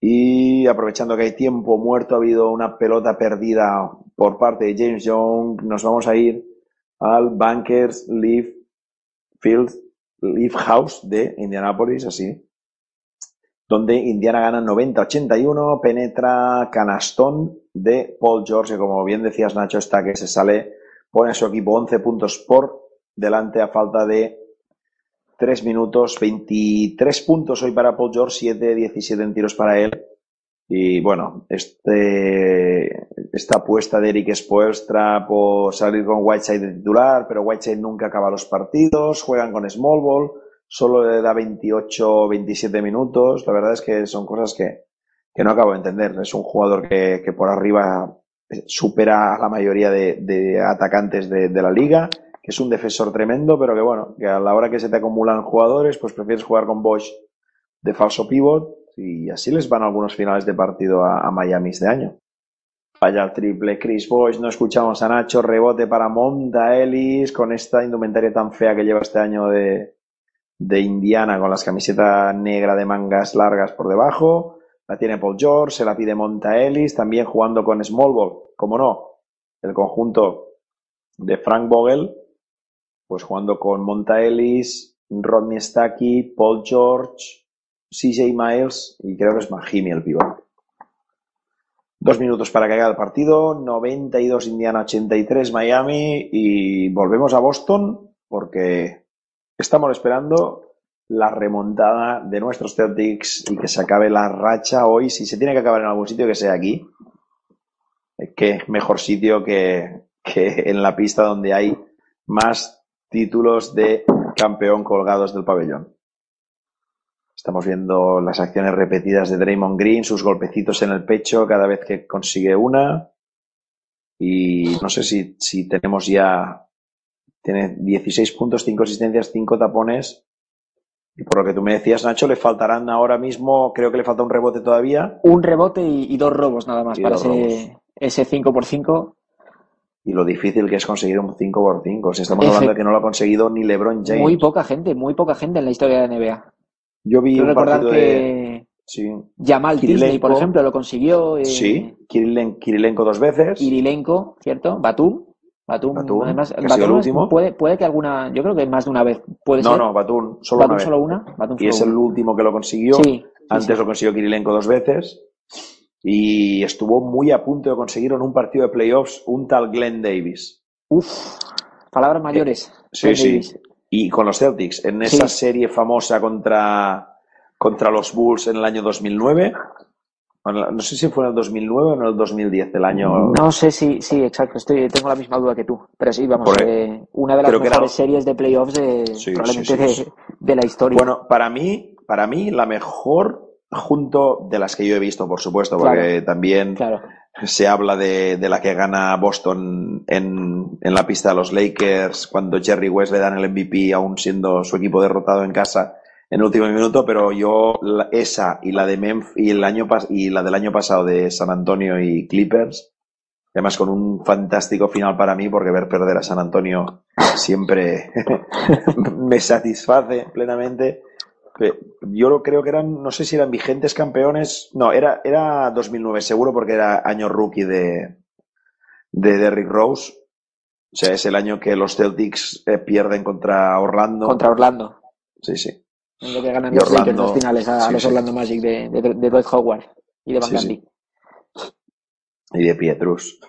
Speaker 10: Y aprovechando que hay tiempo muerto, ha habido una pelota perdida por parte de James Young. Nos vamos a ir al Bankers Leaf Field, Leaf House de Indianapolis, así. Donde Indiana gana 90-81, penetra canastón de Paul George, que como bien decías Nacho, está que se sale, pone a su equipo 11 puntos por delante a falta de 3 minutos, 23 puntos hoy para Paul George, 7, 17 en tiros para él. Y bueno, este, esta apuesta de Eric Spoelstra por salir con Whiteside de titular, pero Whiteside nunca acaba los partidos, juegan con Small Ball, solo le da 28, 27 minutos. La verdad es que son cosas que, que no acabo de entender. Es un jugador que, que por arriba supera a la mayoría de, atacantes de, la liga, que es un defensor tremendo, pero que bueno, que a la hora que se te acumulan jugadores, pues prefieres jugar con Bosch de falso pivot y así les van algunos finales de partido a, a Miami este año. Vaya el triple, Chris Bosch, no escuchamos a Nacho, rebote para Monta Ellis con esta indumentaria tan fea que lleva este año de, de Indiana con las camisetas negra de mangas largas por debajo. La tiene Paul George, se la pide Monta Ellis, también jugando con Small Ball, como no, el conjunto de Frank Vogel, pues jugando con Monta Ellis, Rodney Stacky, Paul George, CJ Miles y creo que es Mahimi el pivot. Dos minutos para que haga el partido, 92 Indiana, 83 Miami y volvemos a Boston porque estamos esperando la remontada de nuestros Celtics y que se acabe la racha hoy. Si se tiene que acabar en algún sitio, que sea aquí. Qué mejor sitio que, que en la pista donde hay más títulos de campeón colgados del pabellón. Estamos viendo las acciones repetidas de Draymond Green, sus golpecitos en el pecho cada vez que consigue una. Y no sé si, si tenemos ya. Tiene 16 puntos, 5 asistencias, 5 tapones. Y por lo que tú me decías, Nacho, le faltarán ahora mismo, creo que le falta un rebote todavía.
Speaker 11: Un rebote y, y dos robos nada más
Speaker 10: Y
Speaker 11: para ese, ese 5x5.
Speaker 10: Y lo difícil que es conseguir un 5x5. Si estamos
Speaker 11: Efe-
Speaker 10: hablando de que no lo ha conseguido ni LeBron James.
Speaker 11: Muy poca gente, muy poca gente en la historia de la NBA.
Speaker 10: Yo vi
Speaker 11: Quiero
Speaker 10: un
Speaker 11: recordar
Speaker 10: partido
Speaker 11: que
Speaker 10: de. Sí.
Speaker 11: Jamal Disney, por
Speaker 10: Kirilenko.
Speaker 11: ejemplo, lo consiguió. eh,
Speaker 10: Sí, Kirilen- Kirilenko dos veces.
Speaker 11: Irilenko, ¿cierto? Batum. Batum,
Speaker 10: Batum,
Speaker 11: además,
Speaker 10: que ha sido el
Speaker 11: Batum
Speaker 10: último.
Speaker 11: puede, puede que alguna, yo creo que más de una vez. Puede
Speaker 10: No,
Speaker 11: ser.
Speaker 10: no, Batum, solo
Speaker 11: Batum
Speaker 10: una vez.
Speaker 11: solo una. Batum
Speaker 10: Y
Speaker 11: solo
Speaker 10: es el último que lo consiguió.
Speaker 11: Sí,
Speaker 10: Antes
Speaker 11: sí.
Speaker 10: lo consiguió Kirilenko dos veces. Y estuvo muy a punto de conseguir en un partido de playoffs un tal Glenn Davis.
Speaker 11: Uf, palabras mayores.
Speaker 10: Sí,
Speaker 11: Glenn
Speaker 10: sí.
Speaker 11: Davis.
Speaker 10: Y con los Celtics, en esa serie famosa contra, contra los Bulls en el año 2009. No sé si fue en el 2009 o en el 2010, el año.
Speaker 11: No sé si, sí, exacto, estoy, tengo la misma duda que tú. Pero sí, vamos, eh, una de las
Speaker 10: era-
Speaker 11: mejores series de playoffs de,
Speaker 10: Sí,
Speaker 11: probablemente
Speaker 10: sí, sí,
Speaker 11: de, de la historia.
Speaker 10: Bueno, para mí, para mí, la mejor junto de las que yo he visto, por supuesto, porque
Speaker 11: Claro.
Speaker 10: también
Speaker 11: Claro.
Speaker 10: se habla de, de la que gana Boston en, en la pista de los Lakers, cuando Jerry West le dan el MVP, aún siendo su equipo derrotado en casa en el último minuto, pero yo la- esa y la de Memphis y el año y la del año pasado de San Antonio y Clippers, además con un fantástico final para mí, porque ver perder a San Antonio siempre me satisface plenamente. Yo creo que eran, no sé si eran vigentes campeones, no, era, era 2009 seguro porque era año rookie de, de Derrick Rose. O sea, es el año que los Celtics eh, pierden contra Orlando.
Speaker 11: Contra Orlando.
Speaker 10: Sí, sí.
Speaker 11: En lo que ganan los Lakers los finales a, los
Speaker 10: sí.
Speaker 11: Orlando Magic de, de, de Dwight Howard y de Van
Speaker 10: Sí. Y de Pietrus.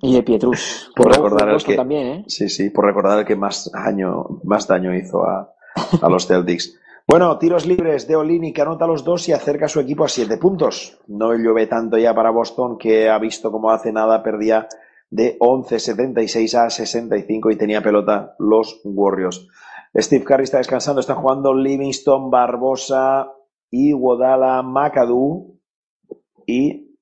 Speaker 11: Y de Pietrus.
Speaker 10: Por recordar el que,
Speaker 11: también, ¿eh?
Speaker 10: sí, sí, por recordar el que más daño, más daño hizo a, a los Celtics. Bueno, tiros libres de Olini que anota los dos y acerca a su equipo a siete puntos. No llueve tanto ya para Boston que ha visto como hace nada perdía de 11-76 a 65 y tenía pelota los Warriors. Steve Curry está descansando, están jugando Livingston, Barbosa, Iguodala, McAdoo y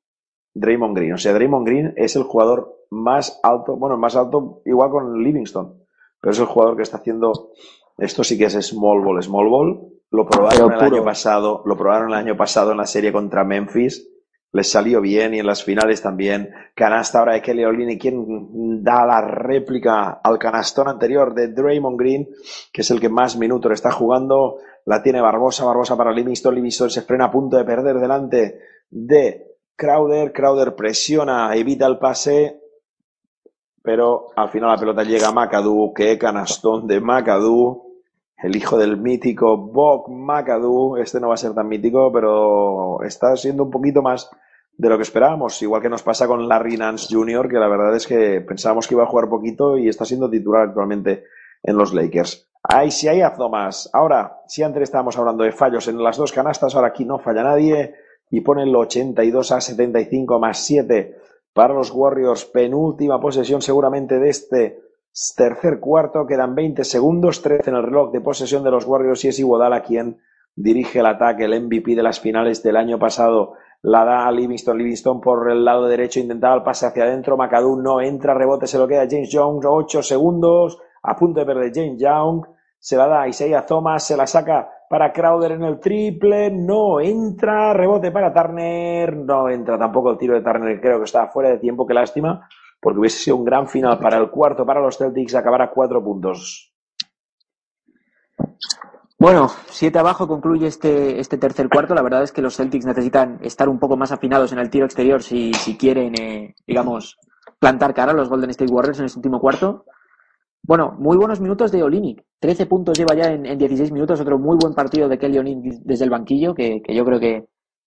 Speaker 10: Draymond Green. O sea, Draymond Green es el jugador más alto, bueno, más alto igual con Livingston, pero es el jugador que está haciendo, esto sí que es small ball, small ball. Lo probaron el año pasado, lo probaron el año pasado en la serie contra Memphis. Les salió bien y en las finales también. Canasta ahora de Kelly Olynyk, quien da la réplica al canastón anterior de Draymond Green, que es el que más minutos está jugando. La tiene Barbosa, Barbosa para Livingston. Livingston se frena a punto de perder delante de Crowder. Crowder presiona, evita el pase, pero al final la pelota llega a McAdoo. Qué canastón de McAdoo. El hijo del mítico Bob McAdoo. Este no va a ser tan mítico, pero está siendo un poquito más de lo que esperábamos. Igual que nos pasa con Larry Nance Jr., que la verdad es que pensábamos que iba a jugar poquito y está siendo titular actualmente en los Lakers. Ay, si hay Thomas. Ahora, si antes estábamos hablando de fallos en las dos canastas, ahora aquí no falla nadie y ponen el 82 a 75 más 7 para los Warriors. Penúltima posesión seguramente de este tercer cuarto. Quedan 20 segundos, 13 en el reloj de posesión de los Warriors y es Iguodala quien dirige el ataque, el MVP de las finales del año pasado. La da a Livingston, Livingston por el lado derecho, intentaba el pase hacia adentro, McAdoo no entra, rebote, se lo queda James Young, 8 segundos, a punto de perder James Young, se la da a Isaiah Thomas, se la saca para Crowder en el triple, no entra, rebote para Turner, no entra tampoco el tiro de Turner, creo que está fuera de tiempo, qué lástima, porque hubiese sido un gran final para el cuarto, para los Celtics, acabar a cuatro puntos.
Speaker 11: Bueno, siete abajo concluye este, este tercer cuarto. La verdad es que los Celtics necesitan estar un poco más afinados en el tiro exterior si, si quieren, eh, digamos, plantar cara a los Golden State Warriors en este último cuarto. Bueno, muy buenos minutos de Olinic. 13 puntos lleva ya en, en 16 minutos. Otro muy buen partido de Kelly Olinic desde el banquillo, que, que yo creo que,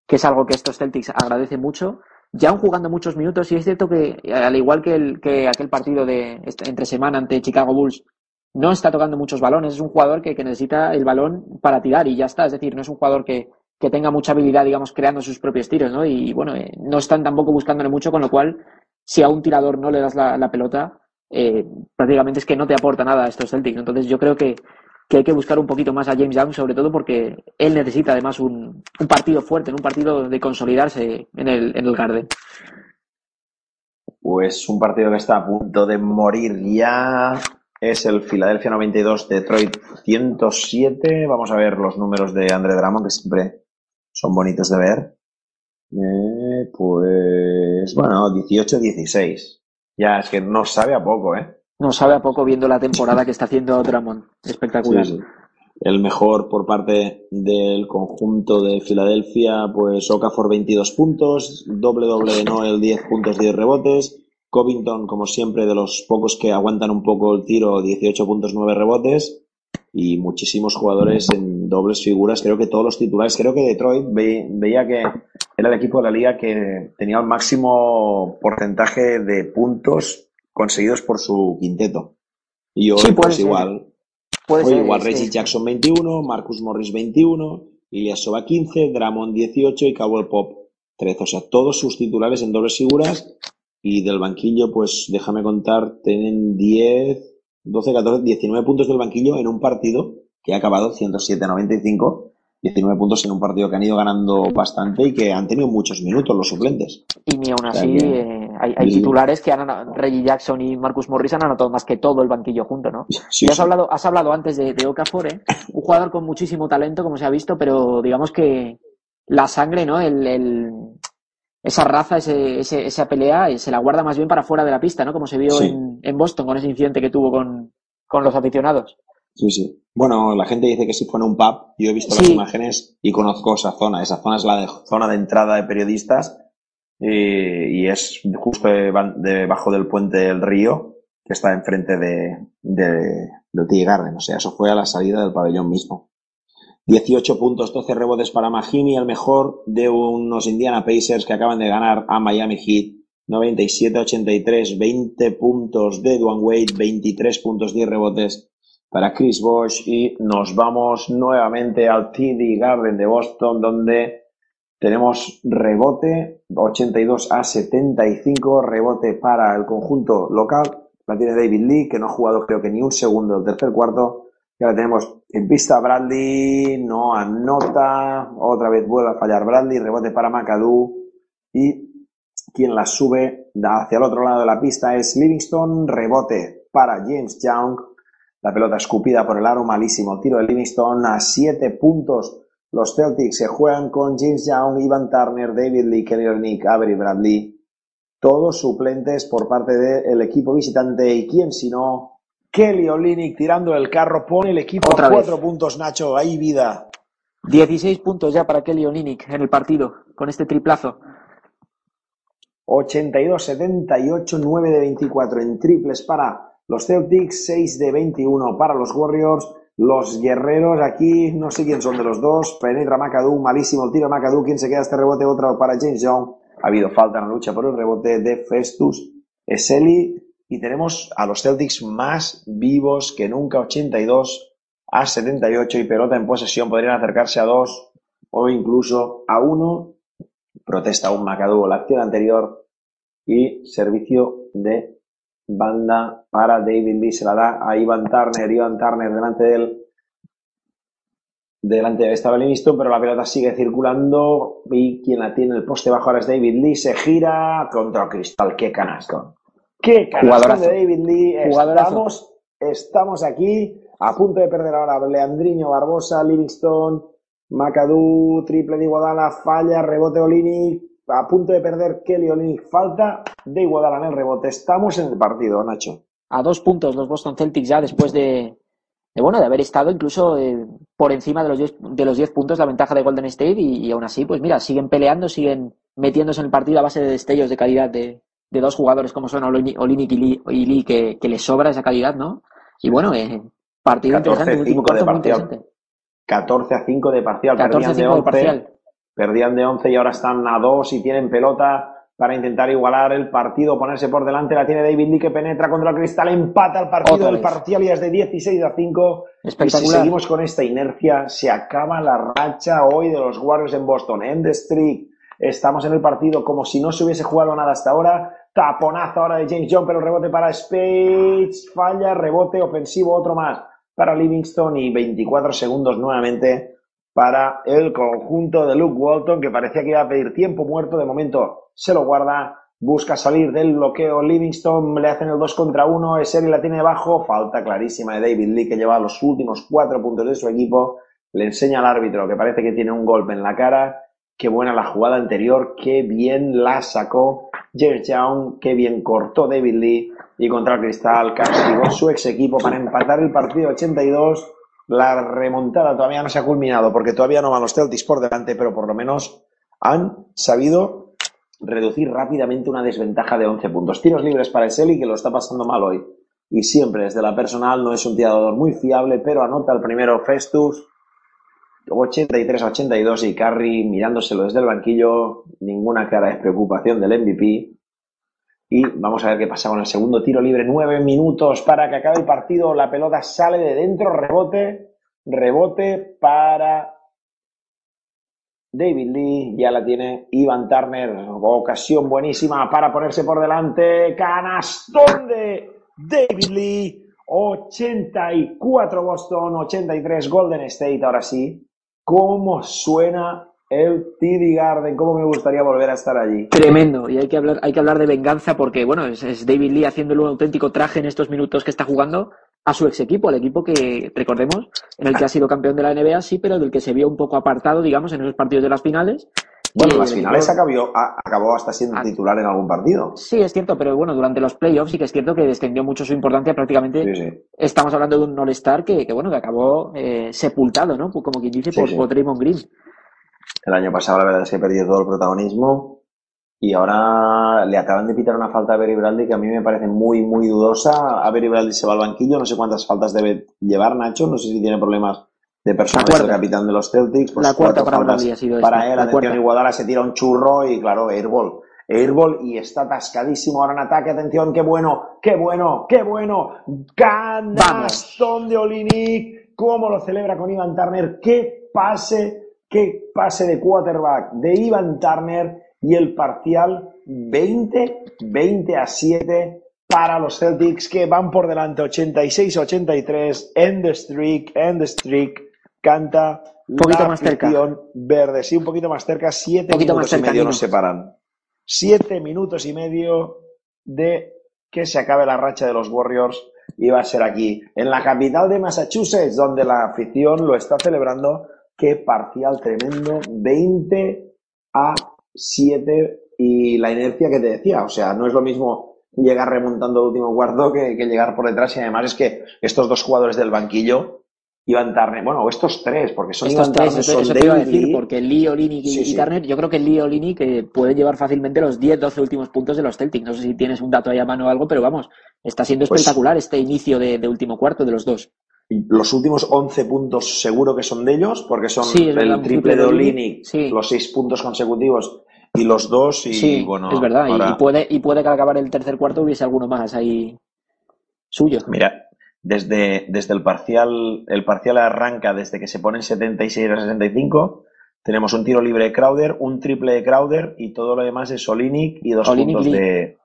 Speaker 11: que es algo que estos Celtics agradece mucho. Ya han jugando muchos minutos y es cierto que, al igual que, el, que aquel partido de este- entre semana ante Chicago Bulls, no está tocando muchos balones. Es un jugador que, que necesita el balón para tirar y ya está. Es decir, no es un jugador que, que tenga mucha habilidad, digamos, creando sus propios tiros, ¿no? Y bueno, eh, no están tampoco buscándole mucho, con lo cual, si a un tirador no le das la, pelota, eh, prácticamente es que no te aporta nada a estos Celtics. Entonces yo creo que, que hay que buscar un poquito más a James Young, sobre todo porque él necesita además un, un partido fuerte, un partido de consolidarse en el, en el Garden.
Speaker 10: Pues un partido que está a punto de morir ya es el Philadelphia 92 Detroit 107. Vamos a ver los números de Andre Drummond que siempre son bonitos de ver. Eh, pues bueno, 18-16. Ya es que no sabe a poco, ¿eh?
Speaker 11: No sabe a poco viendo la temporada que está haciendo Drummond. Espectacular.
Speaker 10: Sí, sí. El mejor por parte del conjunto de Filadelfia, pues Okafor 22 puntos, doble doble de Noel 10 puntos 10 rebotes, Covington como siempre de los pocos que aguantan un poco el tiro 18 puntos 9 rebotes y muchísimos jugadores en dobles figuras, creo que todos los titulares, creo que Detroit ve- veía que era el equipo de la liga que tenía el máximo porcentaje de puntos conseguidos por su quinteto. Y hoy
Speaker 11: Sí,
Speaker 10: pues
Speaker 11: ser.
Speaker 10: igual
Speaker 11: Puede
Speaker 10: Hoy
Speaker 11: ser,
Speaker 10: igual
Speaker 11: es
Speaker 10: Reggie Jackson 21, Marcus Morris 21, Ilyasova 15, Dramon 18 y Cowell Pop 13. O sea, todos sus titulares en dobles figuras y del banquillo, pues déjame contar, tienen 10, 12, 14, 19 puntos del banquillo en un partido que ha acabado 107-95. 19 puntos en un partido que han ido ganando bastante y que han tenido muchos minutos los suplentes.
Speaker 11: Y ni aún
Speaker 10: O sea
Speaker 11: así, eh, hay, hay
Speaker 10: y-
Speaker 11: titulares que han Reggie Jackson y Marcus Morris han anotado más que todo el banquillo junto, ¿no?
Speaker 10: Sí,
Speaker 11: y has
Speaker 10: sí.
Speaker 11: hablado, has hablado antes de, de Okafor, ¿eh? un jugador con muchísimo talento, como se ha visto, pero digamos que la sangre, ¿no? El, el- esa raza, ese, ese- esa pelea, eh, se la guarda más bien para fuera de la pista, ¿no? Como se vio
Speaker 10: Sí.
Speaker 11: en, en Boston con ese incidente que tuvo con, con los aficionados.
Speaker 10: Sí, sí. Bueno, la gente dice que si fue en un pub. Yo he visto las imágenes y conozco esa zona. Esa zona es la de- zona de entrada de periodistas eh, y es justo deba- debajo del puente del río que está enfrente de, de, Tea Garden. O sea, eso fue a la salida del pabellón mismo. 18 puntos, 12 rebotes para Mahimi, el mejor de unos Indiana Pacers que acaban de ganar a Miami Heat. 97-83, 20 puntos de Dwayne Wade, 23 puntos, 10 rebotes para Chris Bosh y nos vamos nuevamente al TD Garden de Boston donde tenemos rebote 82 a 75, rebote para el conjunto local. La tiene David Lee, que no ha jugado creo que ni un segundo del tercer cuarto. Y ahora tenemos en pista Bradley, no anota, otra vez vuelve a fallar Bradley, rebote para McAdoo y quien la sube hacia el otro lado de la pista es Livingston, rebote para James Young, la pelota escupida por el aro, malísimo tiro de Livingston a 7 puntos. Los Celtics se juegan con James Young, Ivan Turner, David Lee, Kelly Olynyk, Avery Bradley, todos suplentes por parte del equipo visitante y quién si no Kelly Olynyk tirando el carro pone el equipo
Speaker 11: Otra
Speaker 10: a
Speaker 11: vez.
Speaker 10: cuatro puntos Nacho, ahí vida.
Speaker 11: 16 puntos ya para Kelly Olynyk en el partido, con este triplazo.
Speaker 10: 82-78, 9 de 24 en triples para los Celtics, 6 de 21 para los Warriors. Los guerreros aquí, no sé quién son de los dos. Penetra McAdoo, malísimo el tiro McAdoo. ¿Quién se queda este rebote? Otro para James Young. Ha habido falta en la lucha por el rebote de Festus Eseli. Y tenemos a los Celtics más vivos que nunca, 82 a 78 y pelota en posesión. Podrían acercarse a dos o incluso a uno. Protesta un McAdoo la acción anterior y servicio de banda para David Lee. Se la da a Ivan Turner. Ivan Turner delante de él. Delante de estaba Livingston, pero la pelota sigue circulando y quien la tiene en el poste bajo ahora es David Lee. Se gira contra Cristal. ¡Qué canastón! ¡Qué
Speaker 11: Jugadorazo.
Speaker 10: de David Lee! Estamos, estamos aquí a punto de perder ahora Leandriño Barbosa, Livingston, McAdoo, triple de Iguodala, falla, rebote Olinic, a punto de perder Kelly Olinic, falta de Iguodala en el rebote. Estamos en el partido, Nacho.
Speaker 11: a dos puntos los Boston Celtics ya después de, de, bueno de haber estado incluso eh, por encima de los 10 de los 10 puntos la ventaja de Golden State y, y aún así pues mira siguen peleando siguen metiéndose en el partido a base de destellos de calidad de, de dos jugadores como son Olini- Olinic y Lee, que, que les sobra esa calidad no Y bueno, eh, partido interesante, último
Speaker 10: 14-5 de
Speaker 11: cuarto muy interesante.
Speaker 10: 14 a 5 de parcial.
Speaker 11: 14
Speaker 10: Perdían
Speaker 11: a
Speaker 10: de
Speaker 11: 5 de
Speaker 10: 11.
Speaker 11: parcial.
Speaker 10: Perdían de 11 y ahora están a 2 y tienen pelota para intentar igualar el partido, ponerse por delante. La tiene David Lee que penetra contra el cristal, empata el partido. El parcial ya es de 16 a 5. Y si seguimos con esta inercia, se acaba la racha hoy de los Warriors en Boston. End streak. Estamos en el partido como si no se hubiese jugado nada hasta ahora. Taponazo ahora de James John, pero rebote para Spades. Falla, rebote ofensivo, otro más para Livingston y 24 segundos nuevamente para el conjunto de Luke Walton, que parecía que iba a pedir tiempo muerto. De momento se lo guarda, busca salir del bloqueo. Livingston le hacen el 2 contra 1. Eseri la tiene debajo. Falta clarísima de David Lee, que lleva los últimos cuatro puntos de su equipo. Le enseña al árbitro que parece que tiene un golpe en la cara. Qué buena la jugada anterior, qué bien la sacó James Young, qué bien cortó David Lee y contra el cristal castigó su ex equipo para empatar el partido 82. La remontada todavía no se ha culminado porque todavía no van los Celtics por delante, pero por lo menos han sabido reducir rápidamente una desventaja de 11 puntos. Tiros libres para Eseli que lo está pasando mal hoy. Y siempre desde la personal no es un tirador muy fiable, pero anota el primero Festus 83 a 82 y Curry mirándoselo desde el banquillo, ninguna cara de preocupación del MVP. Y vamos a ver qué pasa con el segundo tiro libre. Nueve minutos para que acabe el partido. La pelota sale de dentro, rebote, rebote para David Lee. Ya la tiene Ivan Turner. Ocasión buenísima para ponerse por delante. Canastón de David Lee. 84 Boston, 83 Golden State. Ahora sí, ¿cómo suena el TD Garden? ¿Cómo me gustaría volver a estar allí?
Speaker 11: Tremendo, y hay que hablar, hay que hablar de venganza porque, bueno, es, es David Lee haciéndole un auténtico traje en estos minutos que está jugando a su ex equipo, al equipo que, recordemos, en el que ha sido campeón de la NBA, sí, pero del que se vio un poco apartado, digamos, en esos partidos de las finales.
Speaker 10: Bueno,
Speaker 11: Y
Speaker 10: las
Speaker 11: el
Speaker 10: finales acabó, hasta siendo titular en algún partido.
Speaker 11: Sí, es cierto, pero bueno, durante los playoffs sí que es cierto que descendió mucho su importancia. Prácticamente
Speaker 10: Sí, sí.
Speaker 11: estamos hablando de un All-Star que, que, bueno, que acabó eh, sepultado, ¿no? Como quien dice,
Speaker 10: Sí,
Speaker 11: por, por Draymond Green.
Speaker 10: El año pasado la verdad es que perdió todo el protagonismo y ahora le acaban de pitar una falta a Berry Bradley que a mí me parece muy, muy dudosa. A Berry Bradley se va al banquillo, no sé cuántas faltas debe llevar Nacho, no sé si tiene problemas de personal,
Speaker 11: La
Speaker 10: es el capitán de los Celtics. Pues
Speaker 11: La cuarta para ha sido
Speaker 10: Para
Speaker 11: esta,
Speaker 10: él, atención. Iguodala se tira un churro y claro, airball. Airball y está atascadísimo ahora en ataque, atención, qué bueno, qué bueno, qué bueno. Canastón de Olinik, cómo lo celebra con Ivan Turner, qué pase, qué pase de quarterback de Ivan Turner y el parcial 20, 20 a 7 para los Celtics que van por delante 86-83, end the streak, end the streak, canta
Speaker 11: Un poquito
Speaker 10: la
Speaker 11: más cerca.
Speaker 10: afición verde, sí, un poquito más cerca, siete
Speaker 11: poquito
Speaker 10: minutos
Speaker 11: más
Speaker 10: y medio nos separan. Siete minutos y medio de que se acabe la racha de los Warriors y va a ser aquí, en la capital de Massachusetts, donde la afición lo está celebrando. Qué parcial tremendo, 20 a 7 y la inercia que te decía, o sea, no es lo mismo llegar remontando el último cuarto que, que llegar por detrás y además es que estos dos jugadores del banquillo, Ivan Turner, bueno, estos tres, porque son
Speaker 11: Estos tres,
Speaker 10: Turner,
Speaker 11: eso,
Speaker 10: son
Speaker 11: eso te iba a decir, porque Lee, Olinick y,
Speaker 10: Sí.
Speaker 11: Turner, yo creo que Lee Olinick eh, puede llevar fácilmente los 10-12 últimos puntos de los Celtics. No sé si tienes un dato ahí a mano o algo, pero vamos, está siendo
Speaker 10: Pues-
Speaker 11: espectacular este inicio de, de último cuarto de los dos.
Speaker 10: Los últimos 11 puntos seguro que son de ellos, porque son
Speaker 11: Sí, es verdad,
Speaker 10: el triple de
Speaker 11: Olinick,
Speaker 10: los 6 puntos consecutivos y los dos, y
Speaker 11: sí,
Speaker 10: bueno,
Speaker 11: es verdad,
Speaker 10: ahora-
Speaker 11: y, puede, y puede que al acabar el tercer cuarto hubiese alguno más ahí suyo.
Speaker 10: Mira, desde, desde el parcial, el parcial arranca desde que se ponen 76 a 65. Tenemos un tiro libre de Crowder, un triple de Crowder y todo lo demás es Olinick y dos puntos de.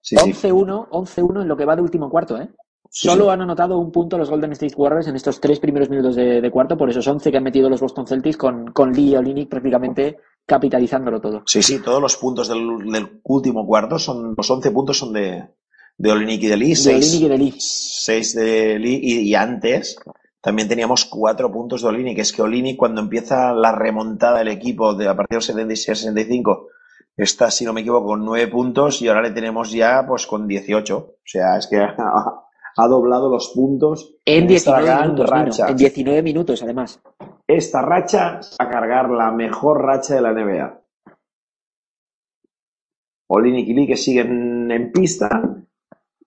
Speaker 10: Sí, sí.
Speaker 11: 11-1, 11-1 en lo que va de último cuarto, ¿eh?
Speaker 10: Sí,
Speaker 11: Solo han anotado un punto los Golden State Warriors en estos tres primeros minutos de, de cuarto, por esos 11 que han metido los Boston Celtics con, con Lee y Olinick prácticamente capitalizándolo todo.
Speaker 10: Sí, sí, todos los puntos del, del último cuarto son. Los 11 puntos son de, de Olinick y de Lee.
Speaker 11: De
Speaker 10: seis-
Speaker 11: y de Lee.
Speaker 10: seis de Lee y, y antes también teníamos cuatro puntos de Olinick. Es que Olinick cuando empieza la remontada del equipo de a partir del 76-65 está, si no me equivoco, con nueve puntos y ahora le tenemos ya pues con 18. O sea, es que ha, ha doblado los puntos
Speaker 11: En
Speaker 10: esta
Speaker 11: 19
Speaker 10: gran
Speaker 11: minutos, en 19 minutos, además.
Speaker 10: Esta racha va a cargar la mejor racha de la NBA. Olinick y Lee que siguen en pista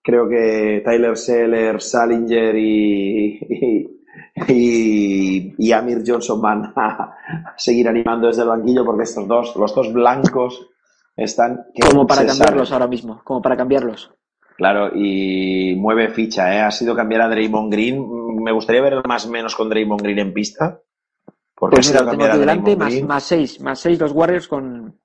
Speaker 10: creo que Tyler Seller, Salinger y, y, y- y Amir Johnson van a seguir animando desde el banquillo porque estos dos, los dos blancos, están
Speaker 11: Como para cambiarlos ahora mismo, como para cambiarlos.
Speaker 10: Claro, y mueve ficha, ¿eh? Ha sido cambiar a Draymond Green. Me gustaría ver más o menos con Draymond Green en pista. Porque
Speaker 11: Pues
Speaker 10: ha
Speaker 11: mira,
Speaker 10: sido
Speaker 11: lo tengo aquí delante, más, más seis, más seis los Warriors con,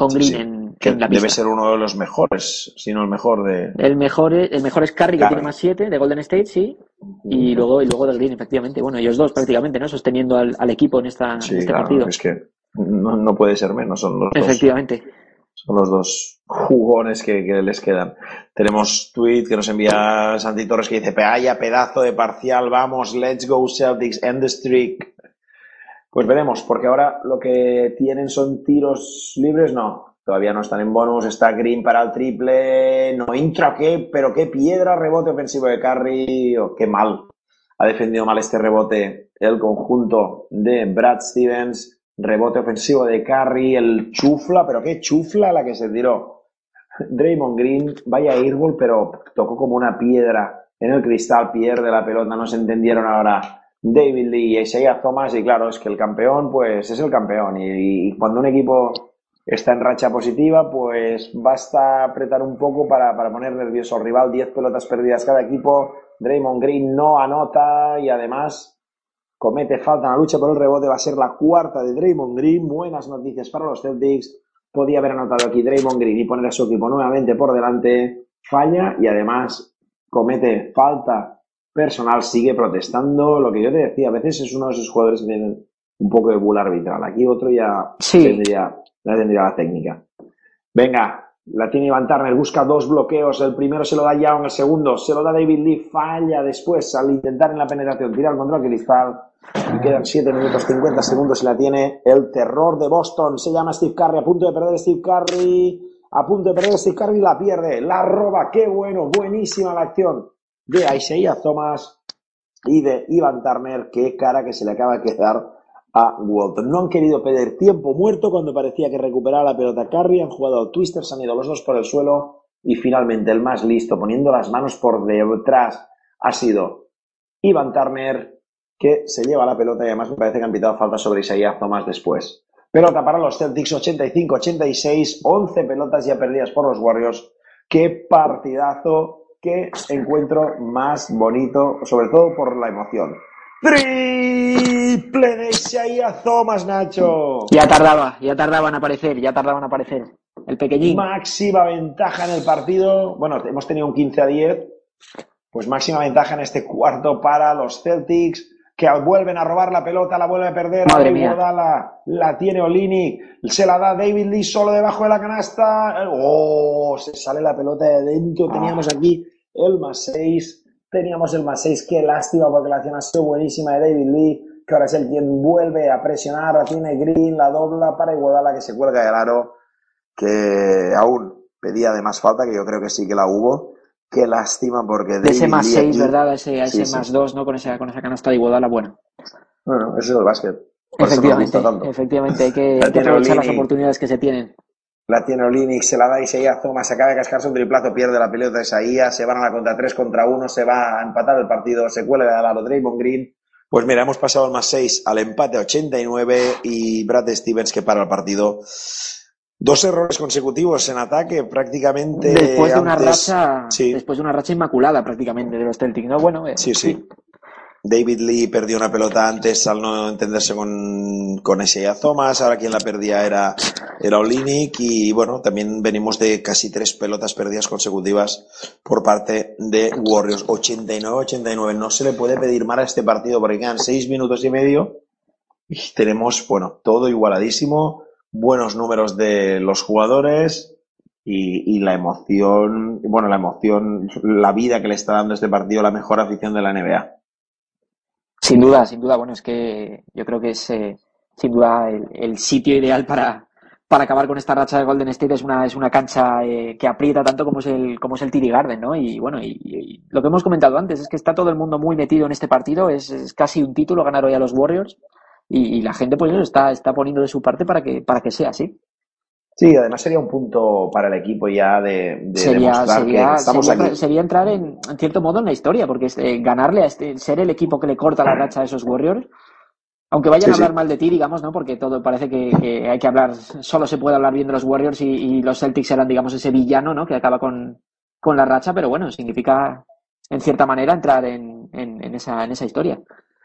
Speaker 11: con
Speaker 10: Sí,
Speaker 11: Green
Speaker 10: sí.
Speaker 11: en,
Speaker 10: que
Speaker 11: en la
Speaker 10: debe ser uno de los mejores, si no el mejor de.
Speaker 11: El mejor, es- el mejor es Curry, que tiene más 7 de Golden State, sí. Y luego, y luego de Green, efectivamente. Bueno, ellos dos prácticamente, ¿no? Sosteniendo al, al equipo en, esta,
Speaker 10: Sí,
Speaker 11: este
Speaker 10: claro,
Speaker 11: partido.
Speaker 10: es que no, no puede ser menos, son los dos.
Speaker 11: Efectivamente.
Speaker 10: Son los dos jugones que, que les quedan. Tenemos tweet que nos envía Santi Torres que dice, vaya pedazo de parcial, vamos, let's go Celtics, end the streak. Pues veremos, porque ahora lo que tienen son tiros libres, no. Todavía no están en bonus, está Green para el triple, no entra, ¿qué? Pero qué piedra, rebote ofensivo de Curry, oh, qué mal. Ha defendido mal este rebote el conjunto de Brad Stevens. Rebote ofensivo de Curry, el chufla, pero qué chufla la que se tiró. Draymond Green, vaya airball, pero tocó como una piedra en el cristal, pierde la pelota, no se entendieron ahora David Lee y Isaiah Thomas, y claro, es que el campeón, pues es el campeón, y, cuando un equipo está en racha positiva, pues basta apretar un poco para, para poner nervioso al rival, 10 pelotas perdidas cada equipo, Draymond Green no anota y además comete falta en la lucha por el rebote, va a ser la cuarta de Draymond Green, buenas noticias para los Celtics, podía haber anotado aquí Draymond Green y poner a su equipo nuevamente por delante, falla y además comete falta personal, sigue protestando, lo que yo te decía, a veces es uno de esos jugadores que tienen un poco de bull arbitral, aquí otro ya
Speaker 11: Sí.
Speaker 10: tendría, ya tendría la técnica. Venga, la tiene Iván Turner, busca dos bloqueos. El primero se lo da Young, el segundo se lo da David Lee, falla después al intentar en la penetración tirar contra el cristal. Y quedan 7 minutos 50 segundos y la tiene el terror de Boston. Se llama Steve Curry, a punto de perder Steve Curry. A punto de perder Steve Curry, la pierde, la roba. Qué bueno, buenísima la acción de Isaiah Thomas y de Ivan Turner. Qué cara que se le acaba de quedar a Walton. No han querido perder tiempo muerto cuando parecía que recuperaba la pelota Curry. Han jugado al twister, se han ido los dos por el suelo y finalmente el más listo, poniendo las manos por detrás, ha sido Ivan Turner, que se lleva la pelota y además me parece que han pitado falta sobre Isaiah Thomas después. Pelota para los Celtics 85-86, 11 pelotas ya perdidas por los Warriors. Qué partidazo, qué encuentro más bonito, sobre todo por la emoción. Triple de Isaiah Thomas, Nacho.
Speaker 11: Ya tardaba, ya tardaban en aparecer, ya tardaban en aparecer. El pequeñín.
Speaker 10: Máxima ventaja en el partido. Bueno, hemos tenido un 15 a 10. Pues máxima ventaja en este cuarto para los Celtics, que vuelven a robar la pelota, la vuelve a perder.
Speaker 11: Madre mía.
Speaker 10: La tiene Olini, se la da David Lee solo debajo de la canasta. Oh, se sale la pelota de dentro. Teníamos aquí el más 6. Teníamos el más 6. Qué lástima porque la acción ha sido buenísima de David Lee, que ahora es el quien vuelve a presionar. La tiene Green, la dobla para Iguodala que se cuelga del aro que aún pedía de más falta, que yo creo que sí que la hubo. Qué lástima porque
Speaker 11: De ese más
Speaker 10: Lee
Speaker 11: 6,
Speaker 10: aquí-
Speaker 11: ¿verdad? A ese,
Speaker 10: Sí,
Speaker 11: ese
Speaker 10: sí.
Speaker 11: más 2, ¿no? Con esa, con esa canasta de Iguodala, bueno.
Speaker 10: Bueno, eso es el básquet. Por
Speaker 11: Efectivamente, efectivamente, hay que, hay que aprovechar las oportunidades que se tienen.
Speaker 10: La tiene Olinic, se la da Isaiah Thomas, se acaba de cascarse un triplazo, pierde la pelota de Isaías, se van a la contra 3 contra 1, se va a empatar el partido, se cuelga al aro Draymond Green. Pues mira, hemos pasado el más 6 al empate a 89 y Brad Stevens que para el partido. Dos errores consecutivos en ataque, prácticamente.
Speaker 11: Después de una
Speaker 10: antes-
Speaker 11: racha,
Speaker 10: Sí.
Speaker 11: después de una racha inmaculada prácticamente de los Celtics, ¿no? Bueno, eh,
Speaker 10: Sí, sí. David Lee perdió una pelota antes al no entenderse con, con Isaiah Thomas, ahora quien la perdía era, era Olinik y bueno, también venimos de casi tres pelotas perdidas consecutivas por parte de Warriors. 89-89, no se le puede pedir más a este partido porque quedan seis minutos y medio y tenemos, bueno, todo igualadísimo, buenos números de los jugadores y, la emoción, bueno, la emoción, la vida que le está dando este partido la mejor afición de la NBA.
Speaker 11: Sin duda, sin duda. Bueno, es que yo creo que es eh, sin duda el, sitio ideal para, para acabar con esta racha de Golden State. Es una, es una cancha eh, que aprieta tanto como es el, como es el TD Garden, ¿no? Y bueno, y, lo que hemos comentado antes es que está todo el mundo muy metido en este partido. Es casi un título ganar hoy a los Warriors. Y, y la gente, pues eso, está, está poniendo de su parte para que, para que sea así.
Speaker 10: Sí, además sería un punto para el equipo ya de, de
Speaker 11: sería,
Speaker 10: demostrar
Speaker 11: sería,
Speaker 10: que estamos
Speaker 11: sería,
Speaker 10: aquí.
Speaker 11: sería entrar en, en cierto modo en la historia, porque es, eh, ganarle a este, ser el equipo que le corta la racha a esos Warriors, aunque vayan
Speaker 10: Sí,
Speaker 11: a hablar
Speaker 10: sí.
Speaker 11: mal de ti, digamos, ¿no? Porque todo parece que, que hay que hablar, solo se puede hablar bien de los Warriors y, y los Celtics eran, digamos, ese villano, ¿no? Que acaba con, con la racha, pero bueno, significa, en cierta manera, entrar en, en, en esa, en esa historia.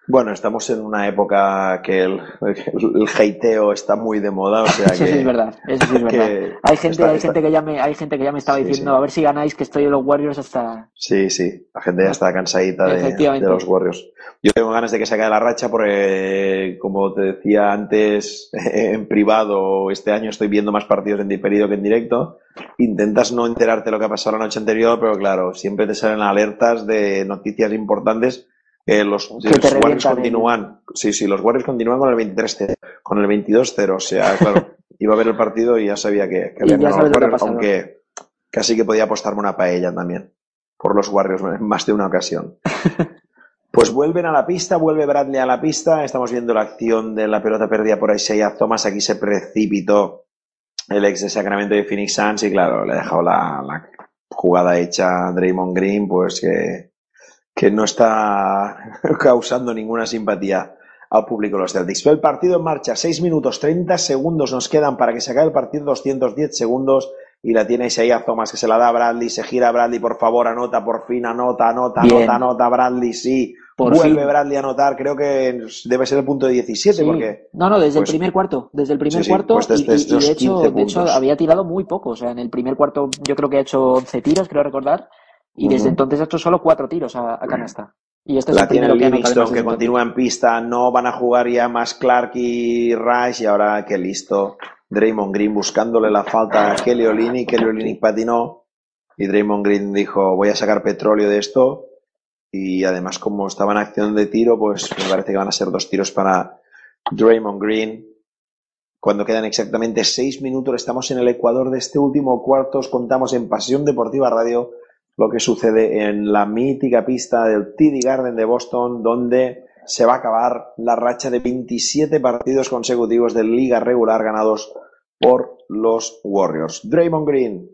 Speaker 10: Bueno, estamos en una época que el, el hateo está muy de moda, o sea
Speaker 11: Eso
Speaker 10: que...
Speaker 11: sí es verdad, eso sí es verdad. Hay gente,
Speaker 10: está-
Speaker 11: hay
Speaker 10: está-
Speaker 11: gente que ya me, hay gente que ya me estaba
Speaker 10: Sí,
Speaker 11: diciendo,
Speaker 10: sí.
Speaker 11: a ver si ganáis que estoy en los Warriors hasta,
Speaker 10: Sí, sí, la gente ya está cansadita de, de los Warriors. Yo tengo ganas de que se acabe la racha porque, como te decía antes, en privado, este año estoy viendo más partidos en diferido que en directo. Intentas no enterarte de lo que ha pasado la noche anterior, pero claro, siempre te salen alertas de noticias importantes. Eh, los, los Warriors
Speaker 11: el-
Speaker 10: continúan, sí, sí, los Warriors continúan con el 23-0, con el 22-0, o sea, claro, iba a ver el partido y ya sabía que, que habían ganado los Warriors, aunque casi que podía apostarme una paella también por los Warriors en más de una ocasión. Pues vuelven a la pista, vuelve Bradley a la pista. Estamos viendo la acción de la pelota perdida por Isaiah Thomas. Aquí se precipitó el ex de Sacramento de Phoenix Suns y claro, le ha dejado la, la jugada hecha a Draymond Green, pues que, que no está causando ninguna simpatía al público de los Celtics. El partido en marcha, 6 minutos 30 segundos nos quedan para que se acabe el partido, 210 segundos y la tiene Isaiah Thomas que se la da a Bradley, se gira Bradley, por favor, anota, por fin, anota, anota,
Speaker 11: Bien.
Speaker 10: anota, anota, Bradley, sí.
Speaker 11: Por
Speaker 10: Vuelve
Speaker 11: fin.
Speaker 10: Bradley a anotar, creo que debe ser el punto de 17
Speaker 11: Sí.
Speaker 10: porque...
Speaker 11: No, no, desde
Speaker 10: pues,
Speaker 11: el primer cuarto, desde el primer
Speaker 10: sí, sí,
Speaker 11: cuarto
Speaker 10: pues
Speaker 11: y-
Speaker 10: desde
Speaker 11: de hecho,
Speaker 10: 15
Speaker 11: de hecho había tirado muy poco, o sea, en el primer cuarto yo creo que ha hecho 11 tiros, creo recordar, y desde entonces ha hecho solo 4 tiros a, a canasta. Y este es
Speaker 10: la
Speaker 11: el
Speaker 10: tiene
Speaker 11: que
Speaker 10: Livingston que
Speaker 11: entonces.
Speaker 10: continúa en pista, no van a jugar ya más Clark y Rice y ahora que listo, Draymond Green buscándole la falta a Kelly Olynyk, Kelly Olynyk patinó y Draymond Green dijo voy a sacar petróleo de esto y además como estaba en acción de tiro pues me parece que van a ser dos tiros para Draymond Green cuando quedan exactamente seis minutos estamos en el Ecuador de este último cuarto os contamos en Pasión Deportiva Radio lo que sucede en la mítica pista del TD Garden de Boston, donde se va a acabar la racha de 27 partidos consecutivos de liga regular ganados por los Warriors. Draymond Green,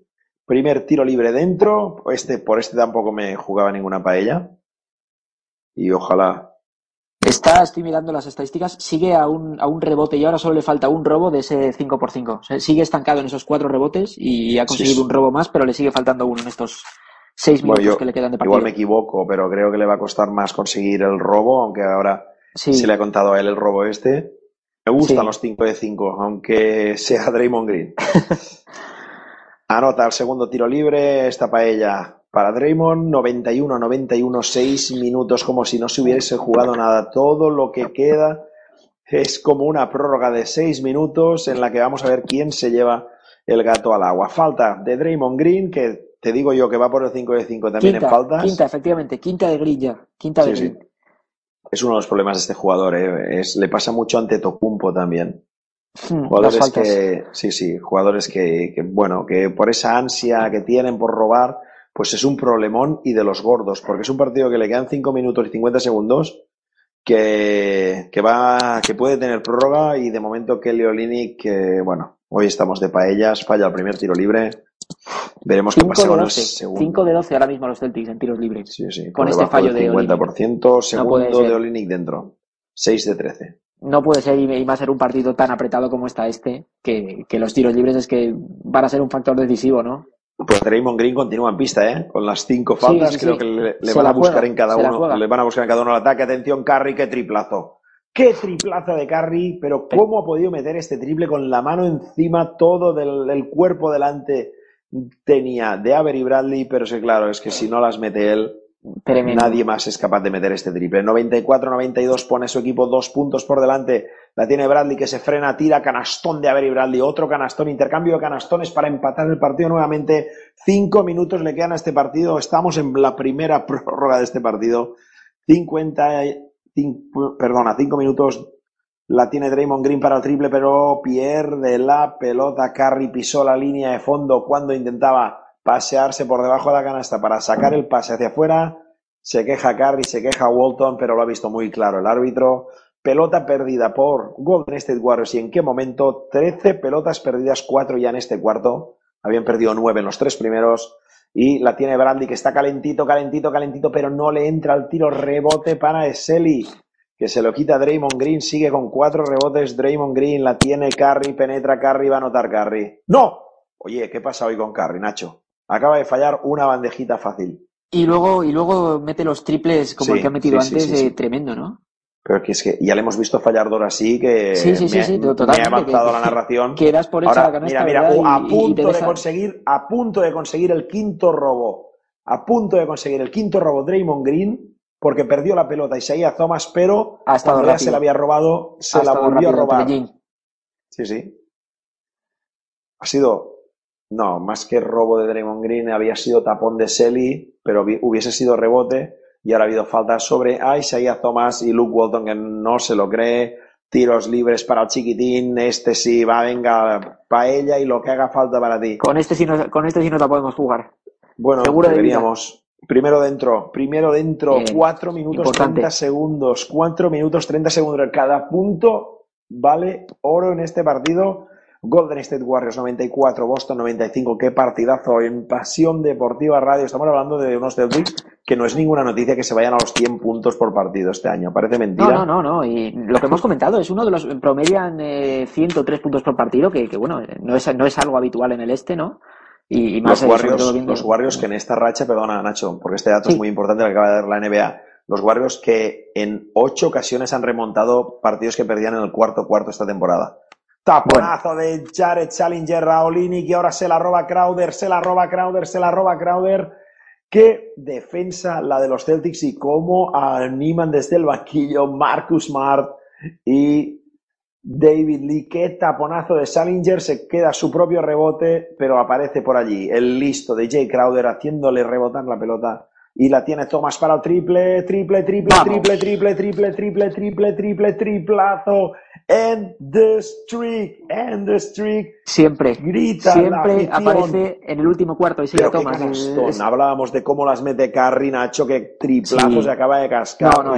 Speaker 10: primer tiro libre dentro, este, por este tampoco me jugaba ninguna paella. Y ojalá.
Speaker 11: Está, estoy mirando las estadísticas, sigue a un, a un rebote y ahora solo le falta un robo de ese 5x5. O sea, sigue estancado en esos cuatro rebotes y ha conseguido
Speaker 10: Sí.
Speaker 11: un robo más, pero le sigue faltando uno en estos seis
Speaker 10: Bueno,
Speaker 11: minutos
Speaker 10: yo
Speaker 11: que le quedan de partido.
Speaker 10: igual me equivoco, pero creo que le va a costar más conseguir el robo, aunque ahora
Speaker 11: Sí.
Speaker 10: se le ha contado a él el robo este. Me gustan
Speaker 11: Sí.
Speaker 10: los 5 de 5, aunque sea Draymond Green. Anota el segundo tiro libre, esta paella para Draymond, 91-91, 6 minutos como si no se hubiese jugado nada. Todo lo que queda es como una prórroga de 6 minutos en la que vamos a ver quién se lleva el gato al agua. Falta de Draymond Green, que te digo yo que va por el 5 de 5 también
Speaker 11: quinta,
Speaker 10: en faltas.
Speaker 11: quinta, efectivamente, quinta de grilla, quinta de
Speaker 10: Sí, sí.
Speaker 11: grilla.
Speaker 10: Es uno de los problemas de este jugador, ¿eh? es, le pasa mucho ante Tocumpo también.
Speaker 11: Hmm,
Speaker 10: Jugadores que, sí, sí, jugadores que, que, bueno, que por esa ansia que tienen por robar, pues es un problemón y de los gordos, porque es un partido que le quedan 5 minutos y 50 segundos, que, que va, que puede tener prórroga y de momento Kelly Olynyk, que, bueno, hoy estamos de paellas, falla el primer tiro libre, veremos qué
Speaker 11: 5
Speaker 10: pasa con el
Speaker 11: 12,
Speaker 10: segundo.
Speaker 11: 5 de 12 ahora mismo los Celtics en tiros libres.
Speaker 10: Sí, sí,
Speaker 11: con este fallo de Olynyk.
Speaker 10: 50%, segundo de Olynyk dentro, 6 de 13.
Speaker 11: No puede ser y va a ser un partido tan apretado como está este, que, que los tiros libres es que van a ser un factor decisivo, ¿no?
Speaker 10: Pues Draymond Green continúa en pista, ¿eh? Con las cinco faltas,
Speaker 11: sí,
Speaker 10: creo
Speaker 11: sí.
Speaker 10: que le, van a buscar
Speaker 11: juega,
Speaker 10: en cada uno, le van a buscar en cada uno el ataque. Atención, Curry, qué triplazo. Qué triplazo de Curry, pero cómo ha podido meter este triple con la mano encima, todo del, del cuerpo delante tenía de Avery Bradley, pero que claro, es que si no las mete él,
Speaker 11: Tremendo.
Speaker 10: nadie más es capaz de meter este triple. 94-92 pone su equipo dos puntos por delante. La tiene Bradley que se frena, tira canastón de Avery Bradley, otro canastón, intercambio de canastones para empatar el partido nuevamente. Cinco minutos le quedan a este partido. Estamos en la primera prórroga de este partido. 50, cinco- perdona, cinco minutos. La tiene Draymond Green para el triple, pero pierde la pelota. Curry pisó la línea de fondo cuando intentaba pasearse por debajo de la canasta para sacar el pase hacia afuera. Se queja Curry, se queja Walton, pero lo ha visto muy claro el árbitro. pelota perdida por Golden State Warriors y en qué momento 13 pelotas perdidas, 4 ya en este cuarto. Habían perdido 9 en los tres primeros. Y la tiene Bradley que está calentito, calentito, calentito, pero no le entra el tiro rebote para Eseli, que se lo quita Draymond Green, sigue con cuatro rebotes Draymond Green, la tiene Curry, penetra Curry, va a anotar Curry. ¡No! Oye, ¿qué pasa hoy con Curry, Nacho? Acaba de fallar una bandejita fácil.
Speaker 11: Y luego, y luego mete los triples como
Speaker 10: Sí,
Speaker 11: el que ha metido
Speaker 10: sí,
Speaker 11: antes,
Speaker 10: sí,
Speaker 11: eh, tremendo, ¿no?
Speaker 10: Pero que es que ya le hemos visto fallar dos así que
Speaker 11: Sí, sí, sí,
Speaker 10: me,
Speaker 11: sí,
Speaker 10: me ha avanzado
Speaker 11: que-
Speaker 10: la narración.
Speaker 11: que das por
Speaker 10: Ahora,
Speaker 11: la canasta,
Speaker 10: mira, mira, a
Speaker 11: Y-
Speaker 10: punto de
Speaker 11: deja-
Speaker 10: conseguir, a punto de conseguir el quinto robo, a punto de conseguir el quinto robo Draymond Green, porque perdió la pelota Isaiah Thomas, pero
Speaker 11: Ha estado
Speaker 10: cuando ya
Speaker 11: rápido.
Speaker 10: se la había robado, se
Speaker 11: Ha
Speaker 10: la volvió a robar. Sí, sí. Ha sido, no, más que robo de Draymond Green, había sido tapón de Selly, pero hubiese sido rebote y ahora ha habido falta sobre a Isaiah Thomas y Luke Walton que no se lo cree. Tiros libres para el chiquitín, este sí, va, venga, para ella y lo que haga falta para ti.
Speaker 11: Con este sí no, con este sí no la podemos jugar.
Speaker 10: Bueno,
Speaker 11: Seguro
Speaker 10: deberíamos. Primero dentro, primero dentro,
Speaker 11: Bien.
Speaker 10: 4 minutos
Speaker 11: Importante.
Speaker 10: 30 segundos, 4 minutos 30 segundos. Cada punto vale oro en este partido. Golden State Warriors 94, Boston 95. Qué partidazo en Pasión Deportiva Radio. Estamos hablando de unos Celtics que no es ninguna noticia que se vayan a los 100 puntos por partido este año. Parece mentira.
Speaker 11: No, no, no, no. Y lo que hemos comentado es uno de los promedian eh, 103 puntos por partido, que, que, bueno, no es, no es algo habitual en el este, ¿no? Y, y más
Speaker 10: Los Warriors,
Speaker 11: viendo-
Speaker 10: los Warriors que en esta racha, perdona Nacho, porque este dato es muy importante que acaba de dar la NBA. Los Warriors que en ocho ocasiones han remontado partidos que perdían en el cuarto cuarto esta temporada. Taponazo de Jared Challenger, Raolini, que ahora se la roba Crowder, se la roba Crowder, se la roba Crowder. Qué defensa la de los Celtics y cómo animan desde el banquillo Marcus Smart y David Lee. Qué taponazo de Salinger, se queda su propio rebote, pero aparece por allí el listo de Jay Crowder haciéndole rebotar la pelota. Y la tiene Thomas para el triple, triple, triple, triple, triple, triple, triple, triple, triple, triplazo. And the streak, and the streak.
Speaker 11: Siempre,
Speaker 10: Grita
Speaker 11: siempre aparece en el último cuarto
Speaker 10: Pero qué
Speaker 11: Thomas.
Speaker 10: Hablábamos de cómo las mete Curry, Nacho, que triplazo se acaba de cascar.
Speaker 11: No.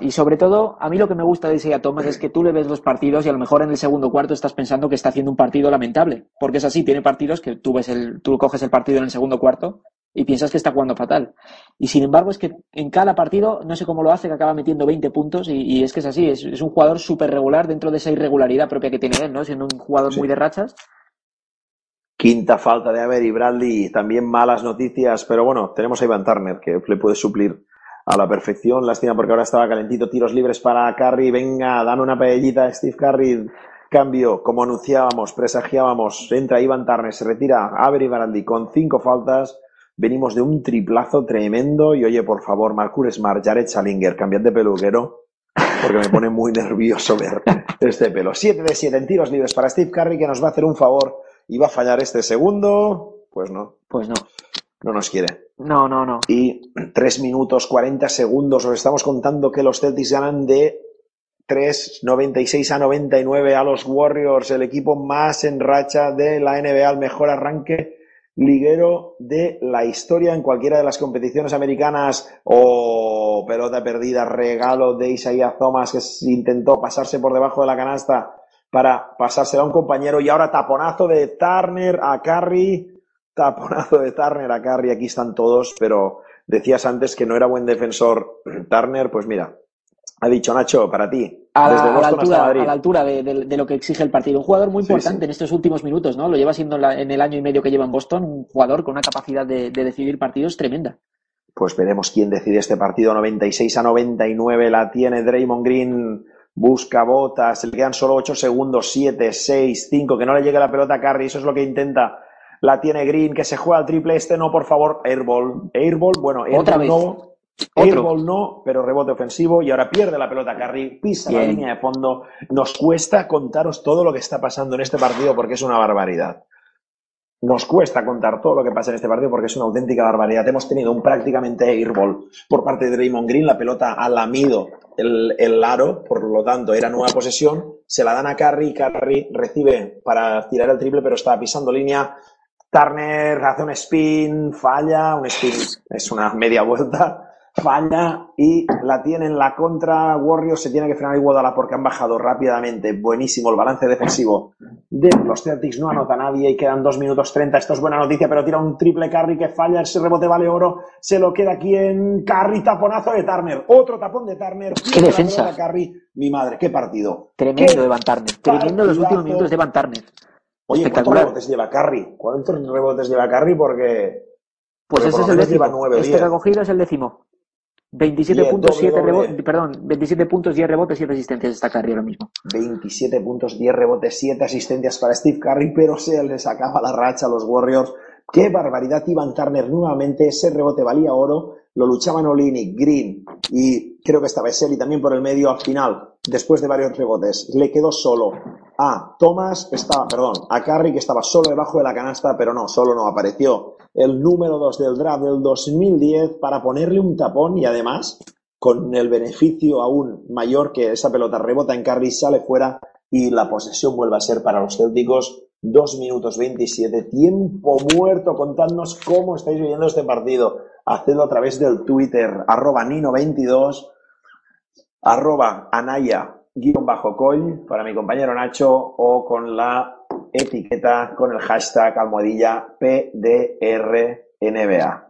Speaker 11: Y sobre todo, a mí lo que me gusta de Isaiah Thomas es que tú le ves los partidos y a lo mejor en el segundo cuarto estás pensando que está haciendo un partido lamentable. Porque es así, tiene partidos que tú ves el, tú coges el partido en el segundo cuarto y piensas que está jugando fatal. Y sin embargo, es que en cada partido, no sé cómo lo hace, que acaba metiendo 20 puntos y, y es que es así, es, es un jugador súper regular dentro de esa irregularidad propia que tiene él, ¿no? Siendo un jugador muy de rachas.
Speaker 10: Quinta falta de Avery Bradley, también malas noticias, pero bueno, tenemos a Ivan Turner que le puede suplir a la perfección. Lástima porque ahora estaba calentito, tiros libres para Curry, venga, dame una paellita a Steve Curry. Cambio, como anunciábamos, presagiábamos, entra Ivan Turner, se retira Avery Bradley con cinco faltas. Venimos de un triplazo tremendo y oye, por favor, Marcus Smart, Jared Salinger, cambiad de peluquero porque me pone muy nervioso ver este pelo. 7 de 7 en tiros libres para Steve Curry que nos va a hacer un favor y va a fallar este segundo. Pues no.
Speaker 11: Pues no.
Speaker 10: No nos quiere.
Speaker 11: No, no, no.
Speaker 10: Y 3 minutos 40 segundos. Os estamos contando que los Celtics ganan de 3, 96 a 99 a los Warriors, el equipo más en racha de la NBA, el mejor arranque liguero de la historia en cualquiera de las competiciones americanas. O pelota perdida, regalo de Isaiah Thomas que intentó pasarse por debajo de la canasta para pasársela a un compañero y ahora taponazo de Turner a Curry. Taponazo de Turner a Curry, aquí están todos, pero decías antes que no era buen defensor Turner, pues mira, ha dicho Nacho, para ti,
Speaker 11: a la, a altura, a la altura de, de- de lo que exige el partido. Un jugador muy importante
Speaker 10: sí.
Speaker 11: en estos últimos minutos, ¿no? Lo lleva siendo en, la- en el año y medio que lleva en Boston, un jugador con una capacidad de, de decidir partidos tremenda.
Speaker 10: Pues veremos quién decide este partido. 96 a 99 la tiene Draymond Green. Busca botas. Le quedan solo 8 segundos. 7, 6, 5. Que no le llegue la pelota a Curry. Eso es lo que intenta. La tiene Green. Que se juega al triple este. No, por favor. Airball. Airball. Bueno,
Speaker 11: Otra
Speaker 10: airball
Speaker 11: vez.
Speaker 10: no. Airball no, pero rebote ofensivo. Y ahora pierde la pelota Curry. Pisa la línea de fondo. Nos cuesta contaros todo lo que está pasando en este partido porque es una barbaridad. Nos cuesta contar todo lo que pasa en este partido porque es una auténtica barbaridad. Hemos tenido un prácticamente airball por parte de Draymond Green. La pelota ha lamido el, el aro, por lo tanto era nueva posesión. Se la dan a Curry. Curry recibe para tirar el triple, pero está pisando línea. Turner hace un spin, falla. Un spin es una media vuelta. Falla y la tiene en la contra. Warriors se tiene que frenar Iguodala porque han bajado rápidamente. Buenísimo el balance defensivo de los Celtics. No anota nadie y quedan 2 minutos 30. Esto es buena noticia, pero tira un triple Curry que falla. Ese rebote vale oro. Se lo queda aquí en Curry. Taponazo de Turner. Otro tapón de Turner.
Speaker 11: ¡Qué defensa!
Speaker 10: Curry. Mi madre, qué partido.
Speaker 11: Tremendo
Speaker 10: ¿Qué
Speaker 11: de Van Turner. Tremendo los últimos minutos de Van Turner.
Speaker 10: Oye, ¿cuántos rebotes lleva Curry? ¿Cuántos rebotes lleva Curry? Porque.
Speaker 11: Pues
Speaker 10: porque
Speaker 11: ese
Speaker 10: por
Speaker 11: es el décimo.
Speaker 10: lleva nueve,
Speaker 11: este
Speaker 10: diez.
Speaker 11: que ha cogido es el décimo. 27
Speaker 10: Diez,
Speaker 11: puntos,
Speaker 10: doble,
Speaker 11: 7
Speaker 10: doble.
Speaker 11: rebotes, perdón, 27 puntos, 10 rebotes, 7 asistencias está Curry ahora mismo.
Speaker 10: 27 puntos, 10 rebotes, 7 asistencias para Steve Curry, pero se les acaba la racha a los Warriors. ¡Qué barbaridad! Ivan Turner nuevamente, ese rebote valía oro, lo luchaban Olinick, Green y creo que estaba Eseli también por el medio al final, después de varios rebotes. Le quedó solo a Thomas, estaba, perdón, a Curry que estaba solo debajo de la canasta, pero no, solo no apareció el número 2 del draft del 2010 para ponerle un tapón y además con el beneficio aún mayor que esa pelota rebota en Curry, sale fuera y la posesión vuelve a ser para los Célticos. 2 minutos 27, tiempo muerto. Contadnos cómo estáis viviendo este partido. Hacedlo a través del Twitter, arroba Nino22, arroba Anaya guion bajo para mi compañero Nacho o con la etiqueta con el hashtag almohadilla PDRNBA,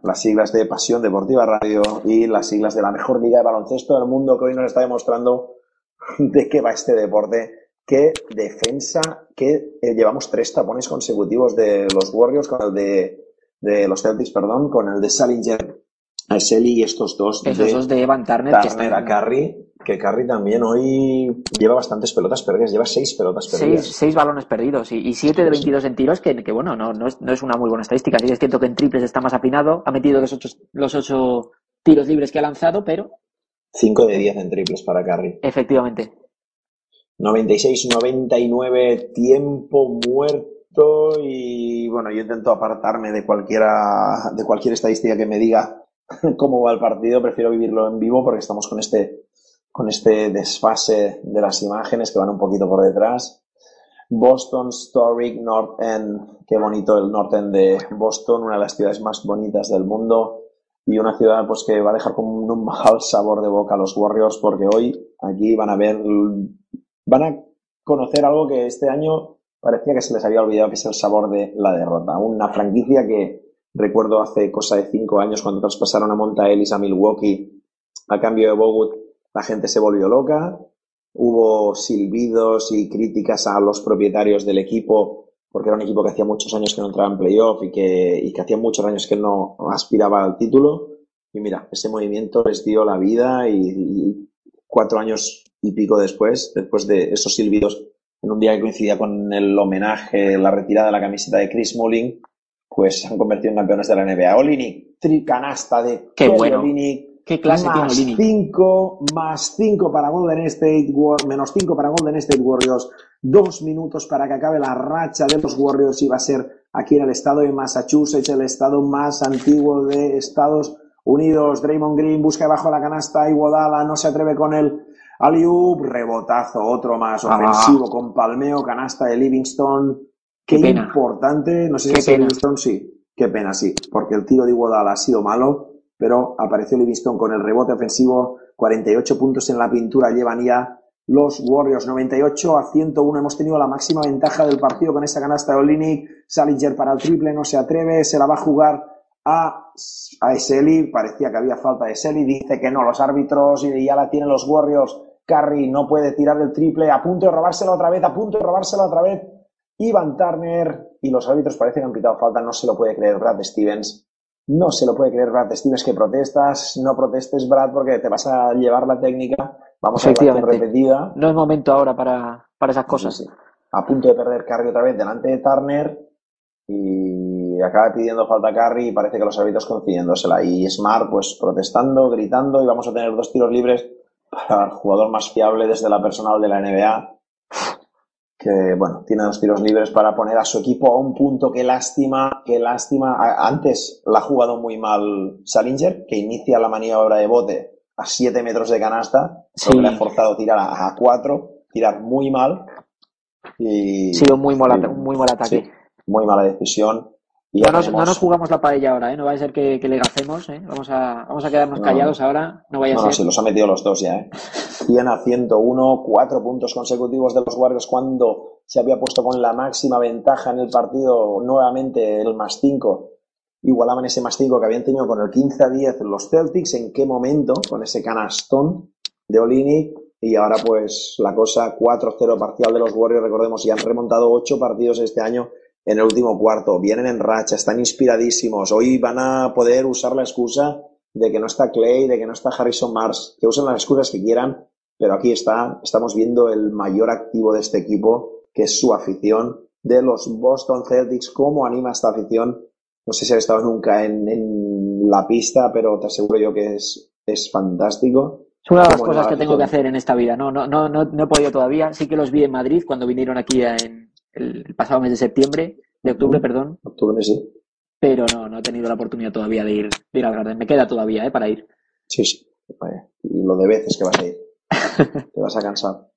Speaker 10: las siglas de Pasión Deportiva Radio y las siglas de la mejor liga de baloncesto del mundo que hoy nos está demostrando de qué va este deporte. Qué defensa, que eh, llevamos tres tapones consecutivos de los Warriors con el de, de los Celtics, perdón, con el de Salinger a Selly y estos dos
Speaker 11: Esos
Speaker 10: de
Speaker 11: dos de Van Turner, que
Speaker 10: Turner
Speaker 11: están
Speaker 10: a Curry, que Curry también hoy lleva bastantes pelotas perdidas, lleva seis pelotas perdidas.
Speaker 11: seis, seis balones perdidos y, y 7 de 22 en tiros, que, que bueno, no, no, es, no es una muy buena estadística. Sí es cierto que en triples está más apinado, ha metido los ocho, los ocho tiros libres que ha lanzado, pero
Speaker 10: 5 de 10 en triples para Curry.
Speaker 11: efectivamente.
Speaker 10: 96-99, tiempo muerto y bueno, yo intento apartarme de cualquiera, de cualquier estadística que me diga cómo va el partido, prefiero vivirlo en vivo porque estamos con este, con este desfase de las imágenes que van un poquito por detrás. Boston, Storic, North End, qué bonito el North End de Boston, una de las ciudades más bonitas del mundo y una ciudad pues que va a dejar con un mal sabor de boca a los Warriors porque hoy aquí van a ver, van a conocer algo que este año parecía que se les había olvidado que es el sabor de la derrota. Una franquicia que recuerdo hace cosa de cinco años cuando traspasaron a Monta Ellis a Milwaukee a cambio de Bogut, la gente se volvió loca, hubo silbidos y críticas a los propietarios del equipo porque era un equipo que hacía muchos años que no entraba en playoff y que, y que hacía muchos años que no aspiraba al título. Y mira, ese movimiento les dio la vida y, y cuatro años y pico después, después de esos silbidos, en un día que coincidía con el homenaje, la retirada de la camiseta de Chris Mullin, pues se han convertido en campeones de la NBA. Olinick, tricanasta de
Speaker 11: Qué bueno. Qué clase tiene
Speaker 10: más
Speaker 11: Olynyk.
Speaker 10: 5, más 5 para Golden State menos 5 para Golden State Warriors, dos minutos para que acabe la racha de los Warriors y va a ser aquí en el estado de Massachusetts, el estado más antiguo de Estados Unidos. Draymond Green busca debajo de la canasta, Iguodala no se atreve con él. Aliup, rebotazo, otro más
Speaker 11: Ah.
Speaker 10: ofensivo con palmeo, canasta de Livingston. Qué, importante, no sé si
Speaker 11: Qué
Speaker 10: es
Speaker 11: pena.
Speaker 10: Livingston, sí, qué pena, sí, porque el tiro de Iguodala ha sido malo, pero apareció Livingston con el rebote ofensivo, 48 puntos en la pintura llevan ya los Warriors, 98 a 101, hemos tenido la máxima ventaja del partido con esa canasta de Olinik, Salinger para el triple, no se atreve, se la va a jugar a, a Eseli, parecía que había falta de Eseli, dice que no, los árbitros y ya la tienen los Warriors, Curry no puede tirar el triple, a punto de robársela otra vez, a punto de robársela otra vez, Ivan Turner y los árbitros parece que han pitado falta, no se lo puede creer Brad Stevens. No se lo puede creer Brad Stevens que protestas, no protestes Brad porque te vas a llevar la técnica, vamos a la repetida.
Speaker 11: No es momento ahora para, para esas cosas.
Speaker 10: Sí, sí. A punto de perder Curry otra vez delante de Turner y acaba pidiendo falta Curry y parece que los árbitros concediéndosela. Y Smart pues protestando, gritando y vamos a tener dos tiros libres para el jugador más fiable desde la personal de la NBA que bueno, tiene dos tiros libres para poner a su equipo a un punto. Qué lástima, qué lástima. Antes la ha jugado muy mal Salinger, que inicia la maniobra de bote a 7 metros de canasta,
Speaker 11: Sí.
Speaker 10: le ha forzado a tirar a, a 4, tirar muy mal. Y,
Speaker 11: Ha sido muy mal, muy mal ataque.
Speaker 10: sí, muy mala decisión. Y ya
Speaker 11: No nos, no nos jugamos la paella ahora, ¿eh? No va a ser que, que le gacemos, ¿eh? Vamos a, vamos a quedarnos
Speaker 10: No.
Speaker 11: callados ahora. No vaya a
Speaker 10: No,
Speaker 11: ser.
Speaker 10: no, sí, los ha metido los dos ya, ¿eh? 100 a 101, cuatro puntos consecutivos de los Warriors cuando se había puesto con la máxima ventaja en el partido nuevamente el más 5. Igualaban ese más 5 que habían tenido con el 15 a 10 los Celtics. ¿En qué momento? Con ese canastón de Olinick. Y ahora pues la cosa 4-0 parcial de los Warriors. Recordemos, ya han remontado 8 partidos este año en el último cuarto. Vienen en racha, están inspiradísimos. Hoy van a poder usar la excusa de que no está Clay, de que no está Harrison Mars, que usen las excusas que quieran, pero aquí está, estamos viendo el mayor activo de este equipo, que es su afición, de los Boston Celtics, cómo anima esta afición. No sé si has estado nunca en, en la pista, pero te aseguro yo que es, es fantástico.
Speaker 11: Es una de las cosas que tengo que hacer en esta vida. No, no, no, no, no he podido todavía. Sí que los vi en Madrid cuando vinieron aquí en el pasado mes de septiembre, de octubre, perdón.
Speaker 10: Octubre, sí.
Speaker 11: Pero no, no he tenido la oportunidad todavía de ir, de ir al Garden. Me queda todavía, ¿eh? Para ir.
Speaker 10: Sí, sí. Y lo de veces que vas a ir. Te vas a cansar.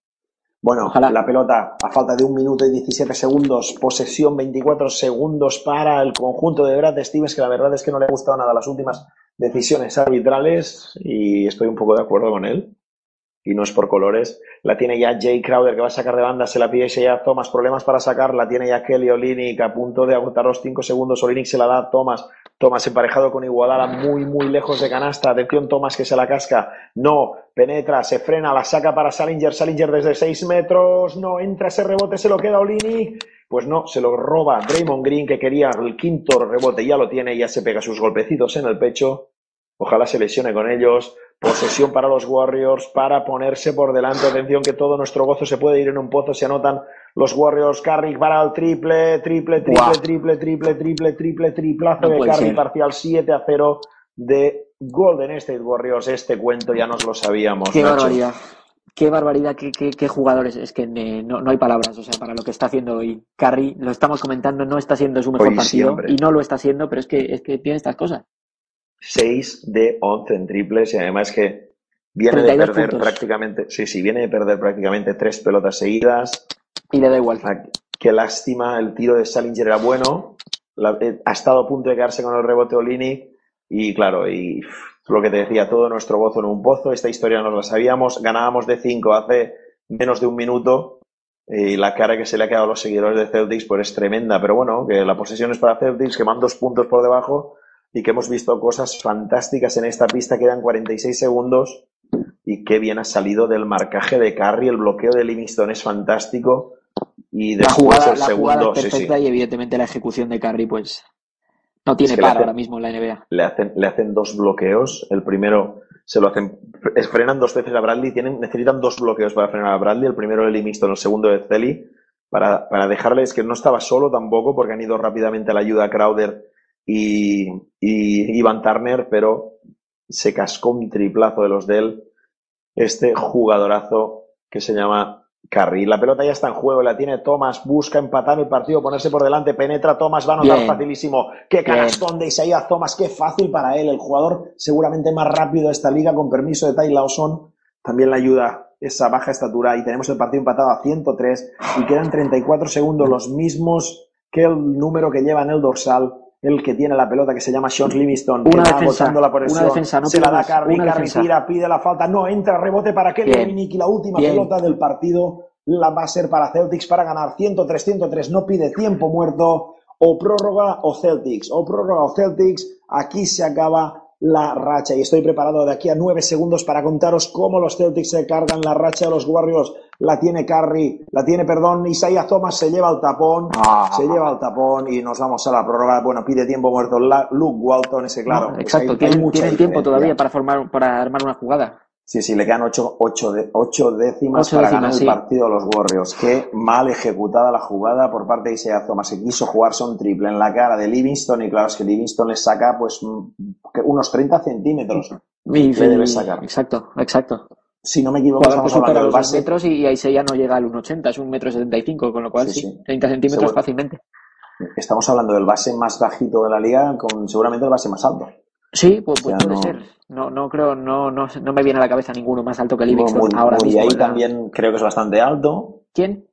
Speaker 10: Bueno, la pelota a falta de un minuto y 17 segundos, posesión 24 segundos para el conjunto de Brad Stevens, que la verdad es que no le ha gustado nada las últimas decisiones arbitrales y estoy un poco de acuerdo con él. Y no es por colores. La tiene ya Jay Crowder que va a sacar de banda, se la pide ya Thomas, problemas para sacar, la tiene ya Kelly Olinick a punto de agotar los 5 segundos, Olinick se la da Thomas, Thomas emparejado con Igualada muy muy lejos de canasta, atención Thomas que se la casca, no, penetra, se frena, la saca para Salinger, Salinger desde 6 metros, no, entra ese rebote, se lo queda Olinick, pues no, se lo roba Draymond Green que quería el quinto rebote, ya lo tiene, ya se pega sus golpecitos en el pecho, Ojalá se lesione con ellos. Posesión para los Warriors para ponerse por delante. Atención que todo nuestro gozo se puede ir en un pozo. Se anotan los Warriors. Carrick para el triple, triple, triple,
Speaker 11: Buah.
Speaker 10: triple, triple, triple, triple, triplazo
Speaker 11: No
Speaker 10: de Carrick.
Speaker 11: ser.
Speaker 10: Parcial 7 a 0 de Golden State Warriors. Este cuento ya nos lo sabíamos.
Speaker 11: Qué
Speaker 10: Nacho.
Speaker 11: barbaridad. Qué barbaridad, qué, qué, qué jugadores. Es que eh, no, no hay palabras, o sea, para lo que está haciendo hoy. Curry, lo estamos comentando, no está siendo su mejor
Speaker 10: Hoy
Speaker 11: partido
Speaker 10: siempre.
Speaker 11: y no lo está haciendo, pero es que, es que tiene estas cosas.
Speaker 10: 6 de 11 en triples y además que viene de
Speaker 11: 32
Speaker 10: perder
Speaker 11: puntos.
Speaker 10: prácticamente, sí, sí, viene de perder prácticamente tres pelotas seguidas.
Speaker 11: Y le da igual.
Speaker 10: Ah, Qué lástima, el tiro de Salinger era bueno, la- eh, ha estado a punto de quedarse con el rebote Olini y claro, y pff, lo que te decía, todo nuestro gozo en un pozo, esta historia no la sabíamos, ganábamos de 5 hace menos de un minuto y la cara que se le ha quedado a los seguidores de Celtics pues es tremenda, pero bueno, que la posesión es para Celtics, que van dos puntos por debajo y que hemos visto cosas fantásticas en esta pista, quedan 46 segundos y qué bien ha salido del marcaje de Curry, el bloqueo de Livingston es fantástico y
Speaker 11: La
Speaker 10: después
Speaker 11: jugada,
Speaker 10: el
Speaker 11: la jugada
Speaker 10: segundo, sí, sí,
Speaker 11: perfecta y evidentemente la ejecución de Curry, pues, no tiene
Speaker 10: que
Speaker 11: par ahora mismo en la NBA.
Speaker 10: le hacen, le hacen dos bloqueos. El primero se lo hacen, frenan dos veces a Bradley, tienen, necesitan dos bloqueos para frenar a Bradley. El primero de Livingston, el segundo de Celi, para, para dejarles que no estaba solo tampoco, porque han ido rápidamente a la ayuda a Crowder y, y Ivan Turner, pero se cascó un triplazo de los de él. Este jugadorazo que se llama Curry. La pelota ya está en juego, la tiene Thomas, busca empatar el partido, ponerse por delante, penetra Thomas, va a anotar
Speaker 11: Bien.
Speaker 10: facilísimo. Qué canastón de Isaiah Thomas, qué fácil para él, el jugador seguramente más rápido de esta liga, con permiso de Ty Lawson. También le ayuda esa baja estatura y tenemos el partido empatado a 103 y quedan 34 segundos, los mismos que el número que lleva en el dorsal, el que tiene la pelota que se llama Sean Livingston, que
Speaker 11: Una
Speaker 10: va
Speaker 11: defensa,
Speaker 10: agotando la
Speaker 11: una
Speaker 10: presión,
Speaker 11: defensa, no
Speaker 10: se la da
Speaker 11: una
Speaker 10: Curry
Speaker 11: defensa.
Speaker 10: tira, pide la falta, no entra, rebote para Kelly y la última
Speaker 11: Bien.
Speaker 10: pelota del partido la va a ser para Celtics para ganar 103-103, no pide tiempo muerto o prórroga o Celtics, o prórroga o Celtics, aquí se acaba la racha y estoy preparado de aquí a nueve segundos para contaros cómo los Celtics se cargan la racha de los Warriors, la tiene Curry, la tiene, perdón, Isaiah Thomas se lleva el tapón,
Speaker 11: Ah.
Speaker 10: se lleva el tapón y nos vamos a la prórroga, bueno, pide tiempo muerto La- Luke Walton, ese claro,
Speaker 11: No,
Speaker 10: pues
Speaker 11: exacto,
Speaker 10: hay- hay
Speaker 11: tienen, tiempo todavía para formar, para armar una jugada.
Speaker 10: Sí, sí, le quedan ocho, ocho, de- ocho décimas
Speaker 11: Ocho
Speaker 10: para
Speaker 11: décimas,
Speaker 10: ganar el partido a los Warriors. Qué mal ejecutada la jugada por parte de Isaiah Thomas. Se quiso jugarse un triple en la cara de Livingston y claro, es que Livingston le saca pues mm, que unos 30 centímetros.
Speaker 11: Y-
Speaker 10: Le debe sacar.
Speaker 11: Exacto, exacto.
Speaker 10: Si no me equivoco,
Speaker 11: Jugador que
Speaker 10: estamos hablando del base.
Speaker 11: metros y, ya no llega al 1,80, es un metro 75, con lo cual
Speaker 10: Sí,
Speaker 11: sí,
Speaker 10: sí.
Speaker 11: 30 centímetros
Speaker 10: Seguro.
Speaker 11: fácilmente.
Speaker 10: Estamos hablando del base más bajito de la liga con seguramente el base más alto.
Speaker 11: Sí, pues,
Speaker 10: O sea,
Speaker 11: puede
Speaker 10: no-
Speaker 11: ser. No, no creo, no, no, no me viene a la cabeza ninguno más alto que Livingston
Speaker 10: Mud-
Speaker 11: ahora mismo. ¿verdad?
Speaker 10: también creo que es bastante alto.
Speaker 11: ¿Quién?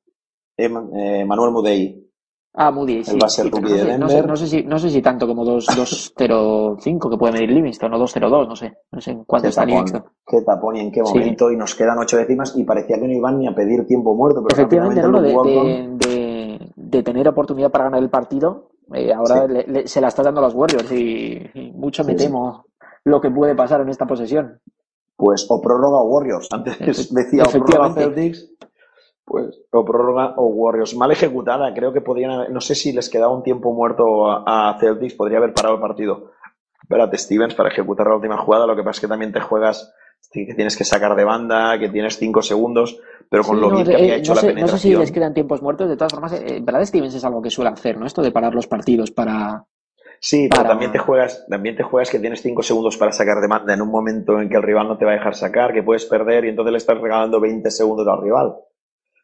Speaker 10: Eh, eh, Manuel Mudei.
Speaker 11: Ah, Moody, sí.
Speaker 10: Él va a ser
Speaker 11: sí,
Speaker 10: rookie
Speaker 11: no,
Speaker 10: de
Speaker 11: sé, no, sé, no sé si, no sé si tanto como 2 2.05 que puede medir Livingston o 2.02, no sé. No sé en cuánto está
Speaker 10: tapón,
Speaker 11: Livingston.
Speaker 10: qué tapón y en qué
Speaker 11: Sí.
Speaker 10: momento. Y nos quedan ocho décimas y parecía que no iban ni a pedir tiempo muerto. Pero
Speaker 11: Efectivamente. De, de, de- de tener oportunidad para ganar el partido, eh, ahora
Speaker 10: Sí.
Speaker 11: le- le- se la está dando a los Warriors y, y mucho me
Speaker 10: Sí, sí.
Speaker 11: temo lo que puede pasar en esta posesión.
Speaker 10: Pues o prórroga o Warriors. Antes decía o prórroga. Celtics, pues o prórroga o Warriors. Mal ejecutada, creo que podrían haber- no sé si les quedaba un tiempo muerto a, a Celtics, podría haber parado el partido. Espérate, Stevens, para ejecutar la última jugada, lo que pasa es que también te juegas que tienes que sacar de banda, que tienes cinco segundos, pero con
Speaker 11: Sí,
Speaker 10: lo
Speaker 11: no,
Speaker 10: bien que
Speaker 11: eh,
Speaker 10: había hecho
Speaker 11: no
Speaker 10: la
Speaker 11: sé, no sé si
Speaker 10: penetración.
Speaker 11: les quedan tiempos muertos, de todas formas, eh, Brad Stevens es algo que suele hacer, ¿no? Esto de parar los partidos para...
Speaker 10: Sí, pero también te juegas, también te juegas que tienes cinco segundos para sacar de banda en un momento en que el rival no te va a dejar sacar, que puedes perder y entonces le estás regalando 20 segundos al rival.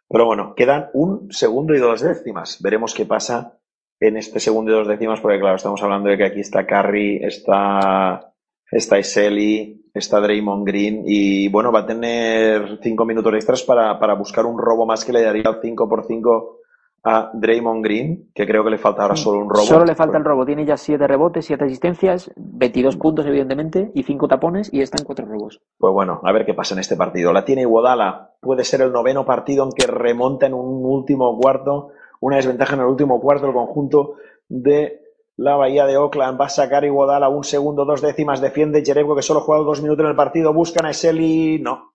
Speaker 10: Pero bueno, quedan un segundo y dos décimas. Veremos qué pasa en este segundo y dos décimas, porque claro, estamos hablando de que aquí está Curry, está, está Iseli, está Draymond Green y bueno, va a tener cinco minutos extras para, para buscar un robo más que le daría el 5 por 5 a Draymond Green, que creo que le falta ahora solo un robo.
Speaker 11: Solo le falta el robo. Tiene ya 7 rebotes, 7 asistencias, 22 puntos, evidentemente, y 5 tapones, y está en 4 robos.
Speaker 10: Pues bueno, a ver qué pasa en este partido. La tiene Iguodala. Puede ser el noveno partido en que remonta en un último cuarto, una desventaja en el último cuarto el conjunto de la Bahía de Oakland. Va a sacar Iguodala un segundo, dos décimas. Defiende Jerebko que solo ha jugado dos minutos en el partido. Buscan a Eseli. No.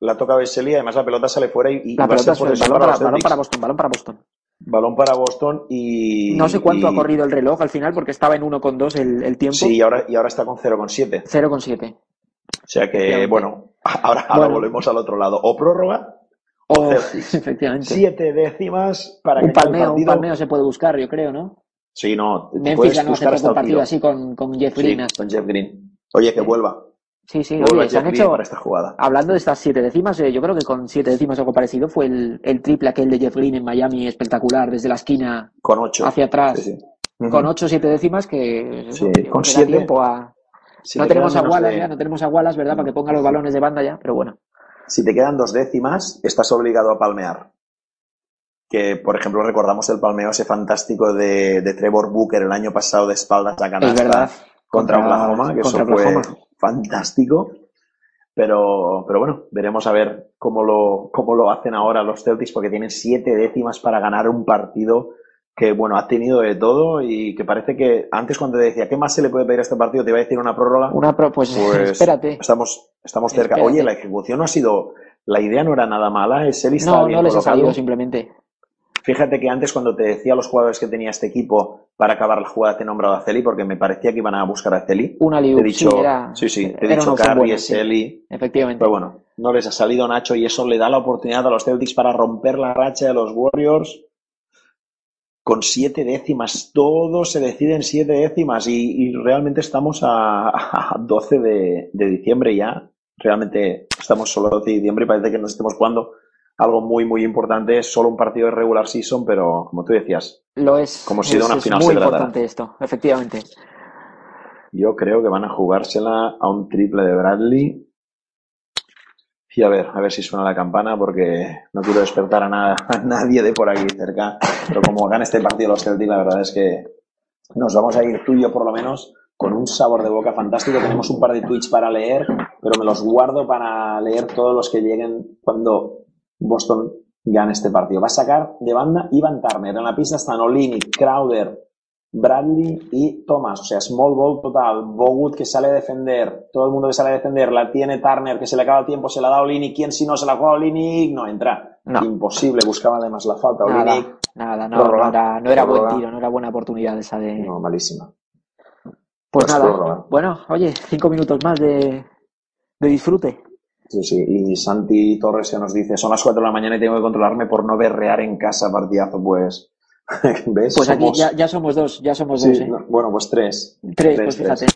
Speaker 10: La toca Eseli. Además la pelota sale fuera y, y
Speaker 11: La
Speaker 10: va a ser
Speaker 11: pelota es el balón
Speaker 10: para
Speaker 11: para,
Speaker 10: los
Speaker 11: balón
Speaker 10: Celtics.
Speaker 11: para Boston, balón para Boston.
Speaker 10: Balón para Boston y...
Speaker 11: No sé cuánto
Speaker 10: y-
Speaker 11: ha corrido el reloj al final, porque estaba en 1,2 el, el tiempo.
Speaker 10: Sí, y ahora, y ahora está con 0,7.
Speaker 11: 0,7.
Speaker 10: O sea que, bueno, ahora, ahora
Speaker 11: Bueno.
Speaker 10: volvemos al otro lado. O prórroga
Speaker 11: O,
Speaker 10: Celtics.
Speaker 11: efectivamente.
Speaker 10: siete décimas para
Speaker 11: un
Speaker 10: que acabe el
Speaker 11: palmeo, un
Speaker 10: partido.
Speaker 11: palmeo se puede buscar, yo creo, ¿no?
Speaker 10: Sí, no, te
Speaker 11: Memphis ganó hace poco un partido así con, con Jeff
Speaker 10: Sí,
Speaker 11: Green.
Speaker 10: con Jeff Green. Oye, que vuelva.
Speaker 11: Sí, sí,
Speaker 10: vuelva
Speaker 11: oye, se han
Speaker 10: Green
Speaker 11: hecho,
Speaker 10: para esta jugada.
Speaker 11: hablando de estas siete décimas, eh, yo creo que con siete décimas o algo parecido fue el, el triple aquel de Jeff Green en Miami espectacular, desde la esquina
Speaker 10: Con ocho.
Speaker 11: hacia atrás,
Speaker 10: Sí,
Speaker 11: con ocho o siete décimas que
Speaker 10: Sí, con siete,
Speaker 11: tiempo a...
Speaker 10: Si
Speaker 11: no
Speaker 10: te
Speaker 11: tenemos a
Speaker 10: quedan menos
Speaker 11: Wallace
Speaker 10: de-
Speaker 11: ya, no tenemos a Wallace, ¿verdad? Para que ponga los balones de banda ya, pero bueno.
Speaker 10: Si te quedan dos décimas, estás obligado a palmear. Que, por ejemplo, recordamos el palmeo ese fantástico de, de Trevor Booker el año pasado de espaldas a canasta contra,
Speaker 11: Contra-
Speaker 10: Oklahoma, que
Speaker 11: contra
Speaker 10: eso fue fantástico. Pero, pero bueno, veremos a ver cómo lo, cómo lo hacen ahora los Celtics, porque tienen siete décimas para ganar un partido que, bueno, ha tenido de todo y que parece que antes cuando te decía, ¿qué más se le puede pedir a este partido? Te iba a decir una prórroga.
Speaker 11: Una pro- pues, espérate.
Speaker 10: Estamos, estamos cerca.
Speaker 11: Espérate.
Speaker 10: Oye, la ejecución no ha sido, la idea no era nada mala, es él estaba
Speaker 11: No,
Speaker 10: bien
Speaker 11: no les ha
Speaker 10: colocado.
Speaker 11: salido simplemente.
Speaker 10: Fíjate que antes cuando te decía los jugadores que tenía este equipo para acabar la jugada te he nombrado a Celi porque me parecía que iban a buscar a Celi.
Speaker 11: Una
Speaker 10: Te he
Speaker 11: liu,
Speaker 10: dicho,
Speaker 11: sí, era-
Speaker 10: sí, sí, te he dicho Curry,
Speaker 11: buena, sí.
Speaker 10: Celi.
Speaker 11: Efectivamente.
Speaker 10: Pero bueno, no les ha salido Nacho y eso le da la oportunidad a los Celtics para romper la racha de los Warriors con siete décimas. Todo se decide en siete décimas y, y realmente estamos a, a 12 de, de diciembre ya. Realmente estamos solo a 12 de diciembre y parece que nos estemos jugando algo muy, muy importante. Es solo un partido de regular season, pero como tú decías,
Speaker 11: Lo es.
Speaker 10: Como si de una
Speaker 11: es
Speaker 10: final
Speaker 11: muy
Speaker 10: se tratara.
Speaker 11: importante esto, efectivamente.
Speaker 10: Yo creo que van a jugársela a un triple de Bradley. Y a ver, a ver si suena la campana porque no quiero despertar a, nada, a nadie de por aquí cerca. Pero como gana este partido los Celtics, la verdad es que nos vamos a ir tú y yo por lo menos con un sabor de boca fantástico. Tenemos un par de tweets para leer, pero me los guardo para leer todos los que lleguen cuando Boston gane este partido. Va a sacar de banda Ivan Turner. En la pista están Olini, Crowder, Bradley y Thomas. O sea, small ball total. Bogut que sale a defender. Todo el mundo que sale a defender. La tiene Turner que se le acaba el tiempo. Se la da Olini. ¿Quién si no se la juega Olini? No entra.
Speaker 11: No.
Speaker 10: Imposible. Buscaba además la falta.
Speaker 11: Nada,
Speaker 10: Olini.
Speaker 11: nada, no, no era, no era buen tiro, no era buena oportunidad esa de.
Speaker 10: No, malísima.
Speaker 11: Pues
Speaker 10: Pues
Speaker 11: nada, bueno, oye, cinco minutos más de, de disfrute.
Speaker 10: Sí, sí. Y Santi Torres que nos dice, son las 4 de la mañana y tengo que controlarme por no berrear en casa partidazo. Pues, ¿ves?
Speaker 11: Pues aquí
Speaker 10: Somos-
Speaker 11: ya, ya somos dos, ya somos
Speaker 10: Sí,
Speaker 11: dos, ¿eh?
Speaker 10: no, bueno, pues tres.
Speaker 11: Tres, pues fíjate.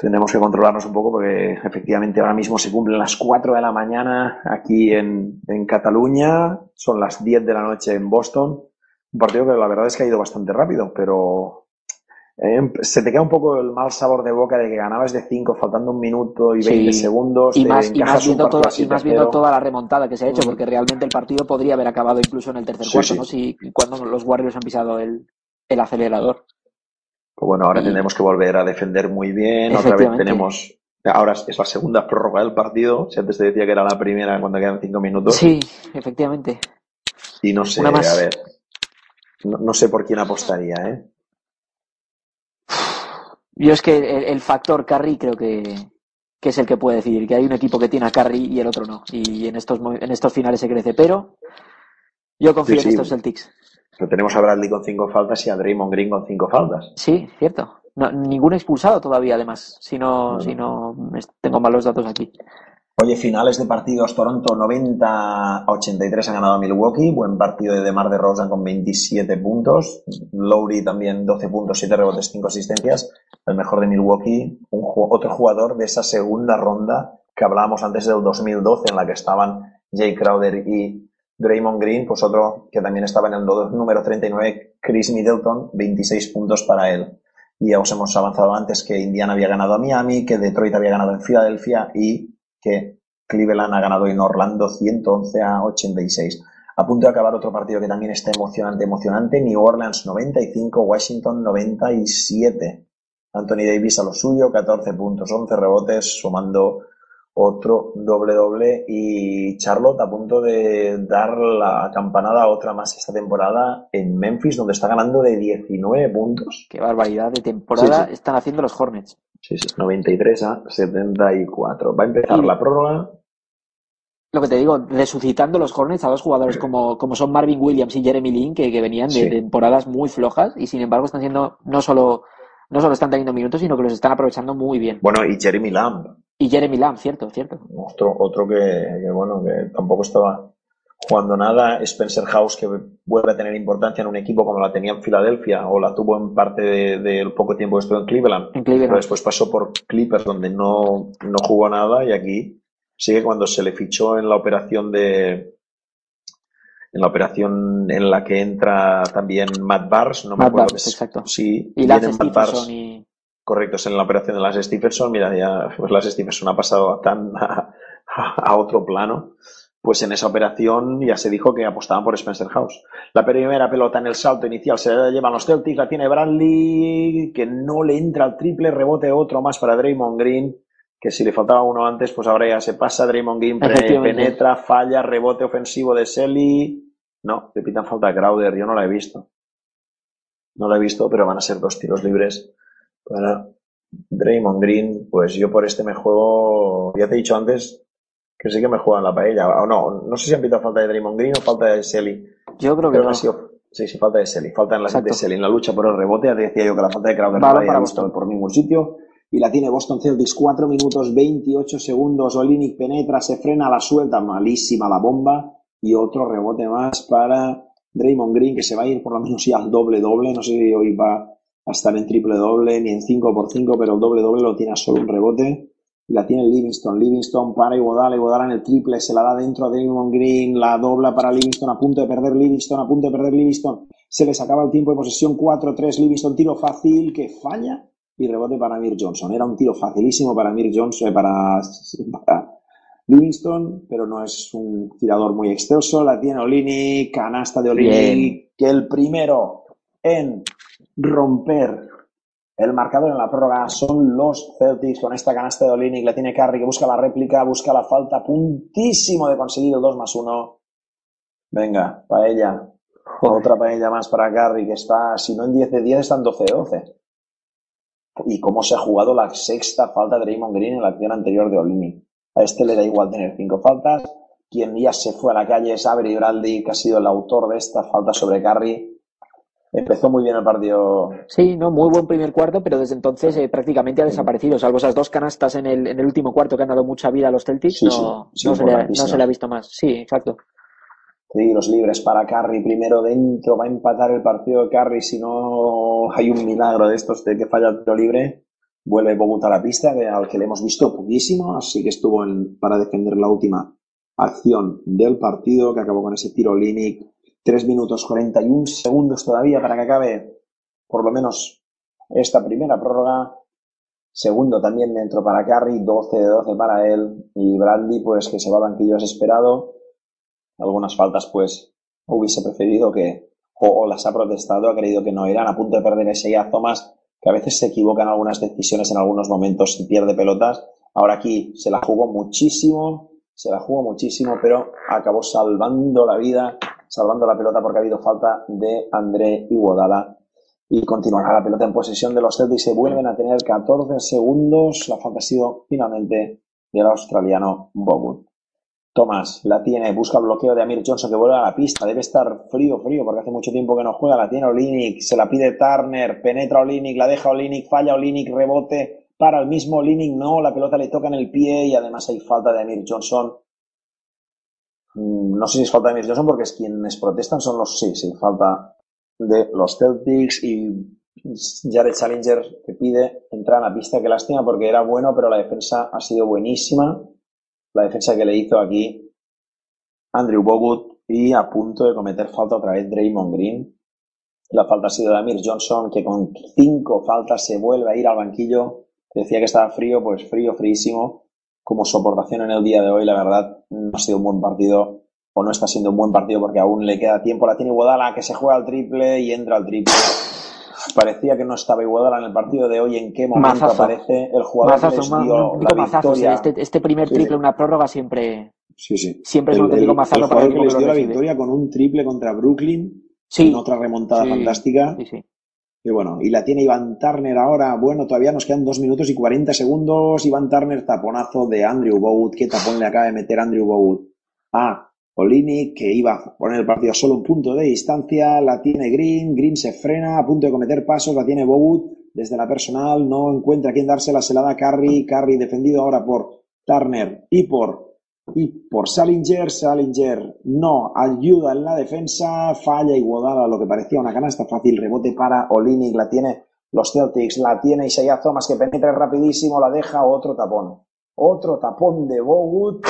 Speaker 10: Tendremos que controlarnos un poco porque efectivamente ahora mismo se cumplen las 4 de la mañana aquí en, en Cataluña, son las 10 de la noche en Boston. Un partido que la verdad es que ha ido bastante rápido, pero eh, se te queda un poco el mal sabor de boca de que ganabas de 5 faltando un minuto y 20
Speaker 11: Sí.
Speaker 10: segundos.
Speaker 11: Y más, y más, viendo, todo- y más toda la remontada que se ha hecho, porque realmente el partido podría haber acabado incluso en el tercer
Speaker 10: Sí,
Speaker 11: cuarto,
Speaker 10: sí.
Speaker 11: ¿no? Si cuando los Warriors han pisado el, el acelerador.
Speaker 10: Pues bueno, ahora tendremos que volver a defender muy bien. Otra vez tenemos. Ahora es la segunda prórroga del partido. Si antes te decía que era la primera cuando quedan 5 minutos.
Speaker 11: Sí, efectivamente.
Speaker 10: Y no sé, a ver. No, no sé por quién apostaría, ¿eh?
Speaker 11: Yo es que el, el factor Curry creo que, que es el que puede decidir, que hay un equipo que tiene a Curry y el otro no. Y en estos, en estos finales se crece. Pero yo confío
Speaker 10: Sí,
Speaker 11: en estos Celtics.
Speaker 10: Pero tenemos a Bradley con 5 faltas y a Draymond Green con 5 faltas.
Speaker 11: Sí, cierto. No, ningún expulsado todavía, además. Si no, si no tengo malos datos aquí.
Speaker 10: Oye, finales de partidos, Toronto 90 a 83 ha ganado a Milwaukee, buen partido de DeMar DeRozan con 27 puntos, Lowry también 12 puntos, 7 rebotes, 5 asistencias, el mejor de Milwaukee, un otro jugador de esa segunda ronda que hablábamos antes del 2012 en la que estaban Jay Crowder y Draymond Green, pues otro que también estaba en el número 39, Chris Middleton, 26 puntos para él. Y ya os hemos avanzado antes que Indiana había ganado a Miami, que Detroit había ganado en Filadelfia y que Cleveland ha ganado en Orlando 111 a 86. A punto de acabar otro partido que también está emocionante, emocionante. New Orleans 95, Washington 97. Anthony Davis a lo suyo, 14 puntos, 11 rebotes, sumando otro doble doble y Charlotte a punto de dar la campanada a otra más esta temporada en Memphis donde está ganando de 19 puntos.
Speaker 11: Qué barbaridad de temporada
Speaker 10: Sí, sí.
Speaker 11: están haciendo los Hornets.
Speaker 10: Sí, sí, 93 a 74. Va a empezar
Speaker 11: Y-
Speaker 10: la prórroga.
Speaker 11: Lo que te digo, resucitando los Hornets a dos jugadores como, como son Marvin Williams y Jeremy Lin, que, que venían de
Speaker 10: Sí.
Speaker 11: temporadas muy flojas y sin embargo están siendo, no solo, no solo están teniendo minutos, sino que los están aprovechando muy bien.
Speaker 10: Bueno, y Jeremy Lamb,
Speaker 11: Y Jeremy Lamb, cierto, cierto.
Speaker 10: otro, otro que, que, bueno, que tampoco estaba jugando nada. Spencer House, que vuelve a tener importancia en un equipo como la tenía en Filadelfia o la tuvo en parte de- del poco tiempo que estuvo en Cleveland.
Speaker 11: En Cleveland.
Speaker 10: Pero después pasó por Clippers, donde no, no jugó nada, y aquí sigue cuando se le fichó en la operación de. En la operación en la que entra también Matt Barnes, no me
Speaker 11: Matt
Speaker 10: acuerdo
Speaker 11: Barnes,
Speaker 10: que es-
Speaker 11: exacto.
Speaker 10: Sí,
Speaker 11: Y
Speaker 10: Matt
Speaker 11: y...
Speaker 10: Correcto, es en la operación de las Stephenson. Mira, ya pues las Stephenson ha pasado tan a, a otro plano. Pues en esa operación ya se dijo que apostaban por Spencer House. La primera pelota en el salto inicial se la llevan los Celtics, la tiene Bradley, que no le entra al triple, rebote otro más para Draymond Green, que si le faltaba uno antes, pues ahora ya se pasa, Draymond Green penetra, falla, rebote ofensivo de Selly. No, le pitan falta a Crowder, yo no la he visto. No la he visto, pero van a ser dos tiros libres para Draymond Green. Pues yo por este me juego, ya te he dicho antes que sí que me juego en la paella. O no, no sé si han pitado falta de Draymond Green o falta de Selly.
Speaker 11: Yo creo que no.
Speaker 10: ha sido, sí, sí, falta de Selly. Falta en la
Speaker 11: Exacto.
Speaker 10: de Selly. En la lucha por el rebote, ya te decía yo que la falta de Crowder no la había
Speaker 11: para
Speaker 10: visto
Speaker 11: Boston.
Speaker 10: por ningún sitio. Y la tiene Boston Celtics, 4 minutos 28 segundos. Olinic penetra, se frena, la suelta, malísima la bomba. Y otro rebote más para Draymond Green, que se va a ir por lo menos ya al doble-doble. No sé si hoy va a estar en triple-doble ni en 5x5, pero el doble-doble lo tiene a solo un rebote. Y la tiene Livingston. Livingston para Iguodala. Iguodala en el triple. Se la da dentro a Draymond Green. La dobla para Livingston. A punto de perder Livingston. A punto de perder Livingston. Se les acaba el tiempo de posesión. 4-3. Livingston. Tiro fácil que falla. Y rebote para Amir Johnson. Era un tiro facilísimo para Amir Johnson. eh, para, para Livingston. Pero no es un tirador muy excelso. La tiene Olini. Canasta de Olini.
Speaker 11: Bien.
Speaker 10: Que el primero en romper el marcador en la prórroga son los Celtics con esta canasta de Olinic. La tiene Curry que busca la réplica, busca la falta. Puntísimo de conseguir el 2 más 1. Venga, paella. Otra paella más para Curry que está, si no en 10 de 10, está en 12 de 12. Y cómo se ha jugado la sexta falta de Draymond Green en la acción anterior de Olinic. A este le da igual tener cinco faltas. Quien ya se fue a la calle es Avery Bradley, que ha sido el autor de esta falta sobre Curry. Empezó muy bien el partido.
Speaker 11: Sí, no, muy buen primer cuarto, pero desde entonces eh, prácticamente ha desaparecido. Salvo esas dos canastas en el, en el último cuarto que han dado mucha vida a los Celtics,
Speaker 10: Sí,
Speaker 11: no,
Speaker 10: sí, sí,
Speaker 11: no, se le ha, no
Speaker 10: importantísimas.
Speaker 11: se le ha visto más. Sí, exacto.
Speaker 10: Tiros libres para Curry, primero dentro, va a empatar el partido de Curry si no hay un milagro de estos de que falla el tiro libre. Vuelve Bogut a la pista, al que le hemos visto poquísimo, así que estuvo en- para defender la última acción del partido, que acabó con ese tiro Linic. 3 minutos 41 segundos todavía para que acabe, por lo menos esta primera prórroga. Segundo también entró para Curry, 12 de 12 para él. Y Bradley, pues que se va al banquillo desesperado. Algunas faltas, pues hubiese preferido que, o, o las ha protestado, ha creído que no eran. A punto de perder ese ya Thomas, que a veces se equivocan algunas decisiones en algunos momentos y pierde pelotas. Ahora aquí se la jugó muchísimo, se la jugó muchísimo, pero acabó salvando la vida, salvando la pelota porque ha habido falta de André Iguodala y continuará la pelota en posesión de los Celtics. Se vuelven a tener 14 segundos. La falta ha sido finalmente del australiano Bogut. Thomas la tiene, busca el bloqueo de Amir Johnson que vuelve a la pista. Debe estar frío, frío, porque hace mucho tiempo que no juega. La tiene Olinic, se la pide Turner, penetra Olinic, la deja Olinic, falla Olinic, rebote para el mismo Olinic. No, la pelota le toca en el pie y además hay falta de Amir Johnson. Mm, No sé si es falta de Amir Johnson porque es quienes protestan son los, sí, sí, falta de los Celtics y Jared Challenger que pide entrar a la pista. Qué lástima porque era bueno, pero la defensa ha sido buenísima. La defensa que le hizo aquí Andrew Bogut y a punto de cometer falta otra vez Draymond Green. La falta ha sido de Amir Johnson que con cinco faltas se vuelve a ir al banquillo. Decía que estaba frío, pues frío, fríísimo. Como su aportación en el día de hoy, la verdad, no ha sido un buen partido o no está siendo un buen partido porque aún le queda tiempo. La tiene Iguodala que se juega al triple y entra al triple. Parecía que no estaba Iguodala en el partido de hoy. ¿En qué momento
Speaker 11: Mazazo.
Speaker 10: aparece el jugador que les
Speaker 11: un
Speaker 10: dio la
Speaker 11: mazazo.
Speaker 10: victoria?
Speaker 11: este, este primer triple,
Speaker 10: sí.
Speaker 11: una prórroga siempre,
Speaker 10: Sí, sí.
Speaker 11: siempre es un auténtico mazazo
Speaker 10: el
Speaker 11: para el
Speaker 10: jugador que les dio la victoria con un triple contra Brooklyn.
Speaker 11: Sí.
Speaker 10: En otra remontada fantástica.
Speaker 11: sí, sí.
Speaker 10: Y bueno, y la tiene Iván Turner ahora. Bueno, todavía nos quedan dos minutos y 40 segundos. Iván Turner, taponazo de Andrew Bogut. ¿Qué tapón le acaba de meter Andrew Bogut? A Olinic, que iba a poner el partido solo un punto de distancia. La tiene Green. Green se frena a punto de cometer pasos. La tiene Bogut desde la personal. No encuentra quién dársela. Se la da Curry. Curry defendido ahora por Turner y por y por Salinger, Salinger no ayuda en la defensa, falla Iguodala lo que parecía una canasta fácil, rebote para Olinic, la tiene los Celtics, la tiene Isaiah Thomas que penetra rapidísimo, la deja otro tapón, otro tapón de Bogut,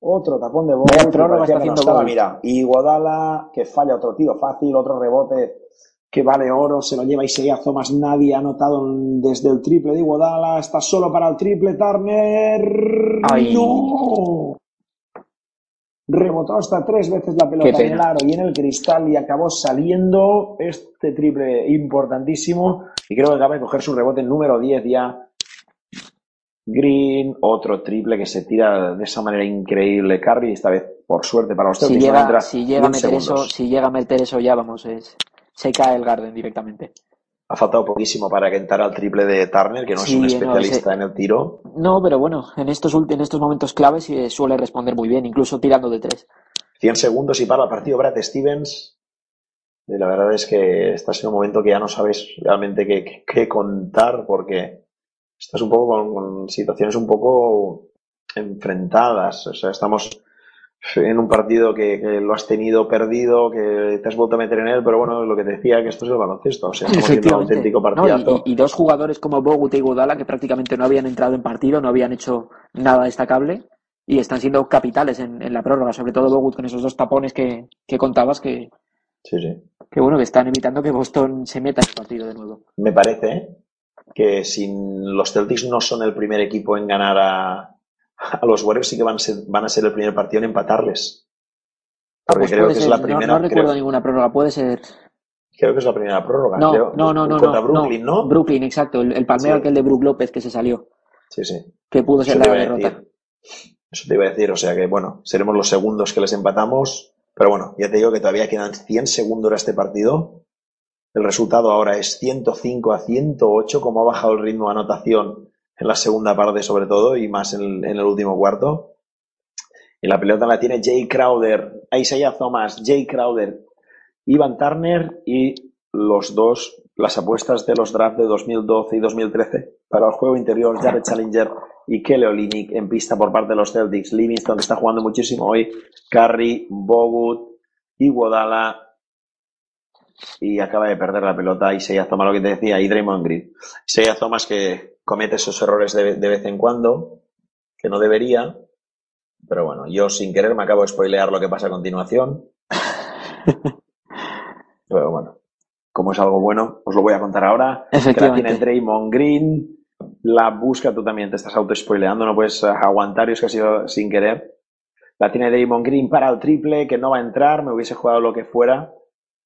Speaker 10: otro tapón de Bogut, que parecía que no
Speaker 11: haciendo
Speaker 10: estaba,
Speaker 11: Bogut.
Speaker 10: mira, Iguodala que falla otro tiro fácil, otro rebote que vale oro, se lo lleva Isaiah Thomas, nadie ha anotado desde el triple. De Iguodala, está solo para el triple Turner,
Speaker 11: Ay.
Speaker 10: no, rebotó hasta tres veces la pelota en el aro y en el cristal y acabó saliendo este triple importantísimo. Y creo que acaba de coger su rebote número 10 ya. Green, otro triple que se tira de esa manera increíble. Curry, esta vez, por suerte para los
Speaker 11: Si llega, si llega a
Speaker 10: 10
Speaker 11: meter eso, si llega a meter eso ya, vamos, es, se cae el Garden directamente.
Speaker 10: Ha faltado poquísimo para que entrara el triple de Turner, que no es un
Speaker 11: no,
Speaker 10: especialista
Speaker 11: ese-
Speaker 10: en el tiro.
Speaker 11: No, pero bueno, en estos, en estos momentos claves eh, suele responder muy bien, incluso tirando de tres.
Speaker 10: 100 segundos y para el partido Brad Stevens. Y la verdad es que está siendo un momento que ya no sabes realmente qué, qué- qué contar porque estás un poco con, con situaciones un poco enfrentadas. O sea, estamos en un partido que, que lo has tenido perdido, que te has vuelto a meter en él, pero bueno, lo que te decía, que esto es el baloncesto. O sea, estamos viendo un auténtico
Speaker 11: No, y-
Speaker 10: partidazo.
Speaker 11: y, y dos jugadores como Bogut y Iguodala que prácticamente no habían entrado en partido, no habían hecho nada destacable y están siendo capitales en, en la prórroga, sobre todo Bogut con esos dos tapones que, que contabas que,
Speaker 10: Sí, sí.
Speaker 11: que bueno, que están evitando que Boston se meta en el partido de nuevo.
Speaker 10: Me parece que sin los Celtics no son el primer equipo en ganar a, a los Warriors, sí que van a, ser, van a ser el primer partido en empatarles. Porque
Speaker 11: Pues
Speaker 10: creo
Speaker 11: puede
Speaker 10: que es la
Speaker 11: no-
Speaker 10: primera.
Speaker 11: no, recuerdo
Speaker 10: creo,
Speaker 11: ninguna prórroga, puede ser.
Speaker 10: creo que es la primera prórroga.
Speaker 11: No,
Speaker 10: creo.
Speaker 11: no, no, no,
Speaker 10: Contra
Speaker 11: no,
Speaker 10: Brooklyn, ¿no?
Speaker 11: Brooklyn, exacto, el, el palmeo
Speaker 10: Sí.
Speaker 11: aquel de Brook López que se salió,
Speaker 10: Sí, sí.
Speaker 11: que pudo ser
Speaker 10: Eso
Speaker 11: la derrota.
Speaker 10: decir. Eso te iba a decir. O sea que, bueno, seremos los segundos que les empatamos. Pero bueno, ya te digo que todavía quedan 100 segundos a este partido. El resultado ahora es 105 a 108, como ha bajado el ritmo de anotación en la segunda parte, sobre todo, y más en el, último cuarto. Y la pelota la tiene Jay Crowder, Isaiah Thomas, Jay Crowder, Ivan Turner y los dos, las apuestas de los drafts de 2012 y 2013 para el juego interior, Jared Challenger y Kelly Olynyk en pista por parte de los Celtics. Livingston está jugando muchísimo hoy, Curry, Bogut, Iguodala y acaba de perder la pelota Isaiah Thomas, lo que te decía, y Draymond Green. Isaiah Thomas que comete esos errores de, de vez en cuando, que no debería, pero bueno, yo sin querer me acabo de spoilear lo que pasa a continuación. Pero bueno, como es algo bueno, os lo voy a contar ahora. Que la tiene Draymond Green, la busca, tú también te estás auto-spoileando, no puedes aguantar, y es que ha sido sin querer. La tiene Draymond Green para el triple, que no va a entrar, me hubiese jugado lo que fuera.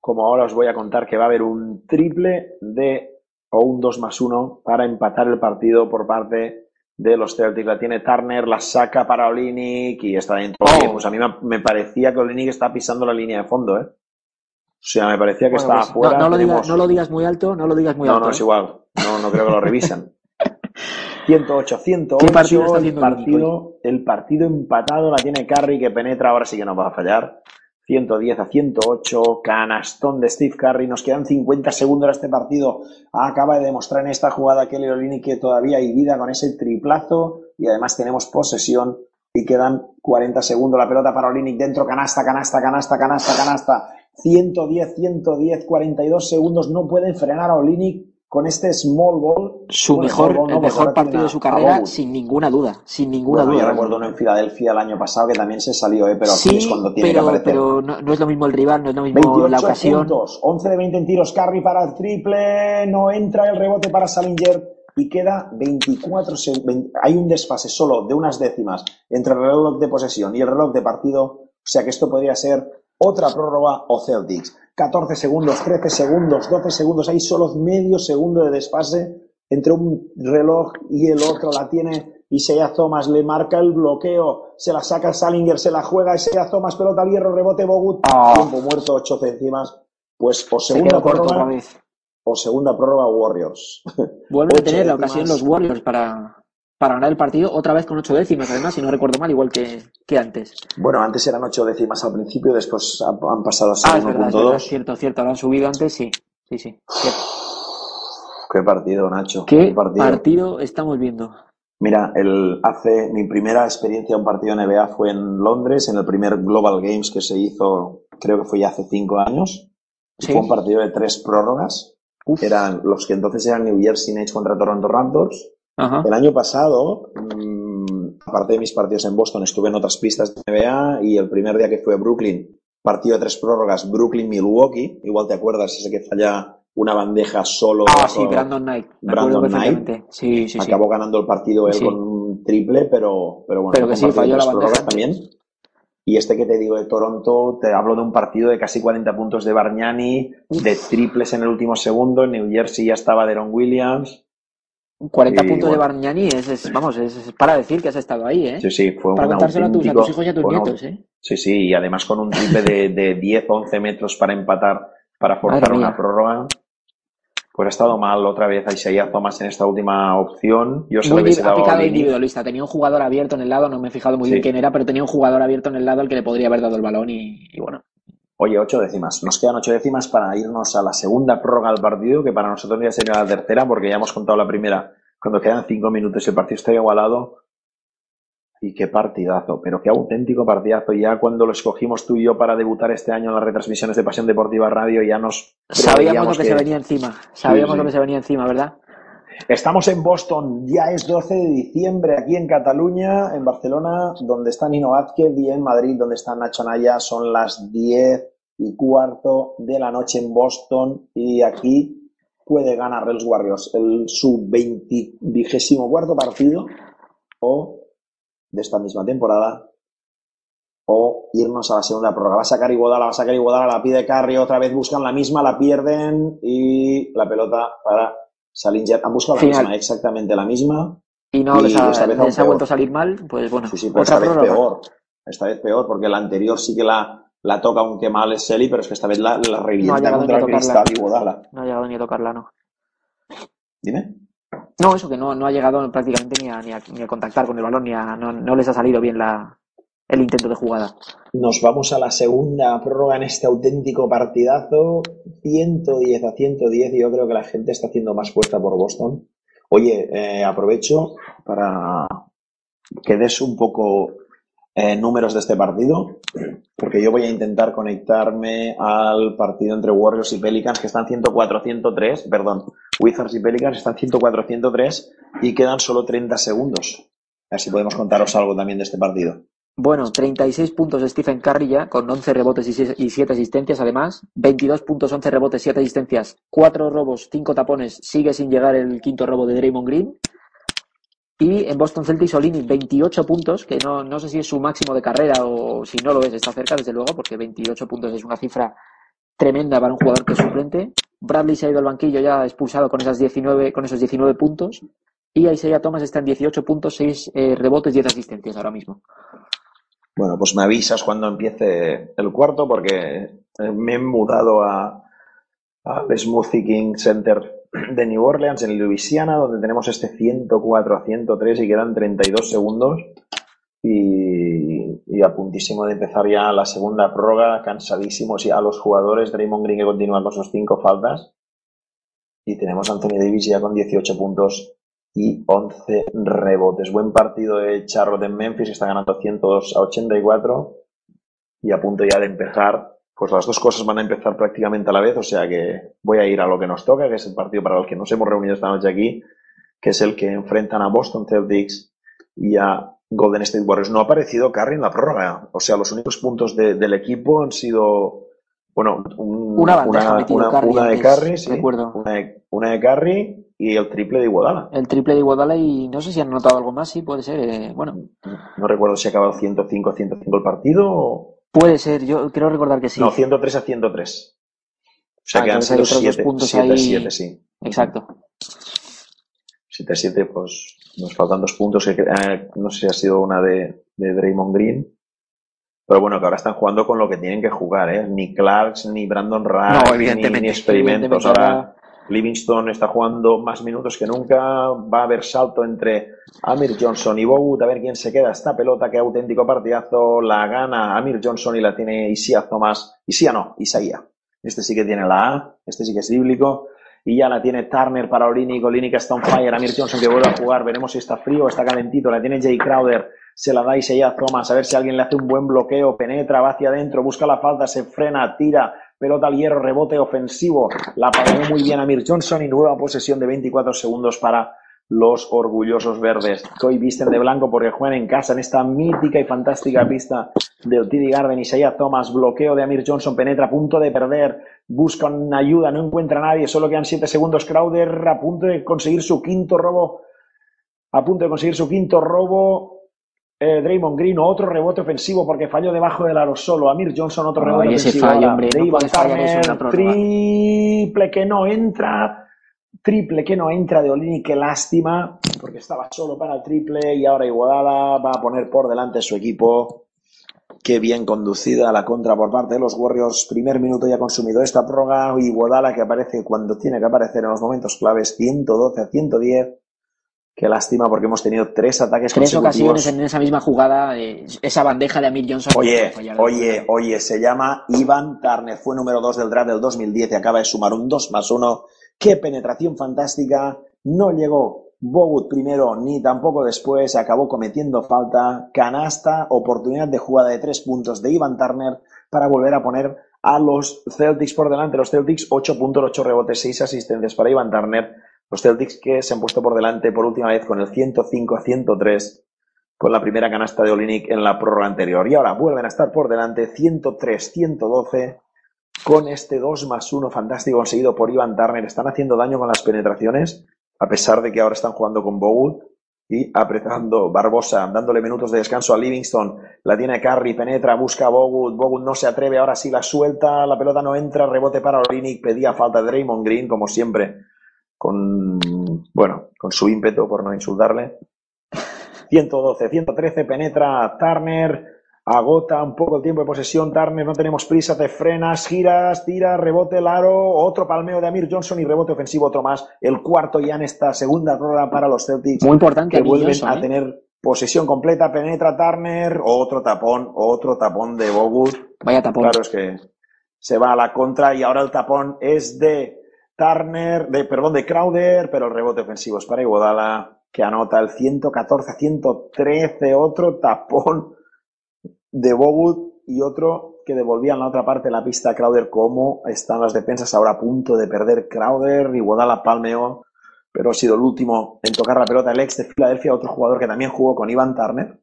Speaker 10: Como ahora os voy a contar que va a haber un triple de o un 2 más 1 para empatar el partido por parte de los Celtics. La tiene Turner, la saca para Olinick y está dentro.
Speaker 11: Oh.
Speaker 10: Pues a mí me, parecía que Olinick está pisando la línea de fondo, ¿eh? O sea, me parecía que
Speaker 11: Bueno,
Speaker 10: estaba
Speaker 11: pues,
Speaker 10: fuera.
Speaker 11: no, no lo digas, no lo digas muy alto, no lo digas muy
Speaker 10: no,
Speaker 11: alto.
Speaker 10: no,
Speaker 11: ¿eh?
Speaker 10: es igual. No, no creo que lo revisan. 108, 108.
Speaker 11: ¿Qué partido está
Speaker 10: el partido, el partido empatado la tiene Curry que penetra, ahora sí que no va a fallar. 110 a 108, canastón de Steve Curry. Nos quedan 50 segundos a este partido. Acaba de demostrar en esta jugada Kelly Olini que todavía hay vida con ese triplazo y además tenemos posesión y quedan 40 segundos. La pelota para Olinick dentro, canasta, canasta, canasta, canasta, canasta. 110, 110, 42 segundos. No pueden frenar a Olinick con este small ball.
Speaker 11: Su
Speaker 10: Bueno,
Speaker 11: mejor,
Speaker 10: ball no,
Speaker 11: el mejor partido de su carrera, sin ninguna duda, sin ninguna
Speaker 10: Bueno,
Speaker 11: duda.
Speaker 10: yo recuerdo uno en Filadelfia el año pasado que también se salió, ¿eh? pero aquí
Speaker 11: sí,
Speaker 10: es cuando tiene que
Speaker 11: pero,
Speaker 10: aparecer.
Speaker 11: pero no, no es lo mismo el rival, no es lo mismo
Speaker 10: 28
Speaker 11: la ocasión.
Speaker 10: puntos, 11 de 20 en tiros, Curry para el triple, no entra el rebote para Salinger y queda 24 segundos. Hay un desfase solo de unas décimas entre el reloj de posesión y el reloj de partido, o sea que esto podría ser otra prórroga o Celtics. 14 segundos, 13 segundos, 12 segundos, hay solo medio segundo de desfase entre un reloj y el otro, la tiene Isaiah Thomas, le marca el bloqueo, se la saca Salinger, se la juega Isaiah Thomas, pelota al hierro, rebote Bogut, tiempo muerto, 8 décimas, pues o
Speaker 11: Se
Speaker 10: segunda prórroga
Speaker 11: otra vez.
Speaker 10: o segunda prórroga Warriors.
Speaker 11: Vuelven a tener la ocasión los Warriors para, para ganar el partido, otra vez con ocho décimas, además, si no recuerdo mal, igual que, que antes.
Speaker 10: Bueno, antes eran 8 décimas al principio, después han pasado a ser
Speaker 11: Ah, es verdad, es verdad,
Speaker 10: 1.2.
Speaker 11: cierto, cierto, lo han subido antes, sí, sí, sí. cierto.
Speaker 10: Qué partido, Nacho.
Speaker 11: ¿Qué
Speaker 10: partido.
Speaker 11: partido estamos viendo?
Speaker 10: Mira, el, hace, mi primera experiencia en un partido NBA fue en Londres, en el primer Global Games que se hizo, creo que fue ya hace cinco años.
Speaker 11: Sí.
Speaker 10: Fue un partido de tres prórrogas. Eran los que entonces eran New Jersey Nets contra Toronto Raptors.
Speaker 11: Ajá.
Speaker 10: El año pasado, mm, aparte de mis partidos en Boston, estuve en otras pistas de NBA y el primer día que fue a Brooklyn, partido de tres prórrogas, Brooklyn-Milwaukee. Igual te acuerdas, ese que falla una bandeja solo.
Speaker 11: Ah, sí, Brandon Knight. Me
Speaker 10: Brandon Knight.
Speaker 11: Sí, sí, sí.
Speaker 10: Acabó ganando el partido él con un triple, pero, pero bueno,
Speaker 11: Pero que sí, falló la bandeja.
Speaker 10: también. Y este que te digo de Toronto, te hablo de un partido de casi 40 puntos de Bargnani, de triples en el último segundo. En New Jersey ya estaba Deron Williams.
Speaker 11: 40
Speaker 10: Y,
Speaker 11: puntos de Bargnani es, es- vamos, es, es para decir que has estado ahí, ¿eh?
Speaker 10: Sí, sí, fue
Speaker 11: Para
Speaker 10: un
Speaker 11: contárselo a tus, a tus hijos y a tus nietos, ¿eh?
Speaker 10: Sí, sí, y además con un triple de, de 10, 11 metros para empatar, para forzar una prórroga. Pues ha estado mal otra vez a Isaiah Thomas en esta última opción. Yo se lo
Speaker 11: Muy
Speaker 10: hubiese
Speaker 11: ha
Speaker 10: dado a
Speaker 11: individualista. Tenía un jugador abierto en el lado, no me he fijado muy
Speaker 10: Sí.
Speaker 11: bien quién era, pero tenía un jugador abierto en el lado al que le podría haber dado el balón y, y bueno.
Speaker 10: Oye, ocho décimas. Nos quedan ocho décimas para irnos a la segunda prórroga del partido, que para nosotros ya sería la tercera, porque ya hemos contado la primera. Cuando quedan cinco minutos y el partido está igualado. Y qué partidazo, pero qué auténtico partidazo. Ya cuando lo escogimos tú y yo para debutar este año en las retransmisiones de Pasión Deportiva Radio, ya nos
Speaker 11: Sabíamos lo que, se venía encima. Sabíamos
Speaker 10: sí.
Speaker 11: lo que se venía encima, ¿verdad?
Speaker 10: Estamos en Boston, ya es 12 de diciembre, aquí en Cataluña, en Barcelona, donde está Nino Vázquez, y en Madrid, donde está Nacho Naya, son las 10 y cuarto de la noche en Boston, y aquí puede ganar los Warriors el su 20 vigésimo cuarto partido, o de esta misma temporada, o irnos a la segunda prórroga. Va a sacar Iguodala, va a sacar Iguodala, la pide Curry, otra vez buscan la misma, la pierden, y la pelota para Salinger. Han buscado la
Speaker 11: Final.
Speaker 10: misma, exactamente la misma.
Speaker 11: Y no les ha,
Speaker 10: esta vez
Speaker 11: les ha vuelto a salir mal, pues bueno,
Speaker 10: Sí, sí,
Speaker 11: otra
Speaker 10: esta vez peor. Esta vez peor, porque la anterior sí que la, la toca aunque mal es Selly, pero es que esta vez la, la
Speaker 11: No ha
Speaker 10: revienta
Speaker 11: llegado ni a
Speaker 10: contra cristal Iguodala.
Speaker 11: No ha llegado ni a tocarla, no.
Speaker 10: Dime.
Speaker 11: No, eso que no, no ha llegado prácticamente ni a, ni a, ni a contactar con el balón, ni a, no, no les ha salido bien la, el intento de jugada.
Speaker 10: Nos vamos a la segunda prórroga en este auténtico partidazo. 110 a 110 y yo creo que la gente está haciendo más fuerza por Boston. Oye, eh, aprovecho para que des un poco eh, números de este partido, porque yo voy a intentar conectarme al partido entre Warriors y Pelicans, que están 104-103, perdón, Wizards y Pelicans están 104-103 y quedan solo 30 segundos. A ver si podemos contaros algo también de este partido.
Speaker 11: Bueno, 36 puntos Stephen Curry ya, con 11 rebotes y 7 asistencias además. 22 puntos, 11 rebotes, 7 asistencias. 4 robos, 5 tapones. Sigue sin llegar el quinto robo de Draymond Green. Y en Boston Celtics, Olini, 28 puntos, que no, no sé si es su máximo de carrera o si no lo es, está cerca, desde luego, porque 28 puntos es una cifra tremenda para un jugador que es suplente. Bradley se ha ido al banquillo ya expulsado con, esas 19, con esos 19 puntos. Y Isaiah Thomas está en 18 puntos, 6 eh, rebotes, 10 asistencias ahora mismo.
Speaker 10: Bueno, pues me avisas cuando empiece el cuarto porque me he mudado a, al Smoothie King Center de New Orleans en Louisiana, donde tenemos este 104 a 103 y quedan 32 segundos. Y, y a puntísimo de empezar ya la segunda prórroga, cansadísimos ya los jugadores. Draymond Green que continúa con sus cinco faltas. Y tenemos a Anthony Davis ya con 18 puntos y 11 rebotes. Buen partido de Charlotte en Memphis, que está ganando 102 a 84 y a punto ya de empezar. Pues las dos cosas van a empezar prácticamente a la vez, o sea que voy a ir a lo que nos toca, que es el partido para el que nos hemos reunido esta noche aquí, que es el que enfrentan a Boston Celtics y a Golden State Warriors. No ha aparecido Curry en la prórroga, o sea, los únicos puntos de, del equipo han sido, bueno, un,
Speaker 11: Una bandeja
Speaker 10: una,
Speaker 11: Curry
Speaker 10: una de Curry, sí, una una de Curry y el triple de Iguodala.
Speaker 11: El triple de Iguodala y no sé si han notado algo más, sí, puede ser. eh, bueno,
Speaker 10: No recuerdo si ha acabado 105 a 105 el partido o...
Speaker 11: puede ser, yo creo recordar que sí.
Speaker 10: No, 103 a 103. O sea
Speaker 11: Ah,
Speaker 10: que han sido
Speaker 11: otros dos
Speaker 10: 7,
Speaker 11: puntos
Speaker 10: 7,
Speaker 11: ahí.
Speaker 10: 7, sí.
Speaker 11: Exacto.
Speaker 10: 7 7, pues nos faltan dos puntos. Que, eh, no sé si ha sido una de, de Draymond Green. Pero bueno, que ahora están jugando con lo que tienen que jugar, ¿eh? Ni Clarks, ni Brandon
Speaker 11: No,
Speaker 10: ni, ni experimentos. Ahora Livingston está jugando más minutos que nunca. Va a haber salto entre Amir Johnson y Bogut. A ver quién se queda esta pelota. Qué auténtico partidazo. La gana Amir Johnson y la tiene Isia Thomas. Isia no, Isaía. Este sí que tiene la A. Este sí que es bíblico. Y ya la tiene Turner para Olinic. Olinic está on fire. Amir Johnson que vuelve a jugar. Veremos si está frío o está calentito. La tiene Jay Crowder. Se la da Isaiah Thomas. A ver si alguien le hace un buen bloqueo. Penetra, va hacia adentro. Busca la falta. Se frena. Tira. Pelota al hierro. Rebote ofensivo. La pagó muy bien Amir Johnson. Y nueva posesión de 24 segundos para los orgullosos verdes, que hoy visten de blanco porque juegan en casa en esta mítica y fantástica pista del TD Garden. Isaiah Thomas, bloqueo de Amir Johnson, penetra a punto de perder, busca una ayuda, no encuentra a nadie, solo quedan 7 segundos. Crowder a punto de conseguir su quinto robo, a punto de conseguir su quinto robo. Eh, Draymond Green, otro rebote ofensivo porque falló debajo del aro solo. Amir Johnson, otro rebote
Speaker 11: ese
Speaker 10: ofensivo.
Speaker 11: fallo, hombre, no
Speaker 10: triple que no entra. Triple que no entra de Olini, qué lástima, porque estaba solo para el triple y ahora Iguodala va a poner por delante su equipo. Qué bien conducida la contra por parte de los Warriors. Primer minuto ya consumido esta prórroga. Iguodala que aparece cuando tiene que aparecer en los momentos claves. 112 a 110. Qué lástima porque hemos tenido tres ataques
Speaker 11: Tres
Speaker 10: consecutivos.
Speaker 11: ocasiones en esa misma jugada, eh, esa bandeja de Amir Johnson.
Speaker 10: Oye, oye, oye, se llama Ivan Turner, fue número 2 del draft del 2010 y acaba de sumar un 2 más 1. Qué penetración fantástica. No llegó Bogut primero ni tampoco después, acabó cometiendo falta. Canasta, oportunidad de jugada de tres puntos de Ivan Turner para volver a poner a los Celtics por delante. Los Celtics 8 puntos, 8 rebotes, 6 asistencias para Ivan Turner. Los Celtics que se han puesto por delante por última vez con el 105 a 103 con la primera canasta de Olinik en la prórroga anterior. Y ahora vuelven a estar por delante 103-112 con este 2 más 1 fantástico conseguido por Ivan Turner. Están haciendo daño con las penetraciones, a pesar de que ahora están jugando con Bogut y apretando Barbosa, dándole minutos de descanso a Livingston. La tiene Curry, penetra, busca a Bogut. Bogut no se atreve, ahora sí la suelta, la pelota no entra, rebote para Olinik, pedía falta de Draymond Green, como siempre, con, bueno, con su ímpetu, por no insultarle. 112, 113, penetra Turner, agota un poco el tiempo de posesión Turner, no tenemos prisa, te frenas, giras, tira, rebote el aro, otro palmeo de Amir Johnson y rebote ofensivo otro más, el cuarto ya en esta segunda rueda para los Celtics.
Speaker 11: Muy importante
Speaker 10: que vuelven
Speaker 11: Johnson,
Speaker 10: a
Speaker 11: ¿eh?
Speaker 10: tener posesión completa, penetra Turner, otro tapón, otro tapón de Bogut.
Speaker 11: Vaya tapón.
Speaker 10: Claro, es que se va a la contra y ahora el tapón es de Turner, de, perdón, de Crowder, pero el rebote ofensivo es para Iguodala, que anota el 114 a 113, otro tapón de Bogut y otro que devolvía en la otra parte de la pista a Crowder. ¿Cómo están las defensas ahora a punto de perder Crowder? Iguodala palmeó, pero ha sido el último en tocar la pelota el ex de Filadelfia, otro jugador que también jugó con Ivan Turner.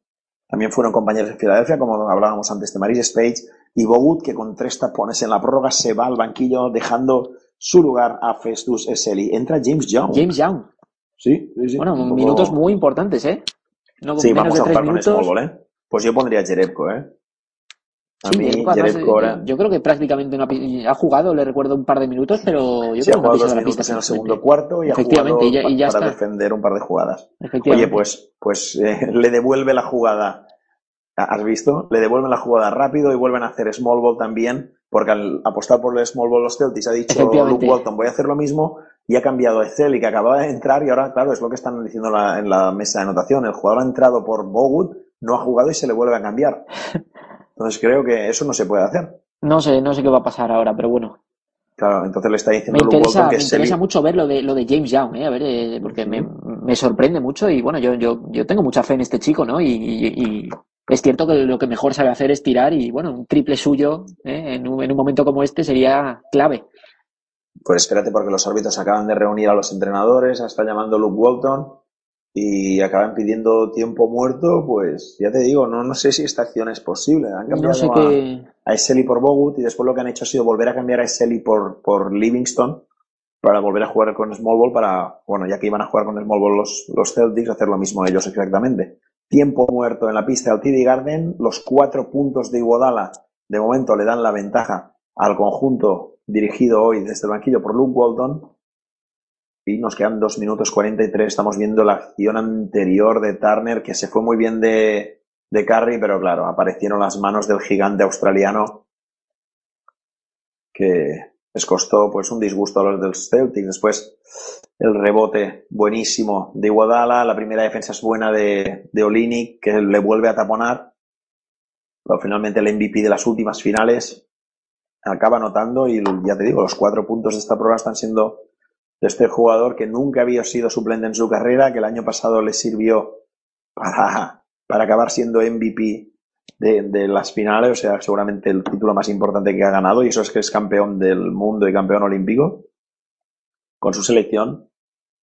Speaker 10: También fueron compañeros en Filadelfia, como hablábamos antes de Maris Spage, y Bogut, que con tres tapones en la prórroga se va al banquillo dejando su lugar a Festus Eseli. Entra James Young.
Speaker 11: James Young.
Speaker 10: Sí, sí, sí.
Speaker 11: Bueno,
Speaker 10: poco-
Speaker 11: minutos muy importantes, ¿eh? No,
Speaker 10: Sí,
Speaker 11: menos
Speaker 10: vamos
Speaker 11: de
Speaker 10: a
Speaker 11: tres
Speaker 10: con. Small Ball, ¿eh? Pues yo pondría a Jerebko, ¿eh? A
Speaker 11: Sí,
Speaker 10: mí,
Speaker 11: Jerebko, además,
Speaker 10: ahora...
Speaker 11: yo, creo que prácticamente no ha, jugado, le recuerdo un par de minutos, pero yo
Speaker 10: Sí, ha
Speaker 11: creo que no ha
Speaker 10: jugado dos
Speaker 11: la pista.
Speaker 10: en el segundo cuarto y ha jugado
Speaker 11: y ya- y
Speaker 10: pa-
Speaker 11: ya
Speaker 10: para
Speaker 11: está.
Speaker 10: defender un par de jugadas. Oye, pues, pues eh, le devuelve la jugada. ¿Has visto? Le devuelven la jugada rápido y vuelven a hacer small ball también, porque al apostar por el small ball los Celtics ha dicho. Luke Walton, voy a hacer lo mismo, y ha cambiado Excel que acababa de entrar y ahora, claro, es lo que están diciendo la- en la mesa de anotación. El jugador ha entrado por Bogut, no ha jugado y se le vuelve a cambiar. Entonces creo que eso no se puede hacer.
Speaker 11: No sé, no sé qué va a pasar ahora, pero bueno.
Speaker 10: Claro, entonces le está
Speaker 11: Me
Speaker 10: diciendo Luke
Speaker 11: interesa,
Speaker 10: Walton que
Speaker 11: me interesa mucho ver lo de, lo de James Young, ¿eh? A ver, eh, porque me, me sorprende mucho y bueno, yo, yo, yo tengo mucha fe en este chico, ¿no? Y, y- y es cierto que lo que mejor sabe hacer es tirar y bueno, un triple suyo ¿eh? en, un, en un momento como este sería clave.
Speaker 10: Pues espérate porque los árbitros acaban de reunir a los entrenadores, está llamando Luke Walton y acaban pidiendo tiempo muerto, pues ya te digo, no, no sé si esta acción es posible. Han cambiado
Speaker 11: No sé
Speaker 10: a,
Speaker 11: qué.
Speaker 10: a Eseli por Bogut y después lo que han hecho ha sido volver a cambiar a Eseli por, por Livingston para volver a jugar con Small Ball para, bueno, ya que iban a jugar con Small Ball los, los Celtics, hacer lo mismo ellos exactamente. Tiempo muerto en la pista del TD Garden, los cuatro puntos de Iguodala de momento le dan la ventaja al conjunto dirigido hoy desde el banquillo por Luke Walton y nos quedan dos minutos 43. Estamos viendo la acción anterior de Turner que se fue muy bien de, de Curry, pero claro, aparecieron las manos del gigante australiano que les costó pues un disgusto a los del Celtics. Después el rebote buenísimo de Iguodala, la primera defensa es buena de, de Olinic que le vuelve a taponar. Pero finalmente el MVP de las últimas finales acaba anotando y ya te digo, los cuatro puntos de esta prueba están siendo este jugador que nunca había sido suplente en su carrera, que el año pasado le sirvió para, para acabar siendo MVP de, de las finales, o sea, seguramente el título más importante que ha ganado, y eso es que es campeón del mundo y campeón olímpico con su selección,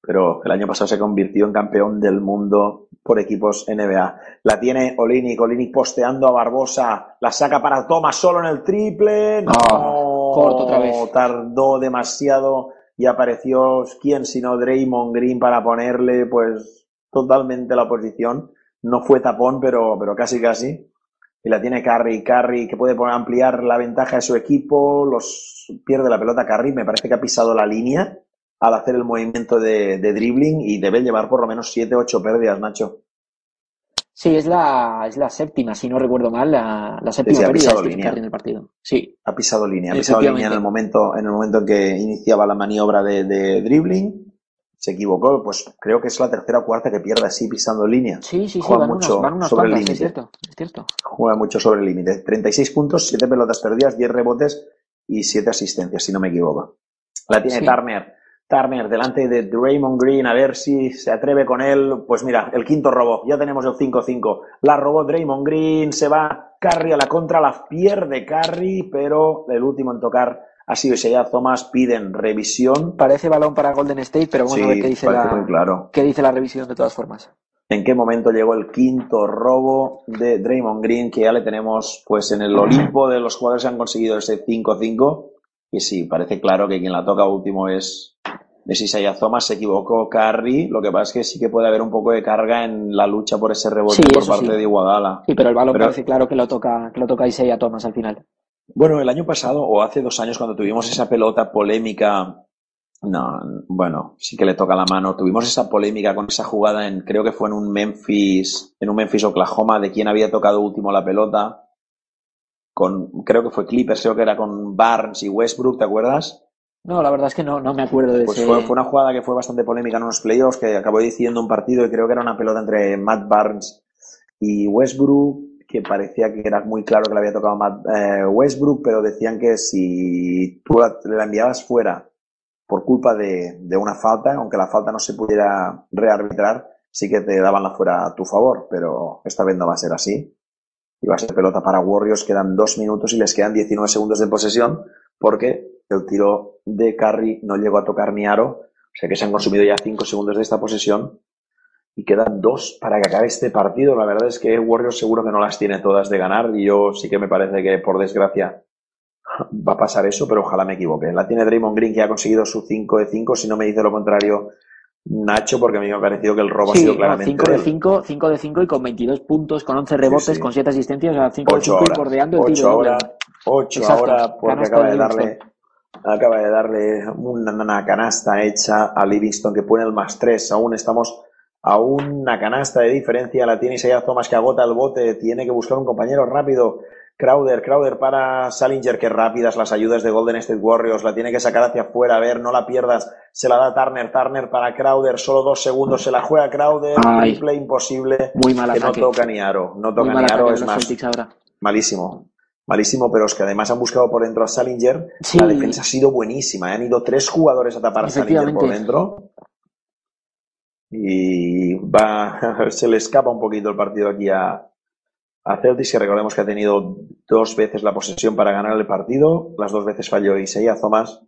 Speaker 10: pero el año pasado se convirtió en campeón del mundo por equipos NBA. La tiene Olinic, Olinic posteando a Barbosa, la saca para Thomas solo en el triple, no,
Speaker 11: corto otra vez.
Speaker 10: tardó demasiado y apareció, ¿quién sino Draymond Green para ponerle pues totalmente la posición? No fue tapón, pero, pero casi casi. Y la tiene Curry, Curry que puede ampliar la ventaja de su equipo, los pierde la pelota Curry, me parece que ha pisado la línea al hacer el movimiento de, de dribbling y debe llevar por lo menos 7 8 pérdidas, Nacho.
Speaker 11: Sí, es la, es la séptima, si no recuerdo mal, la, la séptima
Speaker 10: Sí, ha
Speaker 11: pérdida de
Speaker 10: línea.
Speaker 11: En el partido. Sí.
Speaker 10: Ha pisado línea, ha pisado línea en el momento, en el momento en que iniciaba la maniobra de, de dribbling. Se equivocó, pues creo que es la tercera o cuarta que pierde así pisando línea.
Speaker 11: Sí, sí, sí,
Speaker 10: Juega
Speaker 11: van
Speaker 10: mucho
Speaker 11: unas, van unas
Speaker 10: sobre el
Speaker 11: es
Speaker 10: límite.
Speaker 11: cierto, es cierto.
Speaker 10: Juega mucho sobre el límite. 36 puntos, 7 pelotas perdidas, 10 rebotes y 7 asistencias, si no me equivoco. La tiene
Speaker 11: Sí.
Speaker 10: Turner. Turner delante de Draymond Green, a ver si se atreve con él. Pues mira, el quinto robo, ya tenemos el 5-5. La robó Draymond Green, se va Curry a la contra, la pierde Curry, pero el último en tocar ha sido Isaiah Thomas. Piden revisión.
Speaker 11: Parece balón para Golden State, pero vamos
Speaker 10: Sí,
Speaker 11: a ver qué dice, la,
Speaker 10: claro.
Speaker 11: qué dice la revisión de todas formas.
Speaker 10: en qué momento llegó el quinto robo de Draymond Green, que ya le tenemos pues en el Olimpo de los jugadores que han conseguido ese 5-5. Y sí, parece claro que quien la toca último es, es Isaiah Thomas. Se equivocó Curry. Lo que pasa es que sí que puede haber un poco de carga en la lucha por ese rebote
Speaker 11: Sí,
Speaker 10: por parte
Speaker 11: sí.
Speaker 10: de Iguadala.
Speaker 11: Sí, pero el balón
Speaker 10: Pero-
Speaker 11: parece claro que lo toca, que lo toca Isaiah Thomas al final.
Speaker 10: Bueno, el año pasado o hace dos años cuando tuvimos esa pelota polémica, no, bueno, sí que le toca la mano. Tuvimos esa polémica con esa jugada en, creo que fue en un Memphis, en un Memphis Oklahoma, de quién había tocado último la pelota. Con, creo que fue Clippers, creo que era con Barnes y Westbrook, ¿te acuerdas?
Speaker 11: No, la verdad es que no, no me acuerdo de
Speaker 10: Pues
Speaker 11: ese.
Speaker 10: fue, fue una jugada que fue bastante polémica en unos playoffs que acabó decidiendo un partido y creo que era una pelota entre Matt Barnes y Westbrook, que parecía que era muy claro que le había tocado a Matt eh, Westbrook, pero decían que si tú la, la enviabas fuera por culpa de, de una falta, aunque la falta no se pudiera rearbitrar, sí que te daban la fuera a tu favor, pero esta vez no va a ser así. Y va a ser pelota para Warriors, quedan dos minutos y les quedan 19 segundos de posesión, porque el tiro de Curry no llegó a tocar ni aro, o sea que se han consumido ya cinco segundos de esta posesión. y quedan dos para que acabe este partido. La verdad es que Warriors seguro que no las tiene todas de ganar y yo sí que me parece que por desgracia va a pasar eso, pero ojalá me equivoque. La tiene Draymond Green que ha conseguido su 5 de 5, si no me dice lo contrario Nacho, porque a mí me ha parecido que el robo ha
Speaker 11: Sí,
Speaker 10: sido
Speaker 11: no,
Speaker 10: claramente
Speaker 11: 5 de
Speaker 10: de él.
Speaker 11: 5, 5 de 5 y con 22 puntos, con 11 rebotes,
Speaker 10: sí.
Speaker 11: con 7 asistencias, o sea, 5 de
Speaker 10: 8
Speaker 11: 5 y bordeando el
Speaker 10: 8
Speaker 11: tiro
Speaker 10: ahora, 8
Speaker 11: Exacto,
Speaker 10: ahora porque acaba
Speaker 11: de
Speaker 10: darle acaba de darle una, una canasta hecha a Livingston que pone el más 3. Aún estamos a una canasta de diferencia. La tiene Isaiah Thomas que agota el bote. Tiene que buscar un compañero rápido. Crowder, Crowder para Salinger, que rápidas las ayudas de Golden State Warriors. La tiene que sacar hacia afuera. A ver, no la pierdas. Se la da Turner. Turner para Crowder. Solo dos segundos. Se la juega Crowder.
Speaker 11: Ay.
Speaker 10: Triple imposible.
Speaker 11: Muy mal
Speaker 10: que no toca ni aro. No toca ni aro. Es más, malísimo. Malísimo, pero es que además han buscado por dentro a Salinger.
Speaker 11: Sí.
Speaker 10: La defensa ha sido buenísima. ¿eh? Han ido tres jugadores a tapar a Salinger por dentro. Y va, se le escapa un poquito el partido aquí a, a Celtics, que recordemos que ha tenido dos veces la posesión para ganar el partido. Las dos veces falló Isaiah Thomas.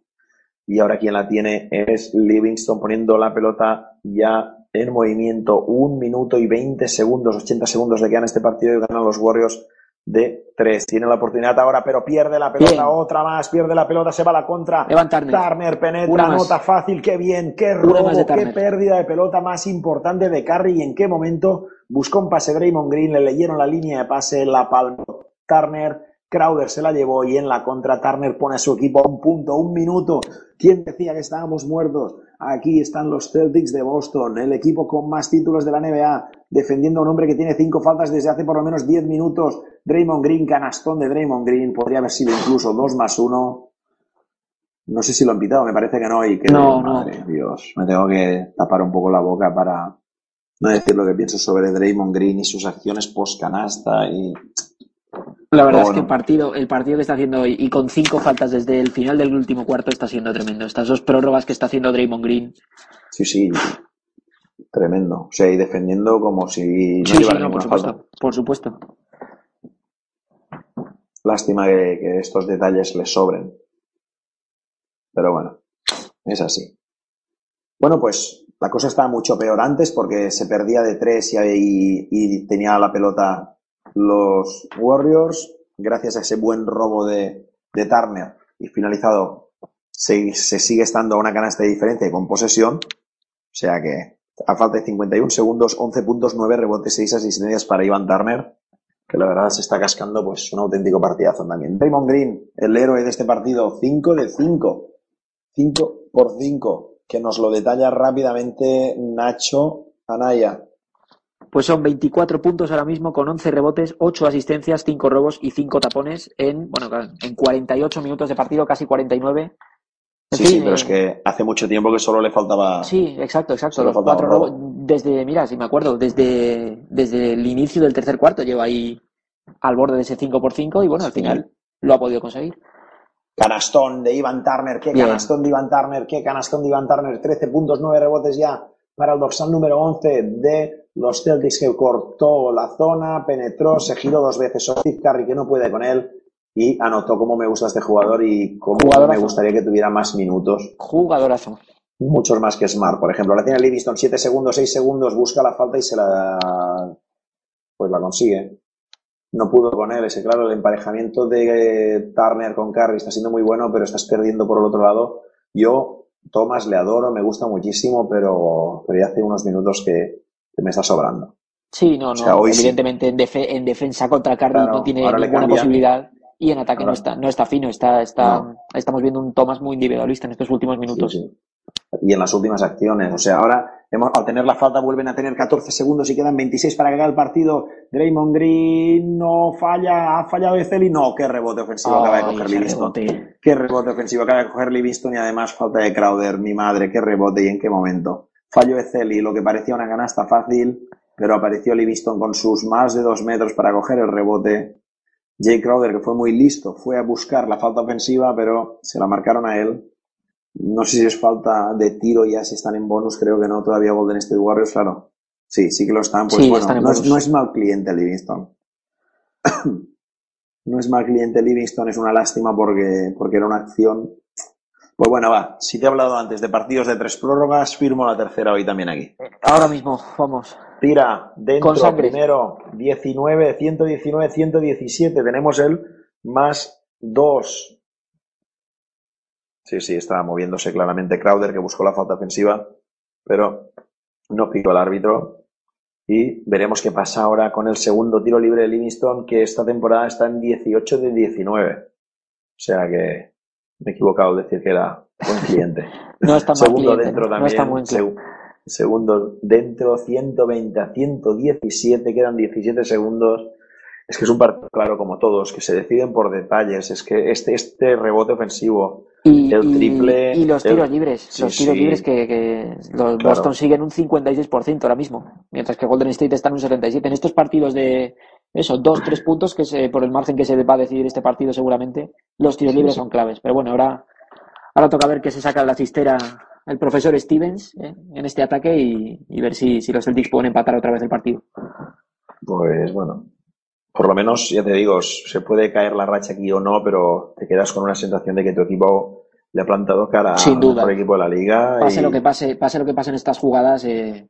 Speaker 10: Y ahora quien la tiene es Livingston poniendo la pelota ya en movimiento. Un minuto y 20 segundos, 80 segundos le quedan este partido y ganan los Warriors de tres. Tiene la oportunidad ahora, pero pierde la pelota.
Speaker 11: Bien.
Speaker 10: Otra más, pierde la pelota, se va a la contra.
Speaker 11: Evan Turner.
Speaker 10: Turner penetra, nota fácil, qué bien, qué robo, qué pérdida de pelota más importante de Curry y en qué momento buscó un pase Draymond Green, le leyeron la línea de pase, la palmó Turner, Crowder se la llevó y en la contra Turner pone a su equipo a un punto, un minuto. ¿Quién decía que estábamos muertos? Aquí están los Celtics de Boston, el equipo con más títulos de la NBA, defendiendo a un hombre que tiene cinco faltas desde hace por lo menos 10 minutos. Draymond Green, canastón de Draymond Green, podría haber sido incluso dos más uno. No sé si lo han pitado, me parece que no. Y que,
Speaker 11: No, no.
Speaker 10: madre, Dios, me tengo que tapar un poco la boca para no decir lo que pienso sobre Draymond Green y sus acciones post canasta. Y...
Speaker 11: La verdad es que el partido, el partido que está haciendo hoy y con cinco faltas desde el final del último cuarto está siendo tremendo. Estas dos prórrogas que está haciendo Draymond Green.
Speaker 10: Sí, sí, tremendo. O sea, y defendiendo como si no
Speaker 11: Sí, no, por supuesto.
Speaker 10: falta.
Speaker 11: Por supuesto.
Speaker 10: Lástima que, que estos detalles le sobren. Pero bueno, es así. Bueno, pues la cosa estaba mucho peor antes porque se perdía de tres y, y, tenía la pelota los Warriors. Gracias a ese buen robo de, de Turner y finalizado, se, se sigue estando a una canasta de diferencia y con posesión. O sea que a falta de 51 segundos, 11 puntos, 9 rebotes, 6 asistencias para Ivan Turner que la verdad se está cascando pues un auténtico partidazo también. Draymond Green, el héroe de este partido, 5 de 5. 5 por 5, que nos lo detalla rápidamente Nacho Anaya.
Speaker 11: Pues son 24 puntos ahora mismo con 11 rebotes, 8 asistencias, 5 robos y 5 tapones en, bueno, en 48 minutos de partido, casi 49. En
Speaker 10: Sí,
Speaker 11: fin,
Speaker 10: sí, pero
Speaker 11: eh,
Speaker 10: es que hace mucho tiempo que solo le faltaba.
Speaker 11: Sí, exacto, exacto.
Speaker 10: Solo
Speaker 11: Los
Speaker 10: faltaba
Speaker 11: cuatro robos, desde, mira, si me acuerdo, desde, desde el inicio del tercer cuarto lleva ahí al borde de ese 5 por 5 y bueno, al
Speaker 10: Sí.
Speaker 11: final lo ha podido conseguir.
Speaker 10: Canastón de Ivan Turner, qué canastón de Ivan Turner, qué canastón de Ivan Turner, 13 puntos, 9 rebotes ya para el dorsal número 11 de los Celtics que cortó la zona, penetró, se giró dos veces Steve Curry que no puede con él y anotó cómo me gusta este jugador y cómo
Speaker 11: Jugadorazo.
Speaker 10: me gustaría que tuviera más minutos.
Speaker 11: Jugadorazo.
Speaker 10: Muchos más que Smart, por ejemplo. La tiene Livingston, 7 segundos, 6 segundos, busca la falta y se la. Pues la consigue. No pudo con él, ese claro, el emparejamiento de Turner con Curry está siendo muy bueno, pero estás perdiendo por el otro lado. Yo, Thomas, le adoro, me gusta muchísimo, pero, pero ya hace unos minutos que, que me está sobrando.
Speaker 11: Sí, no, no.
Speaker 10: O sea, hoy sí.
Speaker 11: evidentemente en, defe- en defensa contra Curry
Speaker 10: Claro,
Speaker 11: no tiene ninguna posibilidad y en ataque no está, no está fino, está, está,
Speaker 10: No.
Speaker 11: estamos viendo un Thomas muy individualista en estos últimos minutos.
Speaker 10: Sí, sí. Y en las últimas acciones. O sea, ahora al tener la falta vuelven a tener 14 segundos y quedan 26 para que el partido. Draymond Green no falla, ha fallado Ezeli. No, qué rebote ofensivo acaba de coger Livingston.
Speaker 11: rebote.
Speaker 10: Qué rebote ofensivo acaba de coger Livingston y además falta de Crowder. Mi madre, qué rebote y en qué momento. Falló Ezeli, lo que parecía una canasta fácil, pero apareció Livingston con sus más de dos metros para coger el rebote. Jay Crowder, que fue muy listo, fue a buscar la falta ofensiva, pero se la marcaron a él. No sé si es falta de tiro ya, si están en bonus, creo que no, todavía Golden State Warriors, claro. Sí, sí que lo están, pues
Speaker 11: Sí,
Speaker 10: bueno,
Speaker 11: están
Speaker 10: no es,
Speaker 11: bonus.
Speaker 10: no es mal cliente Livingston. no es mal cliente Livingston, es una lástima porque, porque era una acción Pues bueno, va. Si te he hablado antes de partidos de tres prórrogas, firmo la tercera hoy también aquí.
Speaker 11: Ahora mismo, vamos.
Speaker 10: Tira, dentro,
Speaker 11: Con
Speaker 10: primero, 19, 119, 117. Tenemos el más 2. Sí, sí, estaba moviéndose claramente Crowder, que buscó la falta ofensiva, pero no picó el árbitro. Y veremos qué pasa ahora con el segundo tiro libre de Livingston, que esta temporada está en 18 de 19. O sea que me he equivocado decir que era buen cliente.
Speaker 11: No está mal
Speaker 10: Segundo
Speaker 11: cliente,
Speaker 10: dentro
Speaker 11: no
Speaker 10: también.
Speaker 11: está buen cliente.
Speaker 10: seg- segundo dentro, 120 a 117, quedan 17 segundos. Es que es un partido claro como todos, que se deciden por detalles. Es que este, este rebote ofensivo,
Speaker 11: Y,
Speaker 10: el triple.
Speaker 11: y los
Speaker 10: el-
Speaker 11: tiros libres,
Speaker 10: Sí,
Speaker 11: los tiros
Speaker 10: sí.
Speaker 11: libres que, que los
Speaker 10: Claro.
Speaker 11: Boston siguen un 56% ahora mismo, mientras que Golden State está en un 77%. En estos partidos de eso, dos, tres puntos, que es eh, por el margen que se va a decidir este partido seguramente, los tiros
Speaker 10: Sí,
Speaker 11: libres son claves. Pero bueno, ahora, ahora toca ver qué se saca de la cistera el profesor Stevens eh, en este ataque y, y ver si, si los Celtics pueden empatar otra vez el partido.
Speaker 10: Pues bueno, por lo menos, ya te digo, se puede caer la racha aquí o no, pero te quedas con una sensación de que tu equipo le ha plantado cara
Speaker 11: Sin
Speaker 10: al
Speaker 11: duda.
Speaker 10: mejor equipo de la liga.
Speaker 11: Pase
Speaker 10: y-
Speaker 11: lo que pase, pase lo que pase en estas jugadas, eh,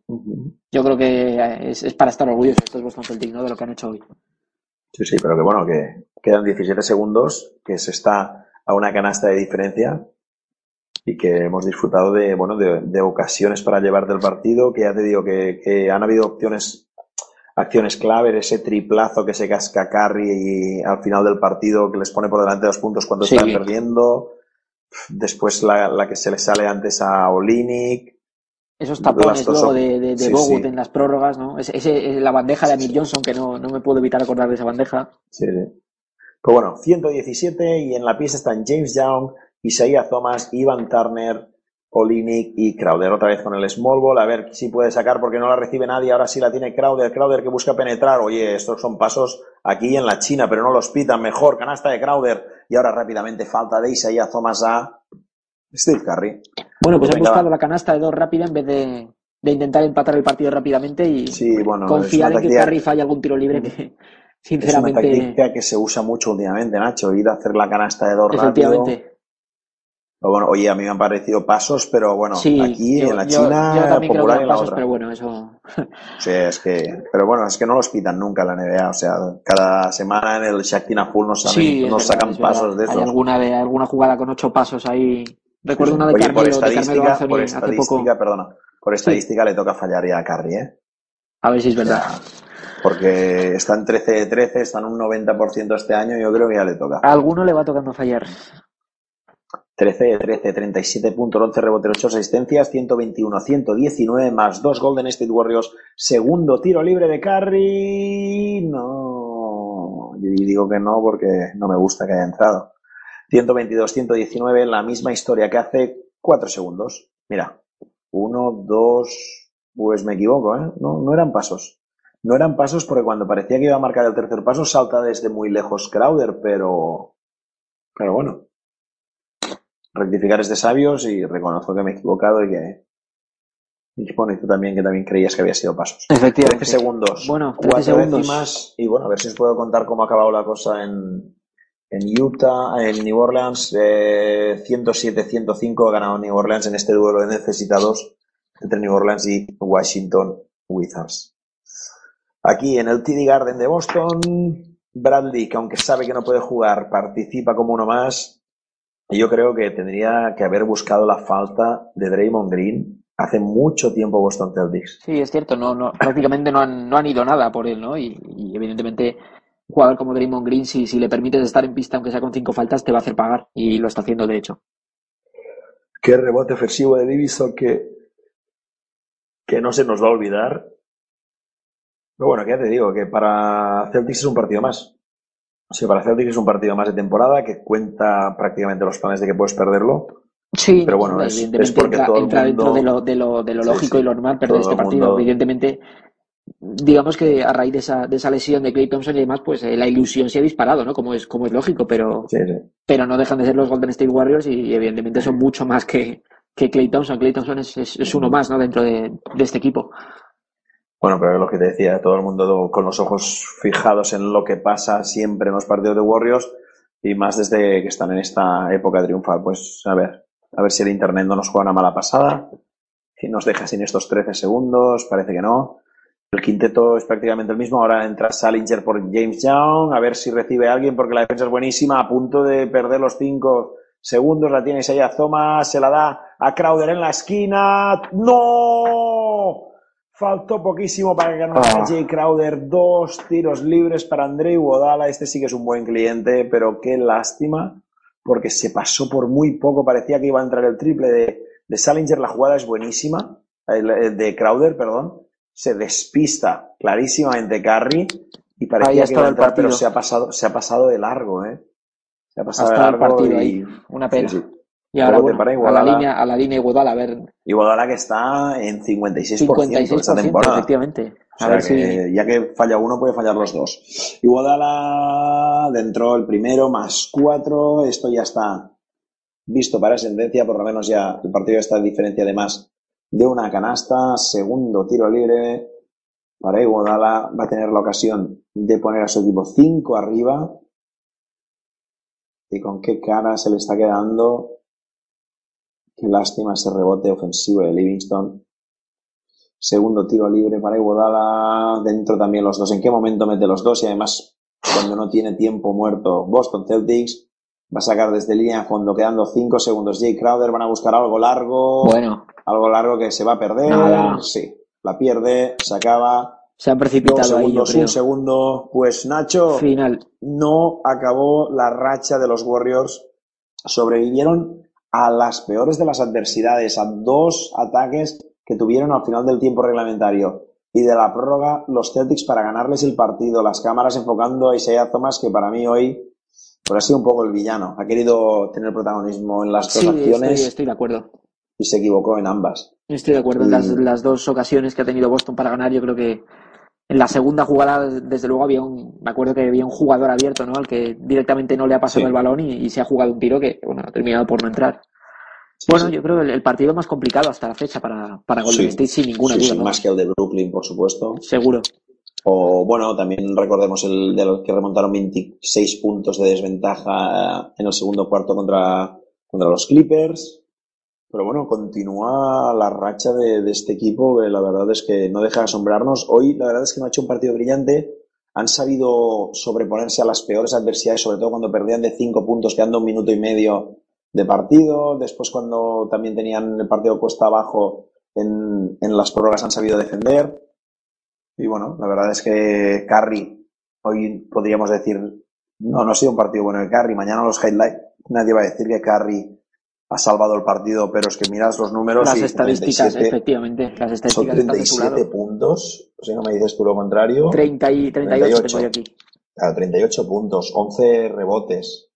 Speaker 11: yo creo que eh, es, es para estar orgullosos estos Boston Celtics, ¿no? De lo que han hecho hoy.
Speaker 10: Sí, sí, pero que bueno, que quedan 17 segundos, que se está a una canasta de diferencia y que hemos disfrutado de, bueno, de, de ocasiones para llevar del partido, que ya te digo que, que han habido opciones, acciones clave, ese triplazo que se casca Curry y al final del partido que les pone por delante dos puntos cuando
Speaker 11: Sí.
Speaker 10: están perdiendo. Después la, la que se le sale antes a Olinic.
Speaker 11: Esos tapones luego de, de, de
Speaker 10: Sí,
Speaker 11: Bogut
Speaker 10: sí.
Speaker 11: en las prórrogas, ¿no? Ese, ese- la bandeja de Amir Johnson, que no, no me puedo evitar acordar de esa bandeja.
Speaker 10: Sí, sí. Pues bueno, 117 y en la pista están James Young, Isaiah Thomas, Ivan Turner, Olinick y Crowder. Otra vez con el small ball, a ver si puede sacar porque no la recibe nadie. Ahora sí la tiene Crowder. Crowder que busca penetrar. Oye, estos son pasos aquí en la China, pero no los pitan. Mejor, canasta de Crowder. Y ahora rápidamente falta de Isaiah Thomas a Steve Curry.
Speaker 11: Bueno, pues han
Speaker 10: Venga, va.
Speaker 11: buscado la canasta de dos rápida en vez de, de intentar empatar el partido rápidamente y
Speaker 10: Sí, bueno,
Speaker 11: confiar en que Curry falle algún tiro libre que,
Speaker 10: Es una
Speaker 11: sinceramente,
Speaker 10: táctica que se usa mucho últimamente, Nacho. Ir a hacer la canasta de dos rápido. Pero bueno, oye, a mí me han parecido pasos, pero bueno,
Speaker 11: Sí,
Speaker 10: aquí
Speaker 11: yo,
Speaker 10: en la
Speaker 11: yo-
Speaker 10: China
Speaker 11: yo también creo que
Speaker 10: popular
Speaker 11: dan
Speaker 10: en la
Speaker 11: pasos,
Speaker 10: otra.
Speaker 11: pero bueno, eso.
Speaker 10: Sí, es que, pero bueno, es que no los pitan nunca la NBA. O sea, cada semana en el Shaktina Full nos, saben-
Speaker 11: Sí,
Speaker 10: nos sacan
Speaker 11: verdad.
Speaker 10: pasos de
Speaker 11: Hay
Speaker 10: esos.
Speaker 11: alguna, de, alguna jugada con ocho pasos ahí. Recuerdo una de
Speaker 10: Oye, por
Speaker 11: Carmelo, de Carmelo
Speaker 10: estadística,
Speaker 11: Anthony
Speaker 10: por
Speaker 11: hace poco.
Speaker 10: estadística, perdona, por estadística le toca fallar ya a Curry, ¿eh?
Speaker 11: A ver si es verdad.
Speaker 10: Porque está en 13 de 13, está en un 90% este año, yo creo que ya le toca.
Speaker 11: A alguno le va tocando fallar.
Speaker 10: 13 de 13, 37 puntos, 11 rebotes, 8 asistencias, 121, 119 más 2 Golden State Warriors. Segundo tiro libre de Curry. No. Yo digo que no porque no me gusta que haya entrado. 122, 119, la misma historia que hace 4 segundos. Mira. 1, 2. Pues me equivoco, ¿eh? No, no eran pasos. No eran pasos porque cuando parecía que iba a marcar el tercer paso salta desde muy lejos Crowder, pero. Pero bueno rectificar es de sabios y reconozco que me he equivocado y que y bueno, y tú también que también creías que había sido pasos.
Speaker 11: Efectivamente.
Speaker 10: 13 segundos.
Speaker 11: Bueno, 13
Speaker 10: cuatro
Speaker 11: segundos.
Speaker 10: décimas y bueno, a ver si os puedo contar cómo ha acabado la cosa en, en Utah, en New Orleans, eh, 107-105 ha ganado New Orleans en este duelo de necesitados entre New Orleans y Washington Wizards. Aquí en el TD Garden de Boston, Bradley, que aunque sabe que no puede jugar, participa como uno más. Y yo creo que tendría que haber buscado la falta de Draymond Green hace mucho tiempo Boston Celtics.
Speaker 11: Sí, es cierto, no, no, prácticamente no han, no han ido nada por él, ¿no? Y, y evidentemente, un jugador como Draymond Green, si, si le permites estar en pista, aunque sea con cinco faltas, te va a hacer pagar. Y lo está haciendo, de hecho.
Speaker 10: Qué rebote ofensivo de Diviso que, que no se nos va a olvidar. Pero bueno, que ya te digo, que para Celtics es un partido más. Sí, para Celtics es un partido más de temporada que cuenta prácticamente los planes de que puedes perderlo.
Speaker 11: Sí,
Speaker 10: pero bueno, es, porque
Speaker 11: entra,
Speaker 10: todo el
Speaker 11: entra
Speaker 10: mundo...
Speaker 11: dentro de lo, de lo, de lo
Speaker 10: Sí,
Speaker 11: lógico
Speaker 10: sí.
Speaker 11: y lo normal perder este partido.
Speaker 10: mundo-
Speaker 11: Evidentemente, digamos que a raíz de esa, de esa lesión de Clay Thompson y demás, pues eh, la ilusión se ha disparado, ¿no? Como es, como es lógico, pero,
Speaker 10: Sí, sí.
Speaker 11: pero no dejan de ser los Golden State Warriors y evidentemente son mucho más que, que Clay Thompson. Clay Thompson es, es, es uno más, ¿no? Dentro de, de este equipo.
Speaker 10: Bueno, pero lo que te decía, todo el mundo con los ojos fijados en lo que pasa siempre en los partidos de Warriors y más desde que están en esta época triunfal. Pues a ver, A ver si el internet no nos juega una mala pasada. Si nos deja sin estos 13 segundos, parece que no. El quinteto es prácticamente el mismo. Ahora entra Salinger por James Young. A ver si recibe a alguien porque la defensa es buenísima. A punto de perder los 5 segundos. La tiene Isaiah Thomas. Se la da a Crowder en la esquina. ¡No! Faltó poquísimo para que ganara
Speaker 11: Ah.
Speaker 10: Jay Crowder. Dos tiros libres para Andrei Wodala. Este sí que es un buen cliente, pero qué lástima porque se pasó por muy poco. Parecía que iba a entrar el triple de, de Salinger. La jugada es buenísima. El de Crowder, perdón. Se despista clarísimamente Curry y parecía que iba a entrar, pero se ha pasado, se ha pasado de largo, ¿eh? Se ha pasado de
Speaker 11: el
Speaker 10: largo
Speaker 11: partido
Speaker 10: y...
Speaker 11: ahí. Una pena.
Speaker 10: Sí, sí.
Speaker 11: Y ahora,
Speaker 10: Rebote
Speaker 11: bueno,
Speaker 10: para
Speaker 11: a la línea, a la línea Iguodala, a ver,
Speaker 10: Iguodala que está en 56%,
Speaker 11: 56%,
Speaker 10: esta temporada.
Speaker 11: efectivamente.
Speaker 10: O
Speaker 11: A
Speaker 10: sea
Speaker 11: ver si...
Speaker 10: ya que falla uno, puede fallar los dos. Iguodala dentro el primero, más cuatro. Esto ya está visto para sentencia, por lo menos ya el partido está en diferencia de más de una canasta. Segundo tiro libre para Iguodala. Va a tener la ocasión de poner a su equipo 5 arriba. Y con qué cara se le está quedando. Qué lástima ese rebote ofensivo de Livingston. Segundo tiro libre para Iguodala. Dentro también los dos. ¿En qué momento mete los dos? Y además, cuando no tiene tiempo muerto, Boston Celtics va a sacar desde línea a fondo, quedando 5 segundos. Jay Crowder van a buscar algo largo.
Speaker 11: Bueno.
Speaker 10: Algo largo que se va a perder.
Speaker 11: Nada.
Speaker 10: Sí. La pierde, se acaba.
Speaker 11: Se han precipitado
Speaker 10: Dos
Speaker 11: ahí, yo
Speaker 10: segundos,
Speaker 11: creo.
Speaker 10: un segundo. Pues Nacho.
Speaker 11: Final.
Speaker 10: No acabó la racha de los Warriors. Sobrevivieron a las peores de las adversidades, a dos ataques que tuvieron al final del tiempo reglamentario y de la prórroga los Celtics para ganarles el partido. Las cámaras enfocando a Isaiah Thomas, que para mí hoy pues, ha sido un poco el villano. Ha querido tener protagonismo en las dos
Speaker 11: Sí,
Speaker 10: acciones
Speaker 11: estoy, estoy de acuerdo.
Speaker 10: y se equivocó en ambas.
Speaker 11: Estoy de acuerdo en las,
Speaker 10: Mm.
Speaker 11: las dos ocasiones que ha tenido Boston para ganar. Yo creo que en la segunda jugada, desde luego, había un, me acuerdo que había un jugador abierto, ¿no? Al que directamente no le ha pasado
Speaker 10: Sí.
Speaker 11: el balón y, y se ha jugado un tiro que, bueno, ha terminado por no entrar. bueno, yo creo el, el partido más complicado hasta la fecha para, para Golden. State, sin ninguna duda. ¿no?
Speaker 10: más que el de Brooklyn, por supuesto.
Speaker 11: Seguro.
Speaker 10: O bueno, también recordemos el de los que remontaron 26 puntos de desventaja en el segundo cuarto contra, contra los Clippers. Pero bueno, continúa la racha de, este equipo, que la verdad es que no deja de asombrarnos. Hoy la verdad es que no ha hecho un partido brillante. Han sabido sobreponerse a las peores adversidades, sobre todo cuando perdían de 5 puntos, quedando un minuto y medio de partido. Después cuando también tenían el partido cuesta abajo en, las prórrogas han sabido defender. Y bueno, la verdad es que Curry, hoy podríamos decir, no, no ha sido un partido bueno de Curry. Mañana los highlights, nadie va a decir que Curry ha salvado el partido, pero es que miras los números
Speaker 11: Las
Speaker 10: y
Speaker 11: estadísticas,
Speaker 10: 37
Speaker 11: efectivamente. Las
Speaker 10: son
Speaker 11: estadísticas están lado.
Speaker 10: 37 puntos. O sea, no me dices tú lo contrario.
Speaker 11: 30 y 38 tengo yo aquí.
Speaker 10: Claro, 38 puntos, 11 rebotes,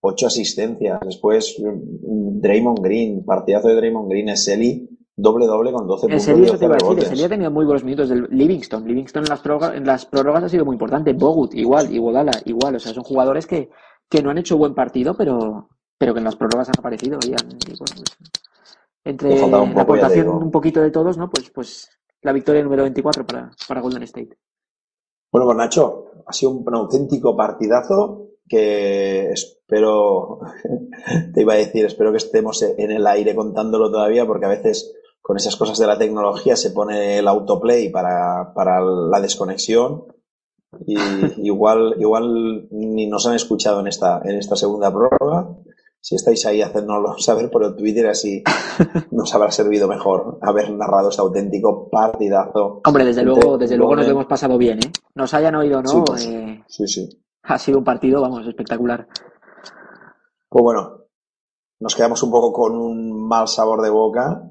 Speaker 10: 8 asistencias. Después, mm, Draymond Green, partidazo de Draymond Green, Eseli, doble doble con 12
Speaker 11: El
Speaker 10: puntos y
Speaker 11: eso te
Speaker 10: 12
Speaker 11: iba a decir, ha tenido muy buenos minutos del Livingston. Livingston en las, prórrogas, en las prórrogas ha sido muy importante. Bogut, igual, Iguodala, igual. O sea, son jugadores que, que no han hecho buen partido, pero, pero que en las prórrogas han aparecido. Y han- y bueno, pues, entre
Speaker 10: un
Speaker 11: la aportación un poquito de todos, ¿no? Pues, pues la victoria número 24 para, para Golden State.
Speaker 10: Bueno, pues Nacho, ha sido un auténtico partidazo que espero, te iba a decir, espero que estemos en el aire contándolo todavía porque a veces con esas cosas de la tecnología se pone el autoplay para, para la desconexión y igual, igual ni nos han escuchado en esta, en esta segunda prórroga. Si estáis ahí, hacednoslo saber por el Twitter, así nos habrá servido mejor haber narrado este auténtico partidazo.
Speaker 11: Hombre, desde luego, desde luego nos lo hemos pasado bien, ¿eh? Nos hayan oído no,
Speaker 10: Sí, pues,
Speaker 11: eh,
Speaker 10: sí, sí.
Speaker 11: ha sido un partido, vamos, espectacular.
Speaker 10: Pues bueno, nos quedamos un poco con un mal sabor de boca,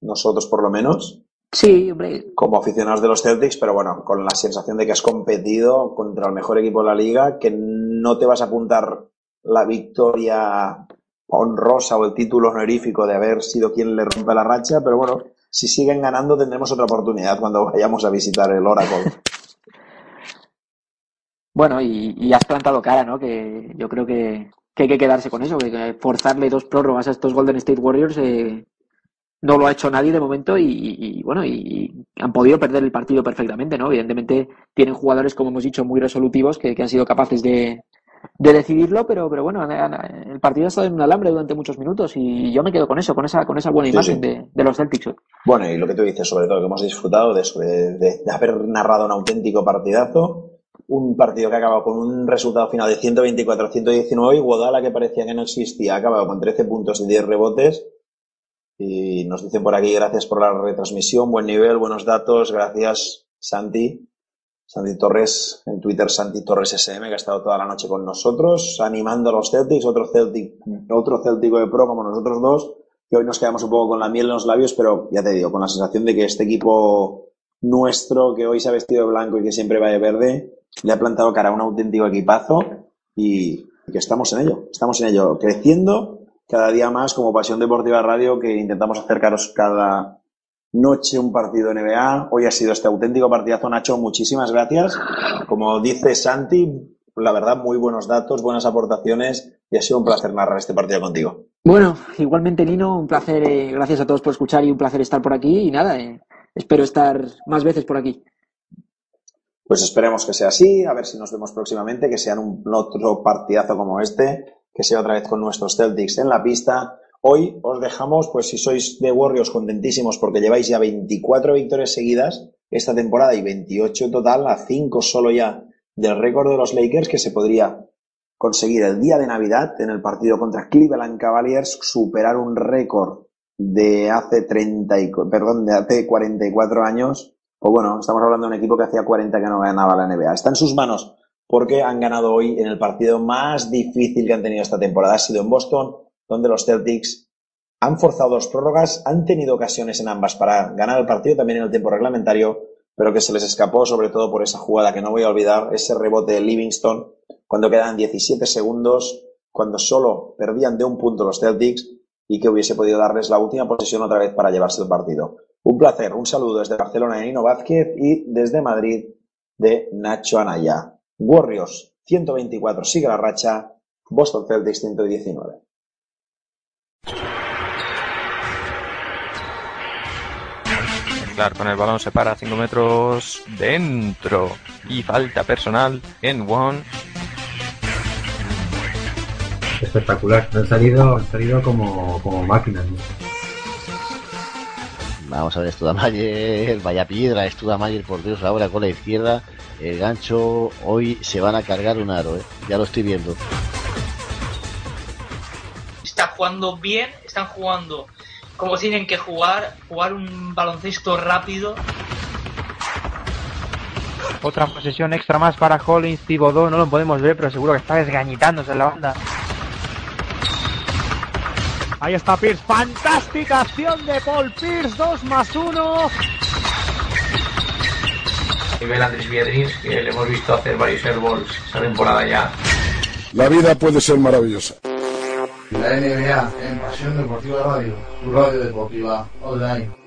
Speaker 10: nosotros por lo menos,
Speaker 11: Sí, hombre,
Speaker 10: como aficionados de los Celtics, pero bueno, con la sensación de que has competido contra el mejor equipo de la liga, que no te vas a apuntar la victoria honrosa o el título honorífico de haber sido quien le rompe la racha, pero bueno, si siguen ganando tendremos otra oportunidad cuando vayamos a visitar el Oracle.
Speaker 11: Bueno, y, has plantado cara, ¿no? Que yo creo que, que hay que quedarse con eso, que, forzarle dos prórrogas a estos Golden State Warriors eh, no lo ha hecho nadie de momento y, bueno, y, han podido perder el partido perfectamente, ¿no? Evidentemente tienen jugadores, como hemos dicho, muy resolutivos que han sido capaces de, de decidirlo, pero, pero bueno, el partido ha estado en un alambre durante muchos minutos y yo me quedo con eso, con esa, con esa buena
Speaker 10: Sí,
Speaker 11: imagen
Speaker 10: sí.
Speaker 11: De, de los Celtics.
Speaker 10: Bueno, y lo que tú dices, sobre todo, que hemos disfrutado de eso, de, de- de haber narrado un auténtico partidazo, un partido que ha acabado con un resultado final de 124-119 y Guadala, que parecía que no existía, ha acabado con 13 puntos y 10 rebotes. Y nos dicen por aquí, gracias por la retransmisión, buen nivel, buenos datos, gracias Santi. Santi Torres, en Twitter Santi Torres SM, que ha estado toda la noche con nosotros, animando a los Celtics, otro Celtic, otro Céltico de pro como nosotros dos, que hoy nos quedamos un poco con la miel en los labios, pero ya te digo, con la sensación de que este equipo nuestro, que hoy se ha vestido de blanco y que siempre va de verde, le ha plantado cara a un auténtico equipazo y, y que estamos en ello, estamos en ello, creciendo cada día más como Pasión Deportiva Radio, que intentamos acercaros cada noche un partido NBA. Hoy ha sido este auténtico partidazo, Nacho, muchísimas gracias. Como dice Santi, la verdad, muy buenos datos, buenas aportaciones y ha sido un placer narrar este partido contigo.
Speaker 11: Bueno, igualmente Nino, un placer, eh, gracias a todos por escuchar y un placer estar por aquí y nada, eh, espero estar más veces por aquí.
Speaker 10: Pues esperemos que sea así, a ver si nos vemos próximamente, que sean un otro partidazo como este, que sea otra vez con nuestros Celtics en la pista. Hoy os dejamos, pues si sois de Warriors contentísimos porque lleváis ya 24 victorias seguidas esta temporada y 28 total, a 5 solo ya del récord de los Lakers que se podría conseguir el día de Navidad en el partido contra Cleveland Cavaliers, superar un récord de hace 30 y, perdón, de hace 44 años. Pues bueno, estamos hablando de un equipo que hacía 40 que no ganaba la NBA. Está en sus manos porque han ganado hoy en el partido más difícil que han tenido esta temporada. Ha sido en Boston, donde los Celtics han forzado dos prórrogas, han tenido ocasiones en ambas para ganar el partido también en el tiempo reglamentario, pero que se les escapó sobre todo por esa jugada que no voy a olvidar, ese rebote de Livingston, cuando quedan 17 segundos, cuando solo perdían de un punto los Celtics y que hubiese podido darles la última posesión otra vez para llevarse el partido. Un placer, un saludo desde Barcelona de Nino Vázquez y desde Madrid de Nacho Anaya. Warriors 124 sigue la racha, Boston Celtics 119.
Speaker 4: Clark con el balón se para 5 metros dentro y falta personal en One.
Speaker 27: Espectacular, han salido, han salido como, como máquinas. ¿no?
Speaker 3: Vamos a ver Studamayer, vaya piedra, Studamayer, por Dios, ahora con la izquierda, el gancho, hoy se van a cargar un aro, ¿eh? ya lo estoy viendo.
Speaker 28: está jugando bien, están jugando como tienen que jugar, jugar un baloncesto rápido.
Speaker 29: Otra posesión extra más para Collins, Thibodeau, no lo podemos ver, pero seguro que está desgañitándose en la banda.
Speaker 1: Ahí está Pierce. Fantástica acción de Paul Pierce. 2 más 1.
Speaker 30: nivel Andrés Biedrins, que le hemos visto hacer varios airballs esta temporada ya.
Speaker 8: La vida puede ser maravillosa.
Speaker 9: La NBA en Pasión Deportiva Radio, tu radio deportiva online.